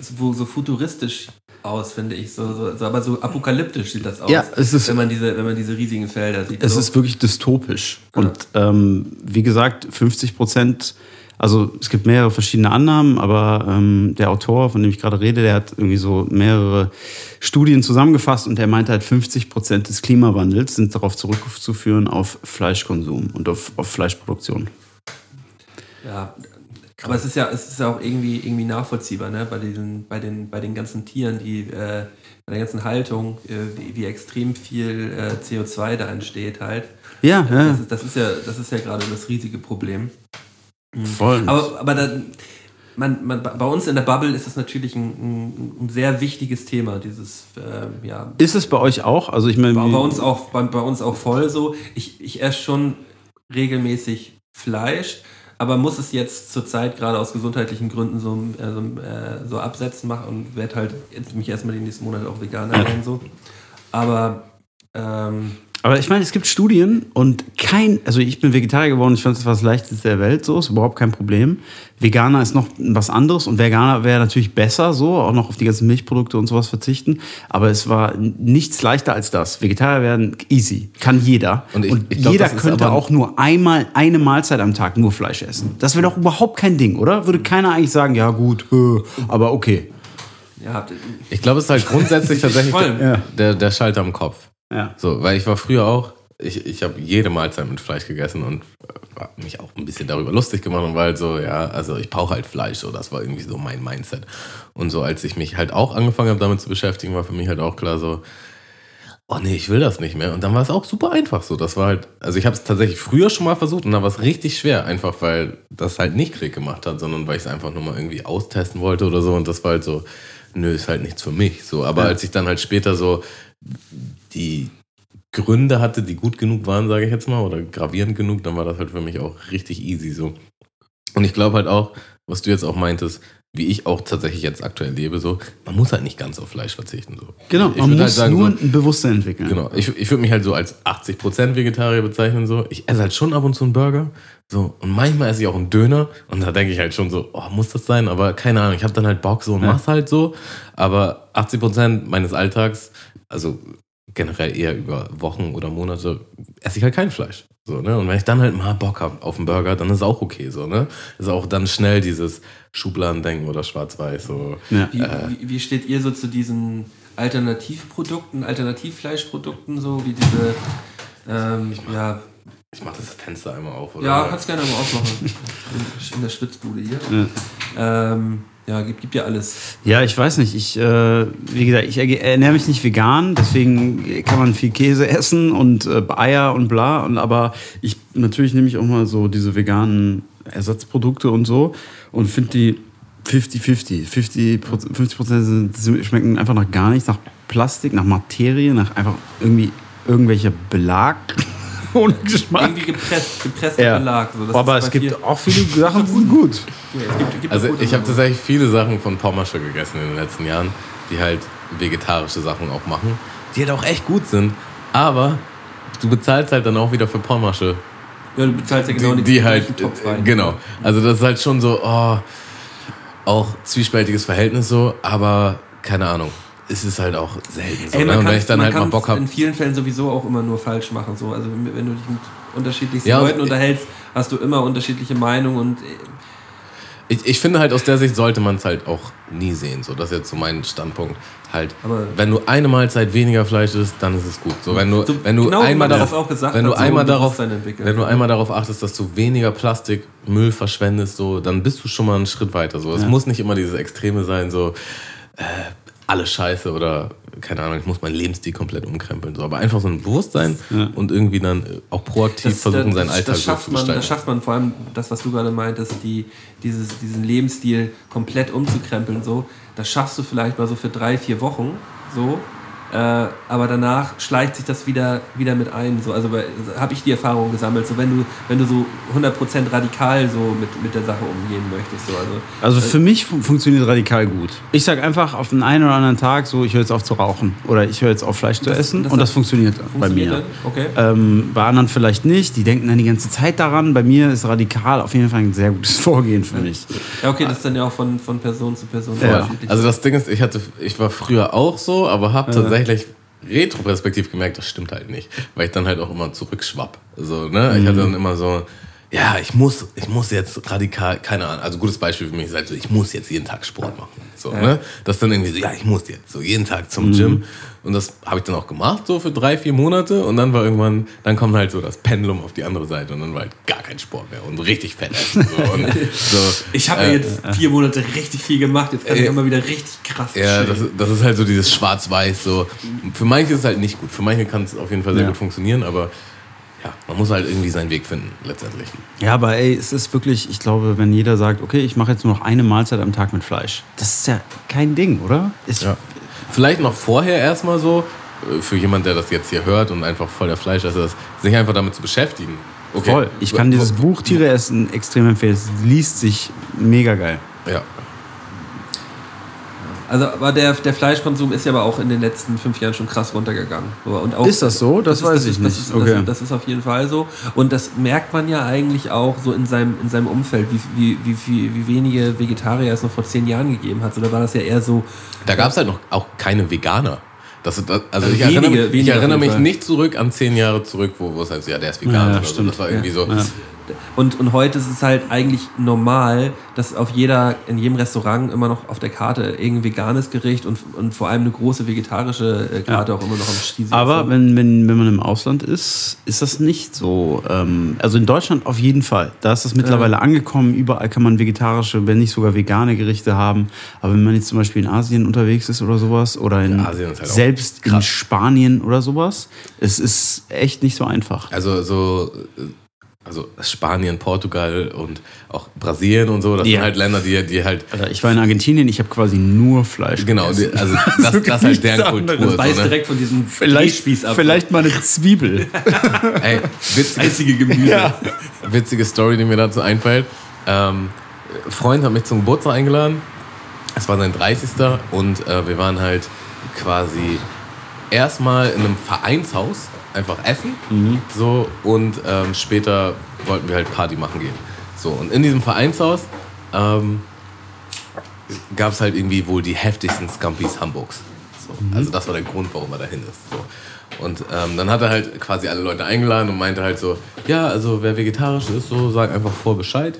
so, so futuristisch aus, finde ich. So, so, so, aber so apokalyptisch sieht das aus. Ja, es ist- wenn man diese, wenn man diese riesigen Felder sieht. Es so. ist wirklich dystopisch. Und ähm, wie gesagt, 50 Prozent, also es gibt mehrere verschiedene Annahmen, aber ähm, der Autor, von dem ich gerade rede, der hat irgendwie so mehrere Studien zusammengefasst und der meinte halt, 50 Prozent des Klimawandels sind darauf zurückzuführen auf Fleischkonsum und auf, auf Fleischproduktion. Ja, aber es ist ja, es ist ja auch irgendwie, irgendwie nachvollziehbar, ne? Bei den, bei den, bei den ganzen Tieren, die, äh, bei der ganzen Haltung, äh, wie, wie extrem viel äh, CO2 da entsteht halt. Ja, ja, Das, ist, das ist ja, das ist ja gerade das riesige Problem. voll. Aber, aber dann, man, man, bei uns in der Bubble ist das natürlich ein, ein, ein sehr wichtiges Thema, dieses, ähm, ja, ist es bei euch auch? Also ich meine, bei, bei, uns auch, bei, bei uns auch voll so. Ich, ich esse schon regelmäßig Fleisch, aber muss es jetzt zurzeit gerade aus gesundheitlichen Gründen so, äh, so, äh, absetzen machen und werde halt mich erstmal die nächsten Monate auch Veganer ernähren so. Aber ähm, Aber ich meine, es gibt Studien und kein, also ich bin Vegetarier geworden, ich fand es was Leichtes der Welt, so ist überhaupt kein Problem. Veganer ist noch was anderes und Veganer wäre natürlich besser, so auch noch auf die ganzen Milchprodukte und sowas verzichten. Aber es war nichts leichter als das. Vegetarier werden easy, kann jeder. Und Und, ich- ich glaub, jeder könnte auch nur einmal eine Mahlzeit am Tag nur Fleisch essen. Das wäre doch überhaupt kein Ding, oder? Würde keiner eigentlich sagen, ja gut, äh, aber okay. ja, Ich glaube, es ist halt grundsätzlich tatsächlich der, der, der Schalter im Kopf. Ja. So, weil ich war früher auch, ich, ich habe jede Mahlzeit mit Fleisch gegessen und äh, mich auch ein bisschen darüber lustig gemacht und war halt so, ja, also ich brauche halt Fleisch, so, das war irgendwie so mein Mindset. Und so, als ich mich halt auch angefangen habe, damit zu beschäftigen, war für mich halt auch klar so, oh nee, ich will das nicht mehr. Und dann war es auch super einfach so. Das war halt, also ich habe es tatsächlich früher schon mal versucht und da war es richtig schwer, einfach weil das halt nicht Klick gemacht hat, sondern weil ich es einfach nur mal irgendwie austesten wollte oder so. Und das war halt so, nö, ist halt nichts für mich. So, aber als ich dann halt später so die Gründe hatte, die gut genug waren, sage ich jetzt mal, oder gravierend genug, dann war das halt für mich auch richtig easy so. Und ich glaube halt auch, was du jetzt auch meintest, wie ich auch tatsächlich jetzt aktuell lebe, so, man muss halt nicht ganz auf Fleisch verzichten. So. Genau, ich man würd muss nur so, ein Bewusstsein entwickeln. Genau, ich, ich würde mich halt so als 80% Vegetarier bezeichnen. So. Ich esse halt schon ab und zu einen Burger. So. Und manchmal esse ich auch einen Döner. Und da denke ich halt schon so, oh, muss das sein? Aber keine Ahnung, ich habe dann halt Bock so und mach's halt so. Aber 80% meines Alltags, also generell eher über Wochen oder Monate, esse ich halt kein Fleisch. So, ne? Und wenn ich dann halt mal Bock habe auf einen Burger, dann ist es auch okay. So, ne? Ist auch dann schnell dieses Schubladendenken oder Schwarz-Weiß. So. Ja. Wie, wie, wie steht ihr so zu diesen Alternativprodukten, Alternativfleischprodukten, so wie diese, ähm, ja, Ich mache das Fenster einmal auf. Oder? ja, kannst gerne mal aufmachen. In, in der Spitzbude hier. Ähm, ja, gibt, gibt ja alles. Ja, ich weiß nicht. Ich, äh, wie gesagt, ich ernähre mich nicht vegan, deswegen kann man viel Käse essen und äh, Eier und bla. Und, aber ich natürlich nehme ich auch mal so diese veganen Ersatzprodukte und so und finde die 50-50. 50 50 Prozent sind- schmecken einfach nach gar nichts, nach Plastik, nach Materie, nach einfach irgendwie irgendwelcher Belag ohne Geschmack. Irgendwie gepresst, gepresster Ja. Belag. So, das aber es gibt viel- auch viele Sachen, die sind gut. Ja, es gibt, gibt Also ich habe tatsächlich viele Sachen von Pommersche gegessen in den letzten Jahren, die halt vegetarische Sachen auch machen, die halt auch echt gut sind. Aber du bezahlst halt dann auch wieder für Pommersche. Ja, du bezahlst ja genau die, die, die halt, gleichen Topf rein. äh, genau. Also das ist halt schon so, oh, auch zwiespältiges Verhältnis so, aber keine Ahnung. Es ist halt auch selten so. Ey, ne? kann ich dann halt mal Bock habe, in vielen Fällen sowieso auch immer nur falsch machen. So. Also wenn du dich mit unterschiedlichsten Ja, Leuten unterhältst, hast du immer unterschiedliche Meinungen und äh, Ich, ich finde halt aus der Sicht sollte man es halt auch nie sehen. So, das ist jetzt so mein Standpunkt. Halt, Aber- wenn du eine Mahlzeit weniger Fleisch isst, dann ist es gut. So, wenn du, So, wenn du genau einmal darauf, gesagt wenn du einmal ein darauf, wenn du einmal darauf achtest, dass du weniger Plastikmüll verschwendest, so, dann bist du schon mal einen Schritt weiter. So, es muss nicht immer dieses Extreme sein, so äh, alles Scheiße oder keine Ahnung, ich muss meinen Lebensstil komplett umkrempeln. So, aber einfach so ein Bewusstsein und irgendwie dann äh, auch proaktiv versuchen, seinen Alltag das so schafft zu man, gestalten. Das schafft man vor allem, das, was du gerade meintest, die, dieses, diesen Lebensstil komplett umzukrempeln. So. Das schaffst du vielleicht mal so für drei, vier Wochen. So. Äh, aber danach schleicht sich das wieder, wieder mit ein. So, also habe ich die Erfahrung gesammelt. So, wenn du, wenn du so 100% radikal so mit, mit der Sache umgehen möchtest. So, also, Also für mich fun funktioniert radikal gut. Ich sag einfach auf den einen oder anderen Tag so, ich höre jetzt auf zu rauchen oder ich höre jetzt auf Fleisch zu Das- essen das und das funktioniert, bei funktioniert mir. dann? Okay. Ähm, bei anderen vielleicht nicht, die denken dann die ganze Zeit daran. Bei mir ist radikal auf jeden Fall ein sehr gutes Vorgehen für mich. ja, okay, das ist dann ja auch von, von Person zu Person Ja. unterschiedlich. Also das Ding ist, ich hatte, ich war früher auch so, aber habe tatsächlich retroperspektiv gemerkt, das stimmt halt nicht, weil ich dann halt auch immer zurückschwapp. So, ne? Ich hatte dann immer so, ja, ich muss, ich muss jetzt radikal, keine Ahnung, also gutes Beispiel für mich ist halt so, ich muss jetzt jeden Tag Sport machen. So, ne? Das dann irgendwie so, ja, ich muss jetzt so jeden Tag zum Gym. Und das habe ich dann auch gemacht, so für drei, vier Monate. Und dann war irgendwann, dann kommt halt so das Pendulum auf die andere Seite und dann war halt gar kein Sport mehr und richtig fett essen. So, und so, ich habe ja äh, jetzt vier Monate richtig viel gemacht, jetzt kann ich Äh, immer wieder richtig krass Ja, das, das ist halt so dieses Schwarz-Weiß. So. Für manche ist es halt nicht gut. Für manche kann es auf jeden Fall sehr Ja. gut funktionieren, aber ja, man muss halt irgendwie seinen Weg finden, letztendlich. Ja, aber ey, es ist wirklich, ich glaube, wenn jeder sagt, okay, ich mache jetzt nur noch eine Mahlzeit am Tag mit Fleisch, das ist ja kein Ding, oder? Ist, Ja. Vielleicht noch vorher erstmal so, äh, für jemand, der das jetzt hier hört und einfach voll der Fleischesser ist, sich einfach damit zu beschäftigen. Okay. Voll. Ich kann dieses Buch Tiere essen extrem empfehlen. Es liest sich mega geil. Ja. Also, aber der, der Fleischkonsum ist ja aber auch in den letzten fünf Jahren schon krass runtergegangen. Und auch, Ist das so? Das weiß ich ist, nicht. Das ist, Okay. das, das ist auf jeden Fall so. Und das merkt man ja eigentlich auch so in seinem, in seinem Umfeld, wie, wie, wie, wie, wie wenige Vegetarier es noch vor zehn Jahren gegeben hat. So, da war das ja eher so, Da gab es halt noch auch keine Veganer. Das, das, also ich Wenige, erinnere, mich- ich erinnere mich nicht zurück an zehn Jahre zurück, wo, wo es heißt, ja, der ist vegan Ja, so. stimmt. Das war irgendwie so. Ja. Und, und heute ist es halt eigentlich normal, dass auf jeder, in jedem Restaurant immer noch auf der Karte irgendein veganes Gericht und, und vor allem eine große vegetarische äh, Karte auch immer noch am Stiel. Aber wenn, wenn, wenn man im Ausland ist, ist das nicht so. Ähm, also in Deutschland auf jeden Fall. Da ist das mittlerweile angekommen. Überall kann man vegetarische, wenn nicht sogar vegane Gerichte haben. Aber wenn man jetzt zum Beispiel in Asien unterwegs ist oder sowas, oder in, Ja, halt selbst in. Spanien oder sowas, es ist echt nicht so einfach. Also so, äh, also Spanien, Portugal und auch Brasilien und so, das Ja. sind halt Länder, die, die halt Alter, ich war in Argentinien, ich habe quasi nur Fleisch. Genau, gegessen. die, also das, das ist halt deren Kultur. anderes. So, beißt ne? direkt von diesem vielleicht, ab. vielleicht mal eine Zwiebel. Ey, witzige, einzige Gemüse. witzige Story, die mir dazu einfällt. Ähm, ein Freund hat mich zum Geburtstag eingeladen. Es war sein 30. und äh, wir waren halt quasi erstmal in einem Vereinshaus einfach essen. So, und ähm, später wollten wir halt Party machen gehen. So, und in diesem Vereinshaus ähm, gab es halt irgendwie wohl die heftigsten Scampis Hamburgs. So. Also das war der Grund, warum er dahin ist. So. Und ähm, dann hat er halt quasi alle Leute eingeladen und meinte halt so, ja, also wer vegetarisch ist, so sag einfach vor Bescheid.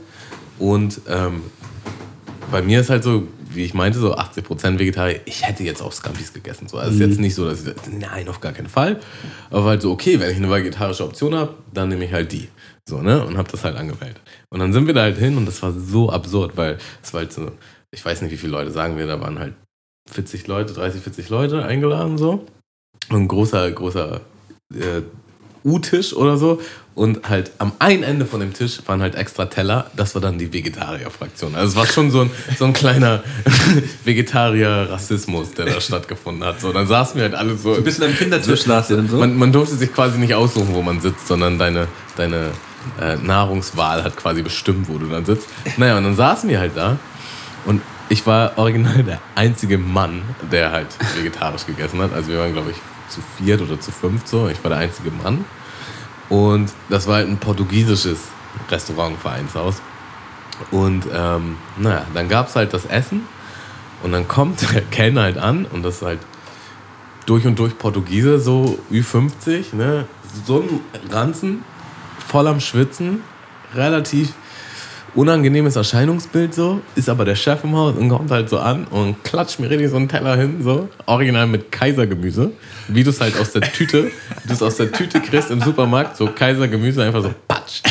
Und ähm, bei mir ist halt so, wie ich meinte, so 80% Vegetarier. Ich hätte jetzt auch Scampis gegessen. So. Also es ist jetzt nicht so, dass ich nein, auf gar keinen Fall. Aber halt so, okay, wenn ich eine vegetarische Option habe, dann nehme ich halt die. So, ne? Und habe das halt angewählt. Und dann sind wir da halt hin und das war so absurd, weil es war halt so, ich weiß nicht, wie viele Leute sagen wir, da waren halt 40 Leute, 30, 40 Leute eingeladen so. Und ein großer, großer äh, U-Tisch oder so. Und halt am einen Ende von dem Tisch waren halt extra Teller. Das war dann die Vegetarier-Fraktion. Also es war schon so ein, so ein kleiner Vegetarier-Rassismus, der da stattgefunden hat. So, dann saßen wir halt alle so. Ein bisschen am Kindertisch saß ihr dann so. Man, man durfte sich quasi nicht aussuchen, wo man sitzt, sondern deine, deine äh, Nahrungswahl hat quasi bestimmt, wo du dann sitzt. Naja, und dann saßen wir halt da und ich war original der einzige Mann, der halt vegetarisch gegessen hat. Also wir waren, glaube ich, zu viert oder zu fünft so. Ich war der einzige Mann. Und das war halt ein portugiesisches Restaurant, Vereinshaus. Und ähm, naja, dann gab es halt das Essen und dann kommt der Kellner halt an und das ist halt durch und durch Portugiese, so Ü50, ne? So ein Ranzen, voll am Schwitzen, relativ unangenehmes Erscheinungsbild so, ist aber der Chef im Haus und kommt halt so an und klatscht mir richtig so einen Teller hin, so, original mit Kaisergemüse, wie du es halt aus der Tüte, wie du es aus der Tüte kriegst im Supermarkt, so Kaisergemüse einfach so patsch.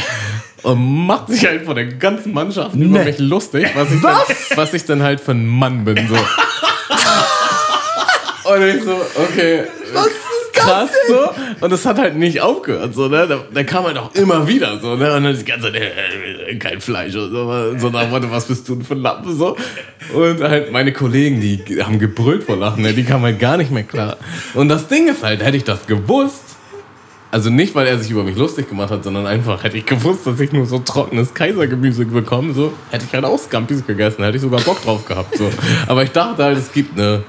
Und macht sich halt vor der ganzen Mannschaft über mich lustig, was ich, Dann, was ich dann halt für ein Mann bin, so. Und ich so, okay. Was krass so. Und es hat halt nicht aufgehört, so, ne? Der, der kam halt auch immer wieder, so, ne? Und dann die ganze Zeit, äh, kein Fleisch und so, so nach Motto, was bist du denn für ein Lampe so? Und halt meine Kollegen, die haben gebrüllt vor Lachen, ne? die kamen halt gar nicht mehr klar. Und das Ding ist halt, hätte ich das gewusst, also nicht, weil er sich über mich lustig gemacht hat, sondern einfach hätte ich gewusst, dass ich nur so trockenes Kaisergemüse bekomme, so hätte ich halt auch Scampis gegessen, hätte ich sogar Bock drauf gehabt. So. Aber ich dachte halt, es gibt eine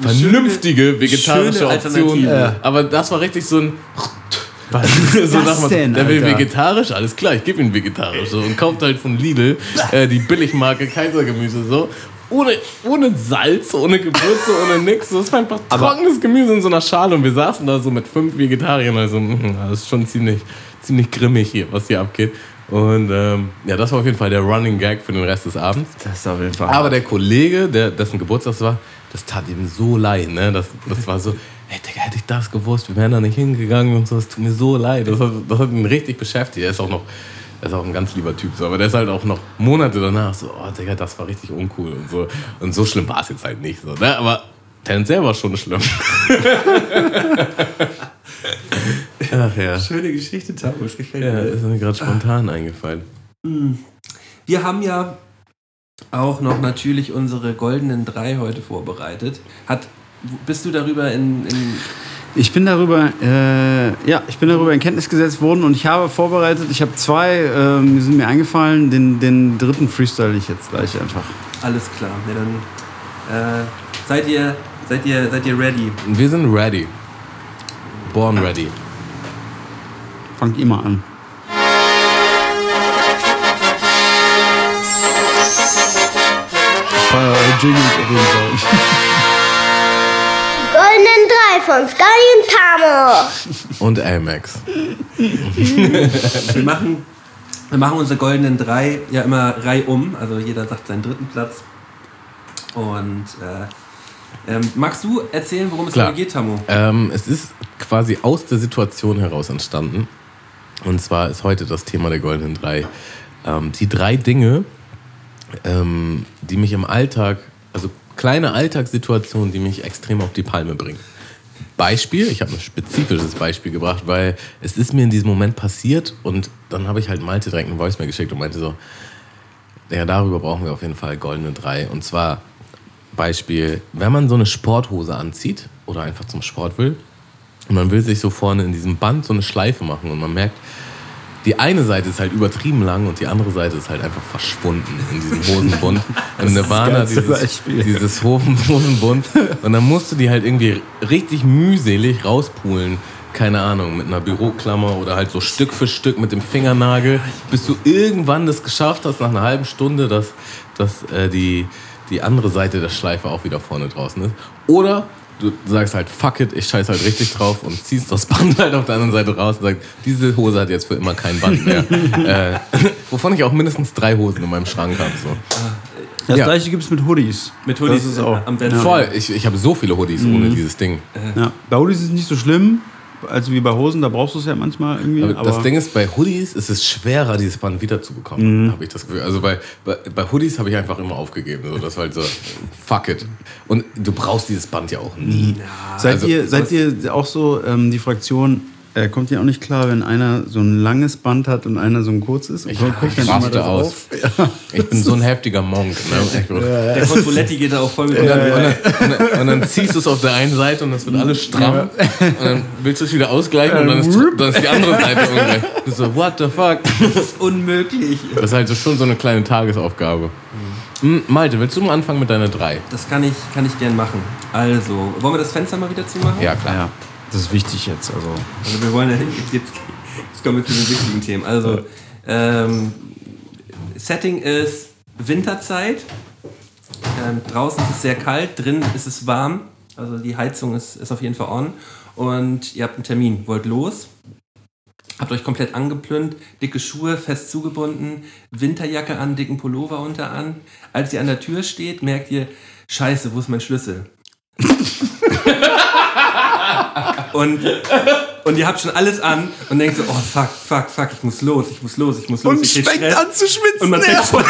vernünftige vegetarische Option. Aber das war richtig so ein Was so ist nach das dem- denn, Der will Alter? vegetarisch, alles klar, ich gebe ihm vegetarisch. So, und kauft halt von Lidl äh, die Billigmarke Kaisergemüse so. Ohne, ohne Salz, ohne Gewürze, ohne nix. So, Das war einfach trockenes Gemüse in so einer Schale. Und wir saßen da so mit fünf Vegetariern. Also, mh, das ist schon ziemlich, ziemlich grimmig hier, was hier abgeht. Und ähm, ja, das war auf jeden Fall der Running Gag für den Rest des Abends. Das ist auf jeden Fall. Aber der Kollege, der, dessen Geburtstag es war, das tat ihm so leid. Ne? Das, das war so, hey Digga, hätte ich das gewusst, wir wären da nicht hingegangen und so, es tut mir so leid. Das hat, das hat ihn richtig beschäftigt. Er ist auch noch, er ist auch ein ganz lieber Typ, so, aber der ist halt auch noch Monate danach so, oh Digga, das war richtig uncool und so. Und so schlimm war es jetzt halt nicht. So, ne? Aber tendenziell war schon schlimm. Ach ja. Schöne Geschichte, das gefällt Ja, mir. ist mir gerade spontan eingefallen. Wir haben ja auch noch natürlich unsere goldenen drei heute vorbereitet. Hat, bist du darüber in, in Ich bin darüber, äh, ja, ich bin darüber in Kenntnis gesetzt worden und ich habe vorbereitet. Ich habe zwei, ähm, die sind mir eingefallen. Den, den dritten freestyle ich jetzt gleich einfach. alles klar? Ja, dann äh, seid ihr, seid ihr, seid ihr ready? Wir sind ready. Born ready. Fangt mal an. Jingles auf jeden Fall. Goldenen drei von Sky und Tamo. Und Amex. Wir machen, wir machen unsere goldenen drei ja immer reihum. Also jeder sagt seinen dritten Platz. Und äh, ähm, magst du erzählen, worum es Klar. geht, Tamo? Ähm, es ist quasi aus der Situation heraus entstanden. Und zwar ist heute das Thema der Goldenen Drei. Ähm, die drei Dinge, ähm, die mich im Alltag, also kleine Alltagssituationen, die mich extrem auf die Palme bringen. Beispiel, ich habe ein spezifisches Beispiel gebracht, weil es ist mir in diesem Moment passiert und dann habe ich halt Malte direkt eine Voice-Mail geschickt und meinte so, ja, darüber brauchen wir auf jeden Fall goldene drei. Und zwar Beispiel, wenn man so eine Sporthose anzieht oder einfach zum Sport will und man will sich so vorne in diesem Band so eine Schleife machen und man merkt, die eine Seite ist halt übertrieben lang und die andere Seite ist halt einfach verschwunden in diesem Hosenbund. Und Nirvana, dieses, Beispiel. dieses Hosen- Hosenbund. Und dann musst du die halt irgendwie richtig mühselig rauspulen. Keine Ahnung, mit einer Büroklammer oder halt so Stück für Stück mit dem Fingernagel, bis du irgendwann das geschafft hast, nach einer halben Stunde, dass, dass äh, die, die andere Seite der Schleife auch wieder vorne draußen ist. Oder du sagst halt, fuck it, ich scheiß halt richtig drauf und ziehst das Band halt auf der anderen Seite raus und sagst, diese Hose hat jetzt für immer kein Band mehr. äh, wovon ich auch mindestens drei Hosen in meinem Schrank habe. So. Das Ja. gleiche gibt es mit Hoodies. Mit Hoodies Das ist auch. am. Voll, ich, ich habe so viele Hoodies ohne dieses Ding. Ja. Bei Hoodies ist es nicht so schlimm, als wie bei Hosen. Da brauchst du es ja manchmal irgendwie. Aber, Aber, das Ding ist, bei Hoodies ist es schwerer, dieses Band wiederzubekommen, habe ich das Gefühl. Also bei, bei, bei Hoodies habe ich einfach immer aufgegeben. So, das war halt so, fuck it. Und du brauchst dieses Band ja auch nie. seid, also, ihr, seid ihr auch so ähm, die Fraktion, äh, kommt ihr auch nicht klar, wenn einer so ein langes Band hat und einer so ein kurzes? Ich, Guckt ich dann immer raste da aus. drauf? Ich bin so ein heftiger Monk. Ne? Ich, Der Consoletti geht da auch voll mit Und dann, und, dann, und, dann, und dann ziehst du es auf der einen Seite und das wird alles stramm. Und dann willst du es wieder ausgleichen und dann ist, dann ist die andere Seite ungleich. Du so, what the fuck? unmöglich. Das ist halt so schon so eine kleine Tagesaufgabe. Hm, Malte, willst du mal anfangen mit deiner drei? Das kann ich, kann ich gern machen. Also, wollen wir das Fenster mal wieder zumachen? Ja, klar. Ja, das ist wichtig jetzt. Also. Also wir wollen ja jetzt, jetzt kommen wir zu den wichtigen Themen. Also ähm, Setting ist Winterzeit. Ähm, draußen ist es sehr kalt, drin ist es warm. Also die Heizung ist, ist auf jeden Fall on. Und ihr habt einen Termin, wollt los. Habt euch komplett angeplünt, dicke Schuhe fest zugebunden, Winterjacke an, dicken Pullover unter an. Als ihr an der Tür steht, merkt ihr, scheiße, wo ist mein Schlüssel? Und, und ihr habt schon alles an und denkt so, oh fuck, fuck, fuck, ich muss los, ich muss los, ich muss los. ich krieg Stress. zu schwitzen. Und, man fängt voll,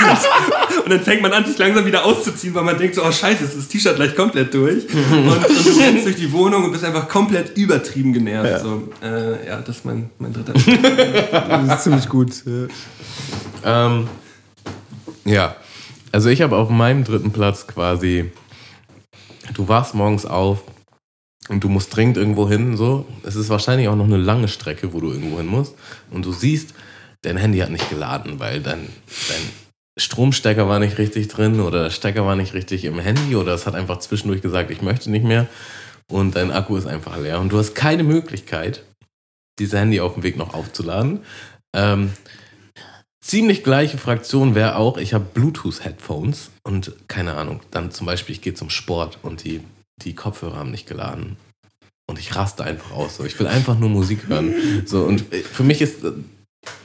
und dann fängt man an, sich langsam wieder auszuziehen, weil man denkt so, oh scheiße, ist das T-Shirt gleich komplett durch. Und, und du rennst durch die Wohnung und bist einfach komplett übertrieben genervt. So, äh, ja, das ist mein, mein dritter. Das ist ziemlich gut. Ähm, ja, also ich habe auf meinem dritten Platz quasi, du wachst morgens auf und du musst dringend irgendwo hin, so. Es ist wahrscheinlich auch noch eine lange Strecke, wo du irgendwo hin musst. Und du siehst, dein Handy hat nicht geladen, weil dein, dein Stromstecker war nicht richtig drin oder der Stecker war nicht richtig im Handy oder es hat einfach zwischendurch gesagt, ich möchte nicht mehr. Und dein Akku ist einfach leer. Und du hast keine Möglichkeit, dieses Handy auf dem Weg noch aufzuladen. Ähm, ziemlich gleiche Fraktion wäre auch, ich habe Bluetooth-Headphones und keine Ahnung, dann zum Beispiel, ich gehe zum Sport und die, die Kopfhörer haben nicht geladen. Und ich raste einfach aus. So. Ich will einfach nur Musik hören. So, und äh, für mich ist, äh,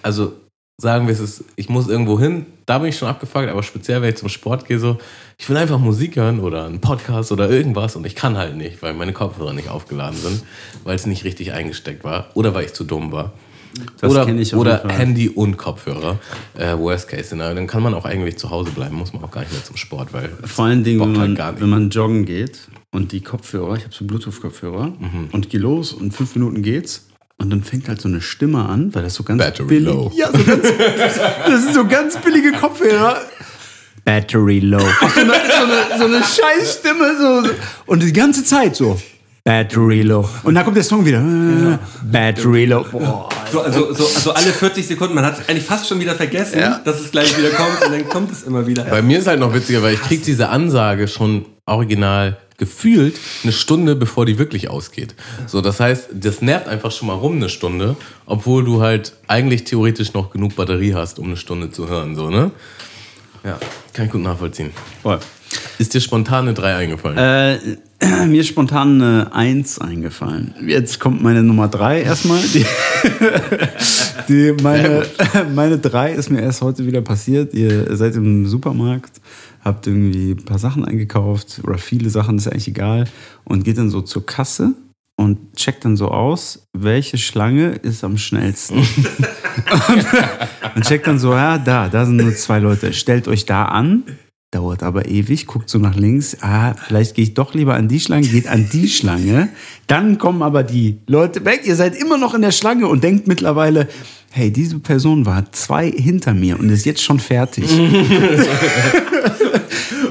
also sagen wir es ist, ich muss irgendwo hin, da bin ich schon abgefuckt, aber speziell, wenn ich zum Sport gehe, so, ich will einfach Musik hören oder einen Podcast oder irgendwas und ich kann halt nicht, weil meine Kopfhörer nicht aufgeladen sind, weil es nicht richtig eingesteckt war oder weil ich zu dumm war. Das oder ich oder. Handy und Kopfhörer. Äh, Worst Case Szenario. Dann kann man auch eigentlich zu Hause bleiben, muss man auch gar nicht mehr zum Sport, weil Vor allen Dingen, wenn halt man, gar nicht. wenn man joggen geht und die Kopfhörer, ich habe so Bluetooth-Kopfhörer Mhm. und geh los und fünf Minuten geht's und dann fängt halt so eine Stimme an, weil das so ganz Battery billig low. Ja, so ganz, das sind so ganz billige Kopfhörer. Battery low. So eine, so eine, so eine Scheißstimme so, so. und die ganze Zeit so. Battery low. Und dann kommt der Song wieder. Äh, Battery low. Boah. So, also, so, also alle 40 Sekunden, man hat eigentlich fast schon wieder vergessen, dass es gleich wieder kommt und dann kommt es immer wieder. Bei mir ist halt noch witziger, weil ich krieg diese Ansage schon original gefühlt eine Stunde, bevor die wirklich ausgeht. So, das heißt, das nervt einfach schon mal rum eine Stunde, obwohl du halt eigentlich theoretisch noch genug Batterie hast, um eine Stunde zu hören, so, ne? Ja, kann ich gut nachvollziehen. Voll. Ist dir spontan eine 3 eingefallen? Äh, mir ist spontan eine 1 eingefallen. Jetzt kommt meine Nummer 3 erstmal. Die, die meine, meine 3 ist mir erst heute wieder passiert. Ihr seid im Supermarkt, habt irgendwie ein paar Sachen eingekauft oder viele Sachen, ist eigentlich egal. Und geht dann so zur Kasse und checkt dann so aus, welche Schlange ist am schnellsten. und, und checkt dann so, ja, da, da sind nur zwei Leute. Stellt euch da an. Dauert aber ewig, guckt so nach links. Ah, vielleicht gehe ich doch lieber an die Schlange, geht an die Schlange. Dann kommen aber die Leute weg. Ihr seid immer noch in der Schlange und denkt mittlerweile, hey, diese Person war zwei hinter mir und ist jetzt schon fertig.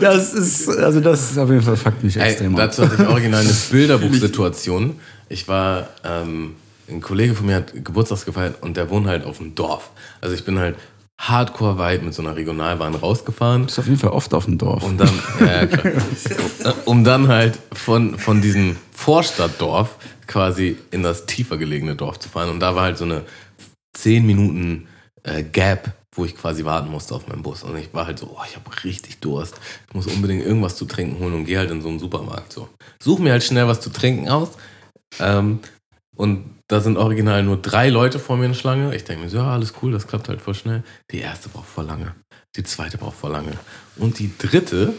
das ist, also das ist auf jeden Fall fuckt mich Ey, extrem ab. dazu hatte ich original eine Bilderbuchsituation. Ich war, ähm, ein Kollege von mir hat Geburtstags gefeiert und der wohnt halt auf dem Dorf. Also ich bin halt hardcore weit mit so einer Regionalbahn rausgefahren. ist auf jeden Fall oft auf dem Dorf. Und dann, ja, klar. um dann halt von, von diesem Vorstadtdorf quasi in das tiefer gelegene Dorf zu fahren. Und da war halt so eine 10 Minuten äh, Gap, wo ich quasi warten musste auf meinen Bus. Und ich war halt so, oh, ich habe richtig Durst. Ich muss unbedingt irgendwas zu trinken holen und gehe halt in so einen Supermarkt. So. Such mir halt schnell was zu trinken aus. Ähm, und da sind original nur drei Leute vor mir in Schlange. Ich denke mir so, ja, alles cool, das klappt halt voll schnell. Die erste braucht voll lange. Die zweite braucht voll lange. Und die dritte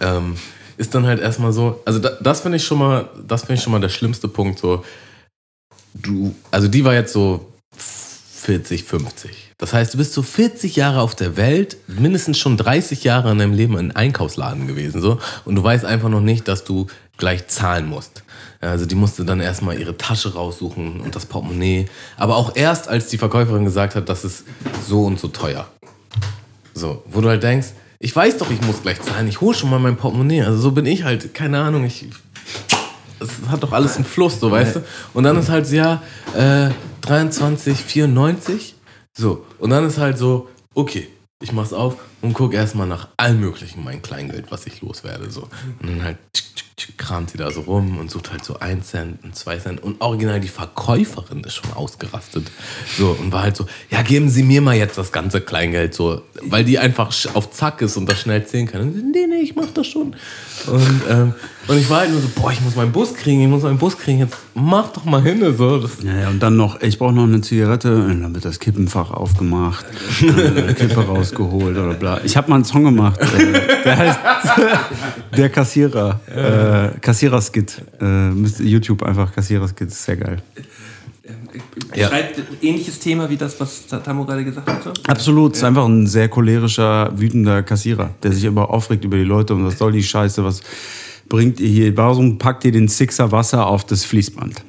ähm, ist dann halt erstmal so, also da, das finde ich schon mal, das finde ich schon mal der schlimmste Punkt, so, du, also die war jetzt so 40, 50. Das heißt, du bist so 40 Jahre auf der Welt, mindestens schon 30 Jahre in deinem Leben in Einkaufsladen gewesen, so, und du weißt einfach noch nicht, dass du gleich zahlen musst. Also die musste dann erstmal ihre Tasche raussuchen und das Portemonnaie. Aber auch erst, als die Verkäuferin gesagt hat, das ist so und so teuer. So, wo du halt denkst, ich weiß doch, ich muss gleich zahlen, ich hole schon mal mein Portemonnaie. Also so bin ich halt, keine Ahnung, ich. Es hat doch alles einen Fluss, so weißt du? Und dann ist halt so, ja, äh, 23,94. So, und dann ist halt so, okay, ich mach's auf und guck erstmal nach allem möglichen mein Kleingeld, was ich loswerde. So. Und dann halt tsch, tsch, tsch, kramt sie da so rum und sucht halt so ein Cent und zwei Cent. Und original die Verkäuferin ist schon ausgerastet. So, und war halt so, ja, geben Sie mir mal jetzt das ganze Kleingeld so, weil die einfach auf Zack ist und das schnell zählen kann. Und nee, nee, ich mach das schon. Und, ähm, und ich war halt nur so, boah, ich muss meinen Bus kriegen, ich muss meinen Bus kriegen, jetzt mach doch mal hin. So. Das, Ja, ja, und dann noch, ich brauche noch eine Zigarette, und dann wird das Kippenfach aufgemacht, Kippe rausgeholt oder bla. Ich habe mal einen Song gemacht, äh, der heißt Der Kassierer, äh, Kassiererskit. Äh, YouTube einfach Kassiererskit, ist sehr geil. Ja. Schreibt ein ähnliches Thema wie das, was Tamo gerade gesagt hat. so? Absolut, ist einfach ein sehr cholerischer, wütender Kassierer, der sich immer aufregt über die Leute und was soll die Scheiße, was bringt ihr hier? Warum packt ihr den Sixer Wasser auf das Fließband?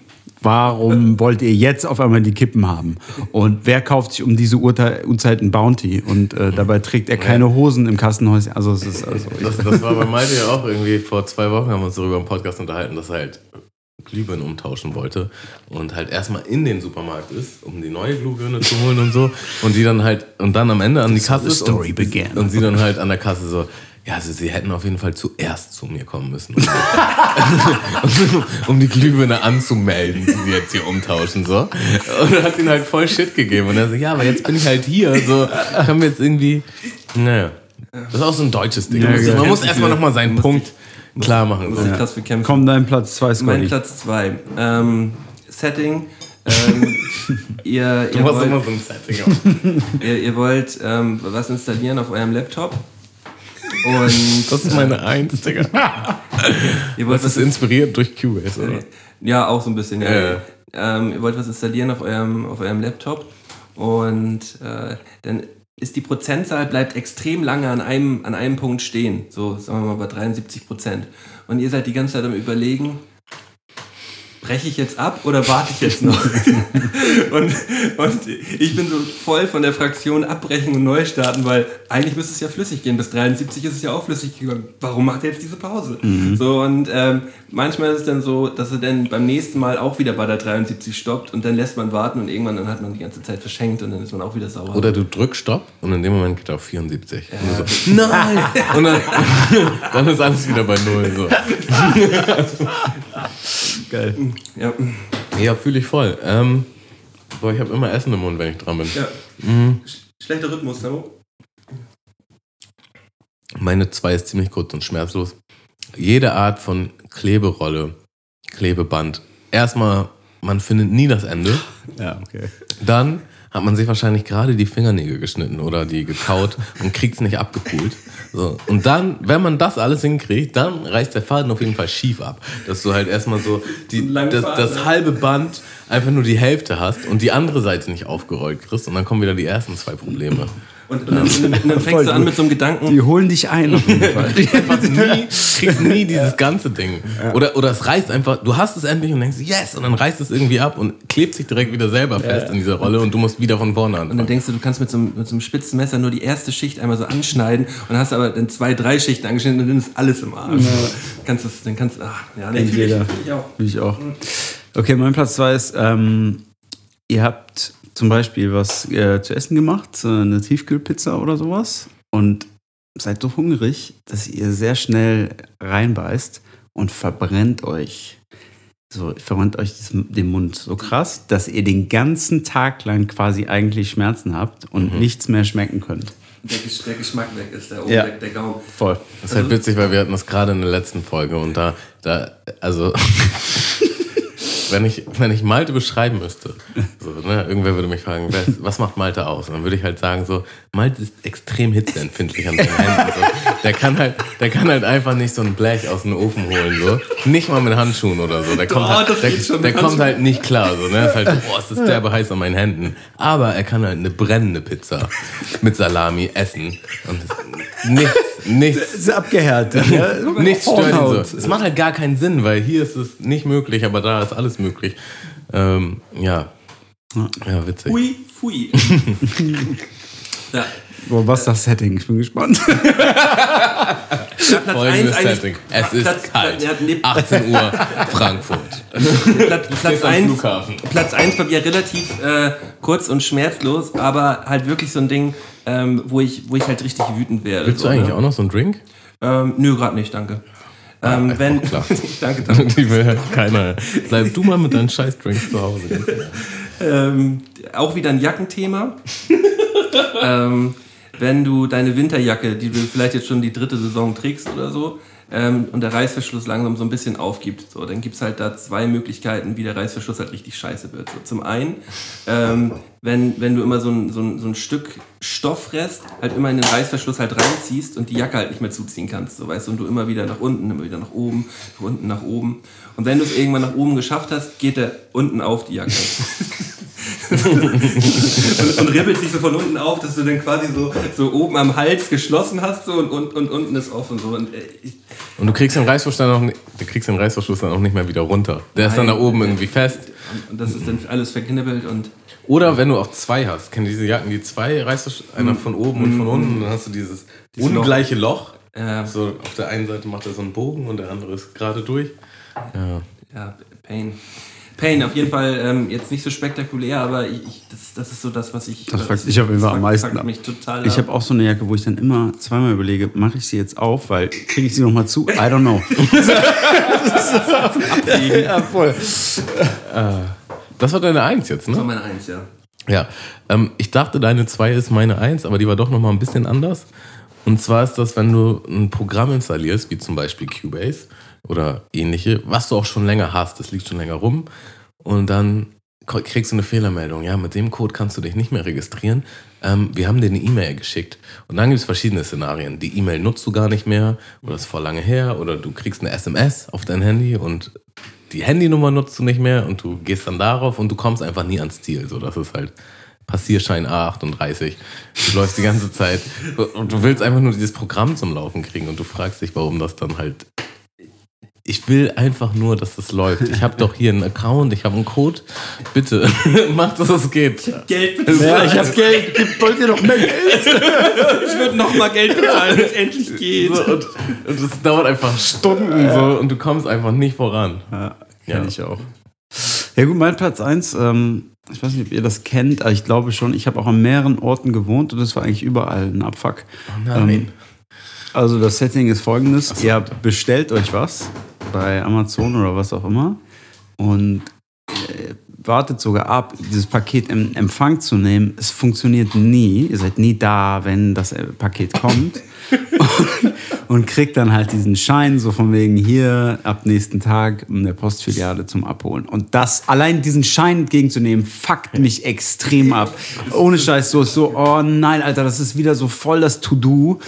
Warum wollt ihr jetzt auf einmal die Kippen haben? Und wer kauft sich um diese Uhrzeit Uhrzeit ein Bounty? Und äh, dabei trägt er keine Hosen im Kassenhäuschen. Also es ist also Das, das war bei Malte ja auch irgendwie vor zwei Wochen, haben wir uns darüber im Podcast unterhalten, dass er halt Glühbirnen umtauschen wollte und halt erstmal in den Supermarkt ist, um die neue Glühbirne zu holen und so. Und die dann halt, und dann am Ende an die Kasse ist story und, und sie dann halt an der Kasse so, ja, also sie hätten auf jeden Fall zuerst zu mir kommen müssen. So. um die Glühbirne anzumelden, die sie jetzt hier umtauschen. So. Und dann hat ihn halt voll Shit gegeben. Und er so, ja, aber jetzt bin ich halt hier. So, kann mir jetzt irgendwie. Naja. Das ist auch so ein deutsches Ding. Ja, Man muss- ja. Man muss erstmal nochmal seinen Punkt klar machen. So. Das ist krass bekämpft. Komm, dein Platz 2, Mein Scotty. Platz 2. Ähm, Setting. Ähm, ihr, Du ihr, machst immer wollt, so ein Setting auf. ihr, ihr wollt ähm, was installieren auf eurem Laptop. Und Das ist meine Eins, Digga. ihr wollt Das ist was inspiriert durch Cubase, oder? Ja, auch so ein bisschen, ja. Ja. Ähm, ihr wollt was installieren auf eurem, auf eurem Laptop und äh, dann ist die Prozentzahl bleibt extrem lange an einem, an einem Punkt stehen. So, sagen wir mal bei 73 Prozent. Und ihr seid die ganze Zeit am überlegen, breche ich jetzt ab oder warte ich jetzt noch? und, und ich bin so voll von der Fraktion abbrechen und neu starten, weil eigentlich müsste es ja flüssig gehen. Bis 73 ist es ja auch flüssig gegangen. Warum macht er jetzt diese Pause? So und ähm, manchmal ist es dann so, dass er dann beim nächsten Mal auch wieder bei der 73 stoppt und dann lässt man warten und irgendwann dann hat man die ganze Zeit verschenkt und dann ist man auch wieder sauer. Oder du drückst Stopp und in dem Moment geht er auf 74. Und du so, nein! Und dann, dann ist alles wieder bei Null. So. Geil. Ja. Ja, fühle ich voll. Ähm, boah, ich habe immer Essen im Mund, wenn ich dran bin. ja. Sch- Schlechter Rhythmus, ne? Meine zwei ist ziemlich kurz und schmerzlos. Jede Art von Kleberolle, Klebeband. Erstmal, man findet nie das Ende. Ja, okay. Dann hat man sich wahrscheinlich gerade die Fingernägel geschnitten oder die gekaut und kriegt es nicht abgepult. So. Und dann, wenn man das alles hinkriegt, dann reißt der Faden auf jeden Fall schief ab. Dass du halt erstmal so die, das, das ne? halbe Band einfach nur die Hälfte hast und die andere Seite nicht aufgerollt kriegst und dann kommen wieder die ersten zwei Probleme. Und, und, dann, und, dann, und dann fängst du an mit so einem Gedanken, Die holen dich ein auf jeden Fall. einfach nie, kriegst nie dieses ganze Ding. Oder, oder es reißt einfach, du hast es endlich und denkst, yes, und dann reißt es irgendwie ab und klebt sich direkt wieder selber fest in dieser Rolle und du musst wieder von vorne Und dann denkst du, du kannst mit so, einem, mit so einem spitzen Messer nur die erste Schicht einmal so anschneiden und dann hast aber dann zwei, drei Schichten angeschnitten und dann ist alles im Arsch. Kannst es, dann kannst ach, ja, nee, ich, ich auch. Ich auch. Okay, mein Platz 2 ist, ähm, ihr habt zum Beispiel was äh, zu essen gemacht, so eine Tiefkühlpizza oder sowas und seid so hungrig, dass ihr sehr schnell reinbeißt und verbrennt euch. So, verbrennt euch das, den Mund so krass, dass ihr den ganzen Tag lang quasi eigentlich Schmerzen habt und nichts mehr schmecken könnt. Der, Gesch- der Geschmack weg ist, der, Ja. der, der Gaumen. Voll. Das ist halt witzig, weil wir hatten das gerade in der letzten Folge und da, da also, wenn ich, wenn ich Malte beschreiben müsste, so, ne, irgendwer würde mich fragen, ist, was macht Malte aus? Und dann würde ich halt sagen, so, Malte ist extrem hitzeempfindlich an seinen Händen. So. Der kann halt, der kann halt einfach nicht so ein Blech aus dem Ofen holen, so. Nicht mal mit Handschuhen oder so. Der kommt, Doch, halt, das der, der kommt halt nicht klar, so, ne. Ist halt, boah, es ist derbe heiß an meinen Händen. Aber er kann halt eine brennende Pizza mit Salami essen. Und nichts, nichts, ist abgehärtet. Ja? Nichts stört ihn so. Es macht halt gar keinen Sinn, weil hier ist es nicht möglich, aber da ist alles möglich. Ähm, ja. Ja, witzig. Fui, fui. ja. Boah, was ist das Setting? Ich bin gespannt. Platz Folgendes 1 Setting. Es ist Platz, kalt. Ja, nee, 18 Uhr, Frankfurt. Platz, Platz Jetzt am 1 Flughafen. Platz 1 bei mir relativ äh, kurz und schmerzlos, aber halt wirklich so ein Ding, ähm, wo, ich, wo ich halt richtig wütend wäre. Willst so, du eigentlich ne? auch noch so einen Drink? Ähm, nö, gerade nicht, danke. Ähm, Ah, wenn, klar. danke, danke. Die will halt keiner. Bleib du mal mit deinen Scheiß-Drinks zu Hause. Ähm, auch wieder ein Jackenthema. ähm, wenn du deine Winterjacke, die du vielleicht jetzt schon die dritte Saison trägst oder so, ähm, und der Reißverschluss langsam so ein bisschen aufgibt, so, dann gibt es halt da zwei Möglichkeiten, wie der Reißverschluss halt richtig scheiße wird. So, zum einen, ähm, wenn, wenn du immer so ein, so, ein, so ein Stück Stoffrest halt immer in den Reißverschluss halt reinziehst und die Jacke halt nicht mehr zuziehen kannst, so weißt du, und du immer wieder nach unten, immer wieder nach oben, nach unten, nach oben. Und wenn du es irgendwann nach oben geschafft hast, geht er unten auf die Jacke. und, und ribbelt sich so von unten auf, dass du dann quasi so, so oben am Hals geschlossen hast so, und, und, und unten ist offen. So. Und, äh, Und du kriegst den Reißverschluss dann auch, nicht- du kriegst den Reißverschluss dann auch nicht mehr wieder runter. Der ist dann da Nein. oben irgendwie fest. und, das ist dann alles verknibbelt und Oder wenn du auch zwei hast, kennen diese Jacken, die zwei Reißverschlüsse, einer von oben und von unten, dann hast du dieses ungleiche Loch. Ja. So auf der einen Seite macht er so einen Bogen und der andere ist gerade durch. Ja. ja, Pain. Pain, auf jeden Fall ähm, jetzt nicht so spektakulär, aber ich, ich, das, das ist so das, was ich. Das fuckt auf jeden Fall am meisten mich total Ich ab. habe auch so eine Jacke, wo ich dann immer zweimal überlege, mache ich sie jetzt auf, weil kriege ich sie noch mal zu? I don't know. ja, voll. Das war deine Eins jetzt, Das war ne? meine Eins, ja. Ja. Ähm, ich dachte, deine zwei ist meine Eins, aber die war doch nochmal ein bisschen anders. Und zwar ist das, wenn du ein Programm installierst, wie zum Beispiel Cubase oder ähnliche, was du auch schon länger hast, das liegt schon länger rum, und dann kriegst du eine Fehlermeldung. Ja, mit dem Code kannst du dich nicht mehr registrieren. Ähm, wir haben dir eine E-Mail geschickt. Und dann gibt es verschiedene Szenarien. Die E-Mail nutzt du gar nicht mehr oder ist vor lange her oder du kriegst eine SMS auf dein Handy und die Handynummer nutzt du nicht mehr und du gehst dann darauf und du kommst einfach nie ans Ziel. So, das ist halt Passierschein A38. Du läufst die ganze Zeit und du willst einfach nur dieses Programm zum Laufen kriegen und du fragst dich, warum das dann halt. Ich will einfach nur, dass das läuft. Ich habe doch hier einen Account, ich habe einen Code. Bitte, mach, dass es geht. Geld bezahlen. Ja, ich habe Geld. Gib- Wollt ihr noch mehr Geld? Ich würde nochmal Geld bezahlen, wenn es endlich geht. So, und, und es dauert einfach Stunden so und du kommst einfach nicht voran. Ja, Ja. kenn ich auch. Ja gut, mein Platz 1, ähm, ich weiß nicht, ob ihr das kennt, aber ich glaube schon, ich habe auch an mehreren Orten gewohnt und das war eigentlich überall ein Abfuck. Ähm, also das Setting ist folgendes, ihr bestellt euch was bei Amazon oder was auch immer und äh, wartet sogar ab, dieses Paket in Empfang zu nehmen. Es funktioniert nie, ihr seid nie da, wenn das äh, Paket kommt. und, und kriegt dann halt diesen Schein, so von wegen hier ab nächsten Tag in der Postfiliale zum Abholen. Und das, allein diesen Schein entgegenzunehmen, fuckt mich extrem ab. Ohne Scheiß, so ist so, oh nein, Alter, das ist wieder so voll das To-Do.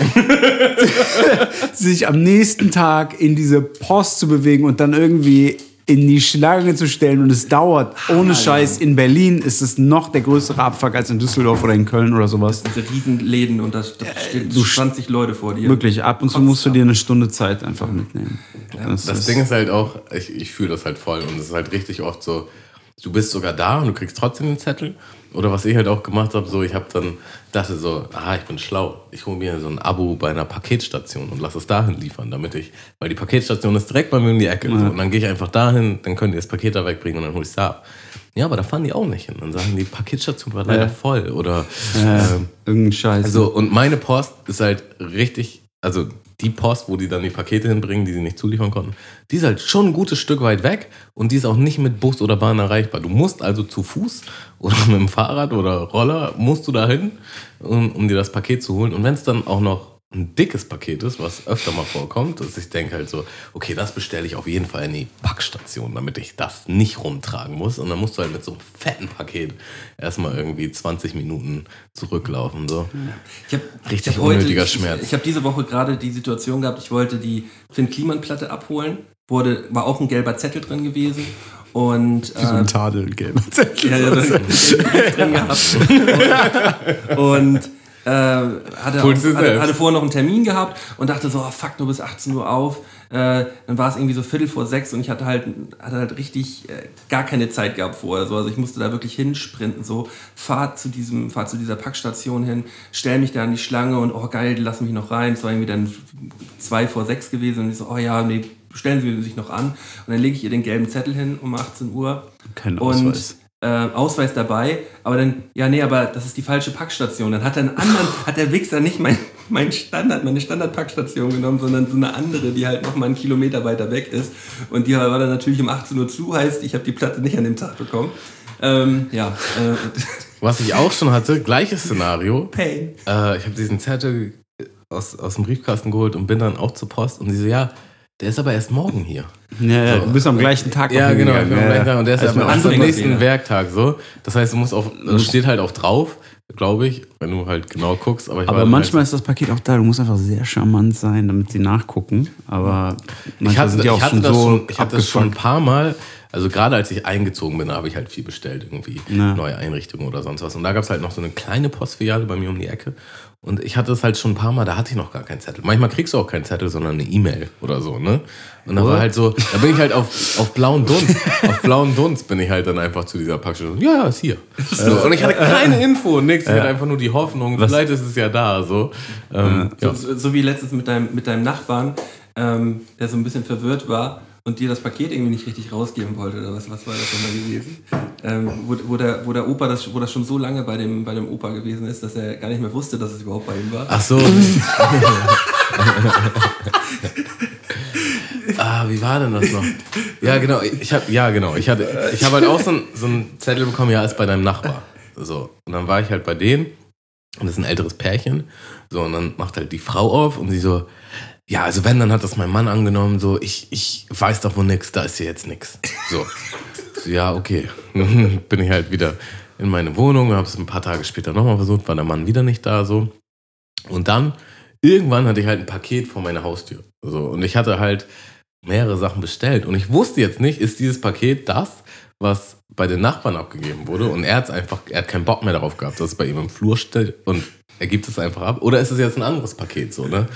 sich am nächsten Tag in diese Post zu bewegen und dann irgendwie in die Schlange zu stellen und es dauert. Ohne Scheiß, in Berlin ist es noch der größere Abfuck als in Düsseldorf oder in Köln oder sowas. Diese Riesenläden und da da stehen du 20 Leute vor dir. Wirklich, ab und zu musst du dir eine Stunde Zeit einfach mitnehmen. Das, Das ist- Ding ist halt auch, ich, ich fühle das halt voll und es ist halt richtig oft so, du bist sogar da und du kriegst trotzdem den Zettel. Oder was ich halt auch gemacht habe, so ich habe dann dachte so, aha, ich bin schlau. Ich hole mir so ein Abo bei einer Paketstation und lass es dahin liefern, damit ich, weil die Paketstation ist direkt bei mir um die Ecke. So, und dann gehe ich einfach dahin, dann können die das Paket da wegbringen und dann hole ich es da ab. Ja, aber da fahren die auch nicht hin. Dann sagen die, Paketstation war leider Ja. voll. Oder äh, ähm, irgendein Scheiß. also, und meine Post ist halt richtig, also die Post, wo die dann die Pakete hinbringen, die sie nicht zuliefern konnten, die ist halt schon ein gutes Stück weit weg und die ist auch nicht mit Bus oder Bahn erreichbar. Du musst also zu Fuß oder mit dem Fahrrad oder Roller, musst du da hin, um, um dir das Paket zu holen. Und wenn es dann auch noch ein dickes Paket ist, was öfter mal vorkommt, dass ich denke halt so, okay, das bestelle ich auf jeden Fall in die Packstation, damit ich das nicht rumtragen muss. Und dann musst du halt mit so einem fetten Paket erstmal irgendwie 20 Minuten zurücklaufen. So. Ich hab, Richtig ich hab heute- unnötiger ich, Schmerz. Ich, ich habe diese Woche gerade die Situation gehabt, ich wollte die Finn Kliman Platte abholen, wurde, war auch ein gelber Zettel drin gewesen und so ein Tadel, gelber Zettel. ja, ja, drin gehabt. Und äh, hatte, auch, du hatte, hatte vorher noch einen Termin gehabt und dachte so, oh, fuck, nur bis 18 Uhr auf. Äh, dann war es irgendwie so Viertel vor sechs und ich hatte halt, hatte halt richtig äh, gar keine Zeit gehabt vorher. So. Also ich musste da wirklich hinsprinten. So, fahr zu, diesem, fahr zu dieser Packstation hin, stell mich da an die Schlange und oh geil, lassen mich noch rein. Es war irgendwie dann zwei vor sechs gewesen und ich so, oh ja, nee, stellen Sie sich noch an. Und dann lege ich ihr den gelben Zettel hin um 18 Uhr. Kein Und Ausweis. äh, Ausweis dabei, aber dann, ja, nee, aber das ist die falsche Packstation. Dann hat er einen anderen, hat der Wichser nicht mein, mein Standard, meine Standardpackstation genommen, sondern so eine andere, die halt noch mal einen Kilometer weiter weg ist. Und die war dann natürlich um 18 Uhr zu, heißt, ich habe die Platte nicht an dem Tag bekommen. Ähm, ja, äh, Was ich auch schon hatte, gleiches Szenario. Pain. Äh, ich habe diesen Zettel aus, aus dem Briefkasten geholt und bin dann auch zur Post und sie so, ja, der ist aber erst morgen hier. Ja, ja, So. du bist am gleichen Tag Ja, genau, ich bin am gleichen. Tag und der ist Also erst am nächsten Werktag so. Das heißt, du musst auch, das steht halt auch drauf, glaube ich, wenn du halt genau guckst. Aber, Aber dann manchmal halt, ist das Paket auch da. Du musst einfach sehr charmant sein, damit sie nachgucken. Aber ich hatte, ich hatte schon das so schon, ich hatte das schon ein paar Mal, Also gerade als ich eingezogen bin, habe ich halt viel bestellt, irgendwie Ja. neue Einrichtungen oder sonst was. Und da gab es halt noch so eine kleine Postfiliale bei mir um die Ecke. Und ich hatte es halt schon ein paar Mal, da hatte ich noch gar keinen Zettel. Manchmal kriegst du auch keinen Zettel, sondern eine E-Mail oder so, ne? Und da war halt so, da bin ich halt auf, auf blauen Dunst, auf blauen Dunst bin ich halt dann einfach zu dieser Packstation. Ja, ja, ist hier. So, und ich hatte keine Info und nichts. Ich hatte einfach nur die Hoffnung, vielleicht ist es ja da, so. Ähm, ja. So, so wie letztens mit deinem, mit deinem Nachbarn, ähm, der so ein bisschen verwirrt war und dir das Paket irgendwie nicht richtig rausgeben wollte oder was, was war das nochmal gewesen? Ähm, wo, wo, der, wo der Opa das, wo das schon so lange bei dem, bei dem Opa gewesen ist, dass er gar nicht mehr wusste, dass es überhaupt bei ihm war. Ach so. ah, wie war denn das noch? Ja, genau. Ich hab, ja, genau. Ich hatte, ich habe halt auch so einen so einen Zettel bekommen, ja, ist bei deinem Nachbar. So. Und dann war ich halt bei denen und das ist ein älteres Pärchen. So, und dann macht halt die Frau auf und sie so, ja, also wenn, dann hat das mein Mann angenommen, so, ich, ich weiß doch wohl nix, da ist hier jetzt nix. So. ja, okay. Bin ich halt wieder in meine Wohnung, habe es ein paar Tage später nochmal versucht, war der Mann wieder nicht da, so. Und dann, irgendwann hatte ich halt ein Paket vor meiner Haustür. So, und ich hatte halt mehrere Sachen bestellt. Und ich wusste jetzt nicht, ist dieses Paket das, was bei den Nachbarn abgegeben wurde? Und er hat einfach, er hat keinen Bock mehr darauf gehabt, dass es bei ihm im Flur steht und er gibt es einfach ab. Oder ist es jetzt ein anderes Paket so, ne?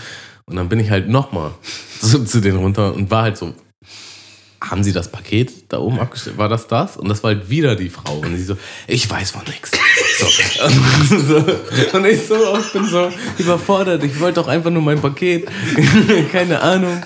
Und dann bin ich halt nochmal zu, zu denen runter und war halt so, haben Sie das Paket da oben abgestellt? War das das? Und das war halt wieder die Frau. Und sie so, ich weiß von nichts. So. Und, ich so, ich bin so überfordert. Ich wollte doch einfach nur mein Paket. Keine Ahnung.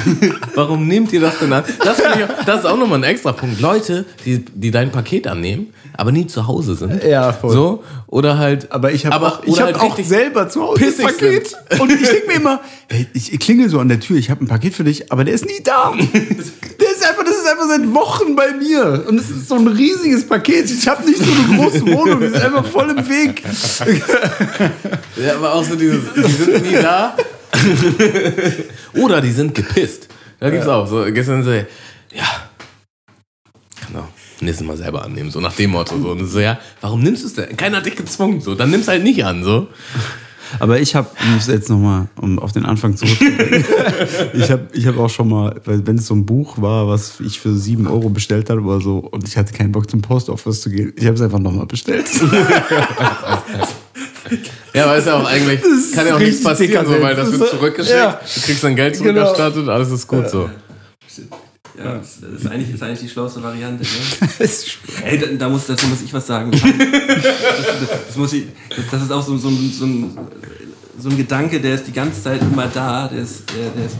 Warum nehmt ihr das denn an? Das, ich das ist auch nochmal ein extra Punkt. Leute, die, die dein Paket annehmen, aber nie zu Hause sind. Ja, voll. So. Oder halt. Aber ich habe auch, ich hab halt auch selber zu Hause das pissig Paket. Und ich denke mir immer, hey, ich, klingel so an der Tür, ich habe ein Paket für dich, aber der ist nie da. Der ist einfach, das ist einfach seit Wochen bei mir. Und es ist so ein riesiges Paket. Ich habe nicht so eine große Wohnung, die ist einfach voll im Weg. Ja, aber auch so dieses, die sind nie da. Oder die sind gepisst. Da gibt's auch so, gestern so, ja, auch nächstes Mal selber annehmen, so nach dem Motto. So. Und so, ja, warum nimmst du es denn? Keiner hat dich gezwungen, so, dann nimm's halt nicht an, so. Aber ich habe, um es jetzt nochmal, um auf den Anfang zurückzubringen, ich habe ich hab auch schon mal, weil wenn es so ein Buch war, was ich für 7 Euro bestellt habe oder so, und ich hatte keinen Bock zum Post Office zu gehen, ich habe es einfach nochmal bestellt. Ja, aber ist ja auch eigentlich, kann ja auch nichts passieren, so, weil das wird zurückgeschickt, Ja. du kriegst dein Geld Genau. zurückerstattet, alles ist gut so. Ja, das ist eigentlich, ist eigentlich die schlauste Variante. Ne? Ey, da, da muss, dazu muss ich was sagen. Das, das, muss ich, das, ist auch so, so, ein, so, ein, so ein Gedanke, der ist die ganze Zeit immer da. Der ist, der, der ist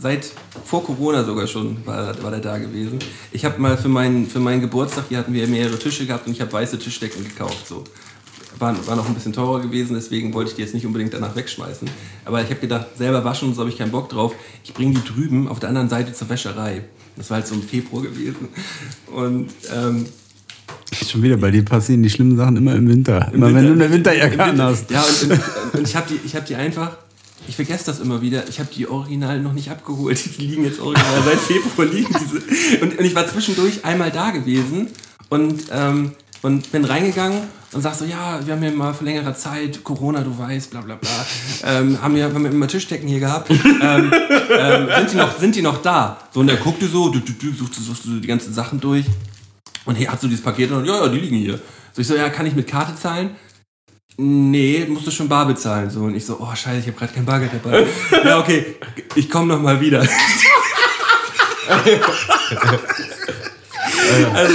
seit vor Corona sogar schon war, war der da gewesen. Ich habe mal für meinen, für meinen Geburtstag, hier hatten wir mehrere Tische gehabt und ich habe weiße Tischdecken gekauft. So. War, war noch ein bisschen teurer gewesen, deswegen wollte ich die jetzt nicht unbedingt danach wegschmeißen. Aber ich habe gedacht, selber waschen so habe ich keinen Bock drauf. Ich bringe die drüben auf der anderen Seite zur Wäscherei. Das war halt so im Februar gewesen. Und ähm, Schon wieder, bei dir passieren die schlimmen Sachen immer im Winter. Immer wenn du eine Winterjacke Im Winter- anhast. Ja, und, und, und ich habe die, ich hab die einfach, ich vergesse das immer wieder, ich habe die original noch nicht abgeholt. Die liegen jetzt original seit Februar liegen diese. Und, und ich war zwischendurch einmal da gewesen und, ähm, und bin reingegangen und sag so, ja, wir haben hier mal vor längerer Zeit, Corona, du weißt, bla bla bla, ähm, haben, wir, haben wir immer Tischdecken hier gehabt. ähm, ähm, sind, die noch, sind die noch da? So, und er guckte so, du, du, du, suchst, suchst du die ganzen Sachen durch. Und hier hat so dieses Paket und ja, ja, die liegen hier. So, ich so, ja, kann ich mit Karte zahlen? Nee, musst du schon bar bezahlen. So, und ich so, oh scheiße, ich habe gerade kein Bargeld dabei. ja, okay, ich komme noch mal wieder. also,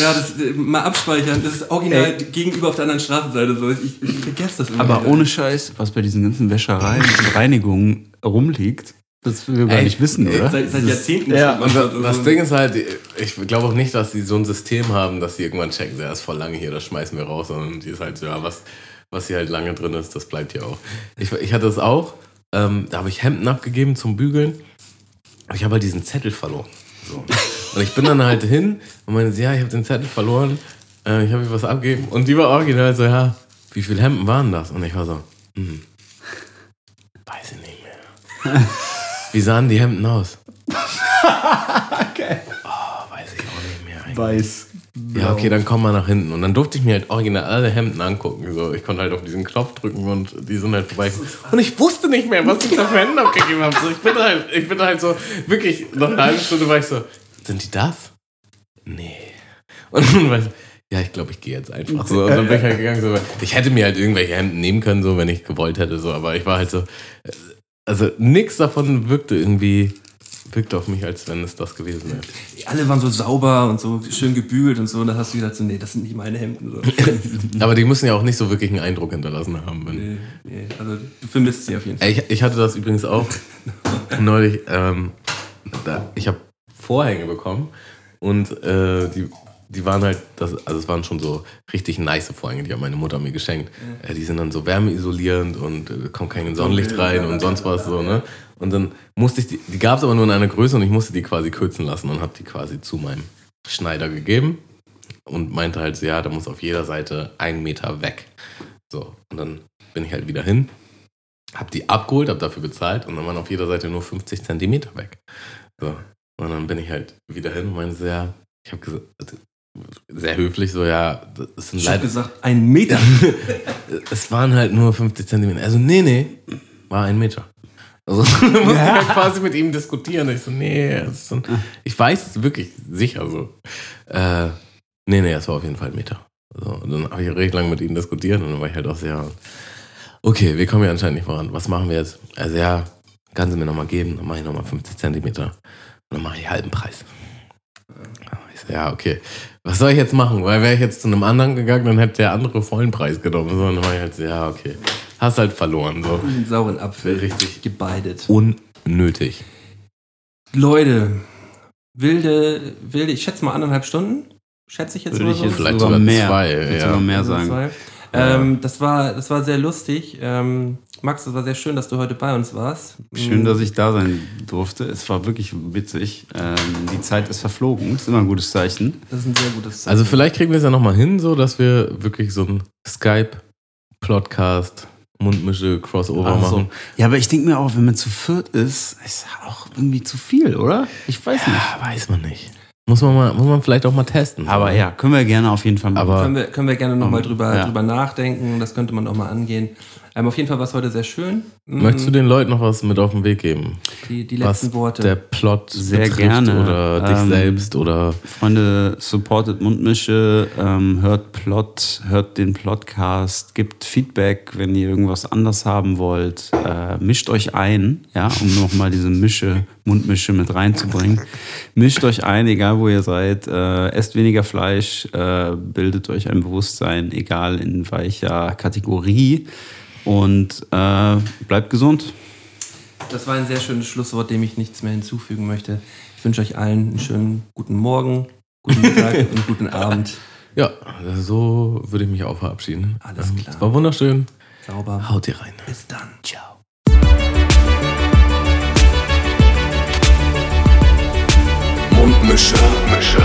ja, das äh, mal abspeichern, das ist original gegenüber auf der anderen Straßenseite so. Ich, ich vergesse das immer. Aber wieder. ohne Scheiß, was bei diesen ganzen Wäschereien und Reinigungen rumliegt, das will wir gar Ey, nicht wissen, oder? Seit, seit Jahrzehnten. Ja, Und das, das Ding ist halt, ich glaube auch nicht, dass die so ein System haben, dass sie irgendwann checken, der ist voll lange hier, das schmeißen wir raus, sondern die ist halt so, ja, was, was hier halt lange drin ist, das bleibt hier auch. Ich, ich hatte es auch, ähm, da habe ich Hemden abgegeben zum Bügeln, aber ich habe halt diesen Zettel verloren. So. Und ich bin dann halt hin und meine, ja, ich habe den Zettel verloren, äh, ich habe ihr was abgegeben und die war original so, ja, wie viele Hemden waren das? Und ich war so, hm, weiß ich nicht mehr. Wie sahen die Hemden aus? Okay. Oh, weiß ich auch nicht mehr. eigentlich. Weiß. Ja, okay, dann komm mal nach hinten. Und dann durfte ich mir halt original alle Hemden angucken. So, ich konnte halt auf diesen Knopf drücken und die sind halt vorbei. Und ich wusste nicht mehr, was ich da für Hemden abgegeben habe. So, ich bin halt, ich bin halt so, wirklich, nach einer halben Stunde war ich so, sind die das? nee. Und dann war ich ja, ich glaube, ich gehe jetzt einfach so. Und dann bin ich halt gegangen, so, ich hätte mir halt irgendwelche Hemden nehmen können, so, wenn ich gewollt hätte, so, aber ich war halt so, äh, also nichts davon wirkte irgendwie, wirkte auf mich, als wenn es das gewesen wäre. Alle waren so sauber und so schön gebügelt und so. Und da hast du gedacht, so, nee, das sind nicht meine Hemden. So. Aber die müssen ja auch nicht so wirklich einen Eindruck hinterlassen haben. Wenn, nee, nee, also du vermisst sie auf jeden Fall. Ich, ich hatte das übrigens auch neulich. Ähm, da, ich habe Vorhänge bekommen und äh, die, die waren halt, das, also es waren schon so richtig nice Vorhänge, die hat meine Mutter mir geschenkt. Äh, die sind dann so wärmeisolierend und äh, kommt kein Sonnenlicht rein und sonst was so, ne? Und dann musste ich die, die gab es aber nur in einer Größe und ich musste die quasi kürzen lassen und habe die quasi zu meinem Schneider gegeben und meinte halt, so, ja, da muss auf jeder Seite ein Meter weg. So, und dann bin ich halt wieder hin, hab die abgeholt, hab dafür bezahlt und dann waren auf jeder Seite nur 50 Zentimeter weg. So, und dann bin ich halt wieder hin und meinte, so, ja, ich habe gesagt, sehr höflich, so, ja, das sind Ich leider, gesagt, ein Meter. es waren halt nur 50 Zentimeter. Also, nee, nee, war ein Meter. Also, da musste ich halt quasi mit ihm diskutieren. Ich so, nee, so ich weiß es wirklich sicher so. Äh, nee, nee, es war auf jeden Fall ein Meter. So, und dann habe ich recht lange mit ihm diskutiert und dann war ich halt auch sehr, okay, wir kommen ja anscheinend nicht voran. Was machen wir jetzt? Also, ja, kannst du mir nochmal geben, dann mache ich nochmal 50 Zentimeter. Und dann mache ich halben Preis. Ich so, ja, okay. Was soll ich jetzt machen? Weil wäre ich jetzt zu einem anderen gegangen, dann hätte der andere vollen Preis genommen. So, und dann war ich halt so, ja, okay. Hast halt verloren. So. einen sauren Apfel. Richtig. Gebeidet. Unnötig. Leute, wilde, wilde, ich schätze mal anderthalb Stunden. Schätze ich jetzt Würde mal ich so. jetzt Vielleicht sogar sogar mehr, zwei, Würde ja. sogar mehr Also sagen. zwei. Ähm, das, war, das war sehr lustig. Ähm, Max, das war sehr schön, dass du heute bei uns warst. Schön, dass ich da sein durfte. Es war wirklich witzig. Ähm, die Zeit ist verflogen. Ist immer ein gutes Zeichen. Das ist ein sehr gutes Zeichen. Also vielleicht kriegen wir es ja nochmal hin, so dass wir wirklich so ein Skype-Podcast, Mundmische, Crossover Ach so. machen. Ja, aber ich denke mir auch, wenn man zu viert ist, ist auch irgendwie zu viel, oder? Ich weiß nicht. Ja, weiß man nicht. Muss man, mal, muss man vielleicht auch mal testen. Aber ja, können wir gerne auf jeden Fall machen. Aber- können, wir, können wir gerne nochmal drüber, ja. drüber nachdenken. Das könnte man auch mal angehen. Ähm, auf jeden Fall war es heute sehr schön. Mm, Möchtest du den Leuten noch was mit auf den Weg geben? die, die Was letzten Worte? der Plot Sehr betrifft gerne. oder dich Ähm, selbst oder Freunde, supportet Mundmische, ähm, hört Plot, hört den Plotcast, gibt Feedback, wenn ihr irgendwas anders haben wollt. Äh, mischt euch ein, ja, um nochmal diese Mische, Mundmische mit reinzubringen. Mischt euch ein, egal wo ihr seid. Äh, esst weniger Fleisch, äh, bildet euch ein Bewusstsein, egal in welcher Kategorie. Und äh, bleibt gesund. Das war ein sehr schönes Schlusswort, dem ich nichts mehr hinzufügen möchte. Ich wünsche euch allen einen schönen guten Morgen, guten Mittag und guten Abend. ja, so würde ich mich auch verabschieden. Alles Ähm, klar. Es war wunderschön. Sauber. Haut ihr rein. Bis dann. Ciao. Mundmische. Mundmische.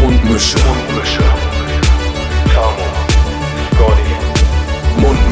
Mundmische. Mundmische.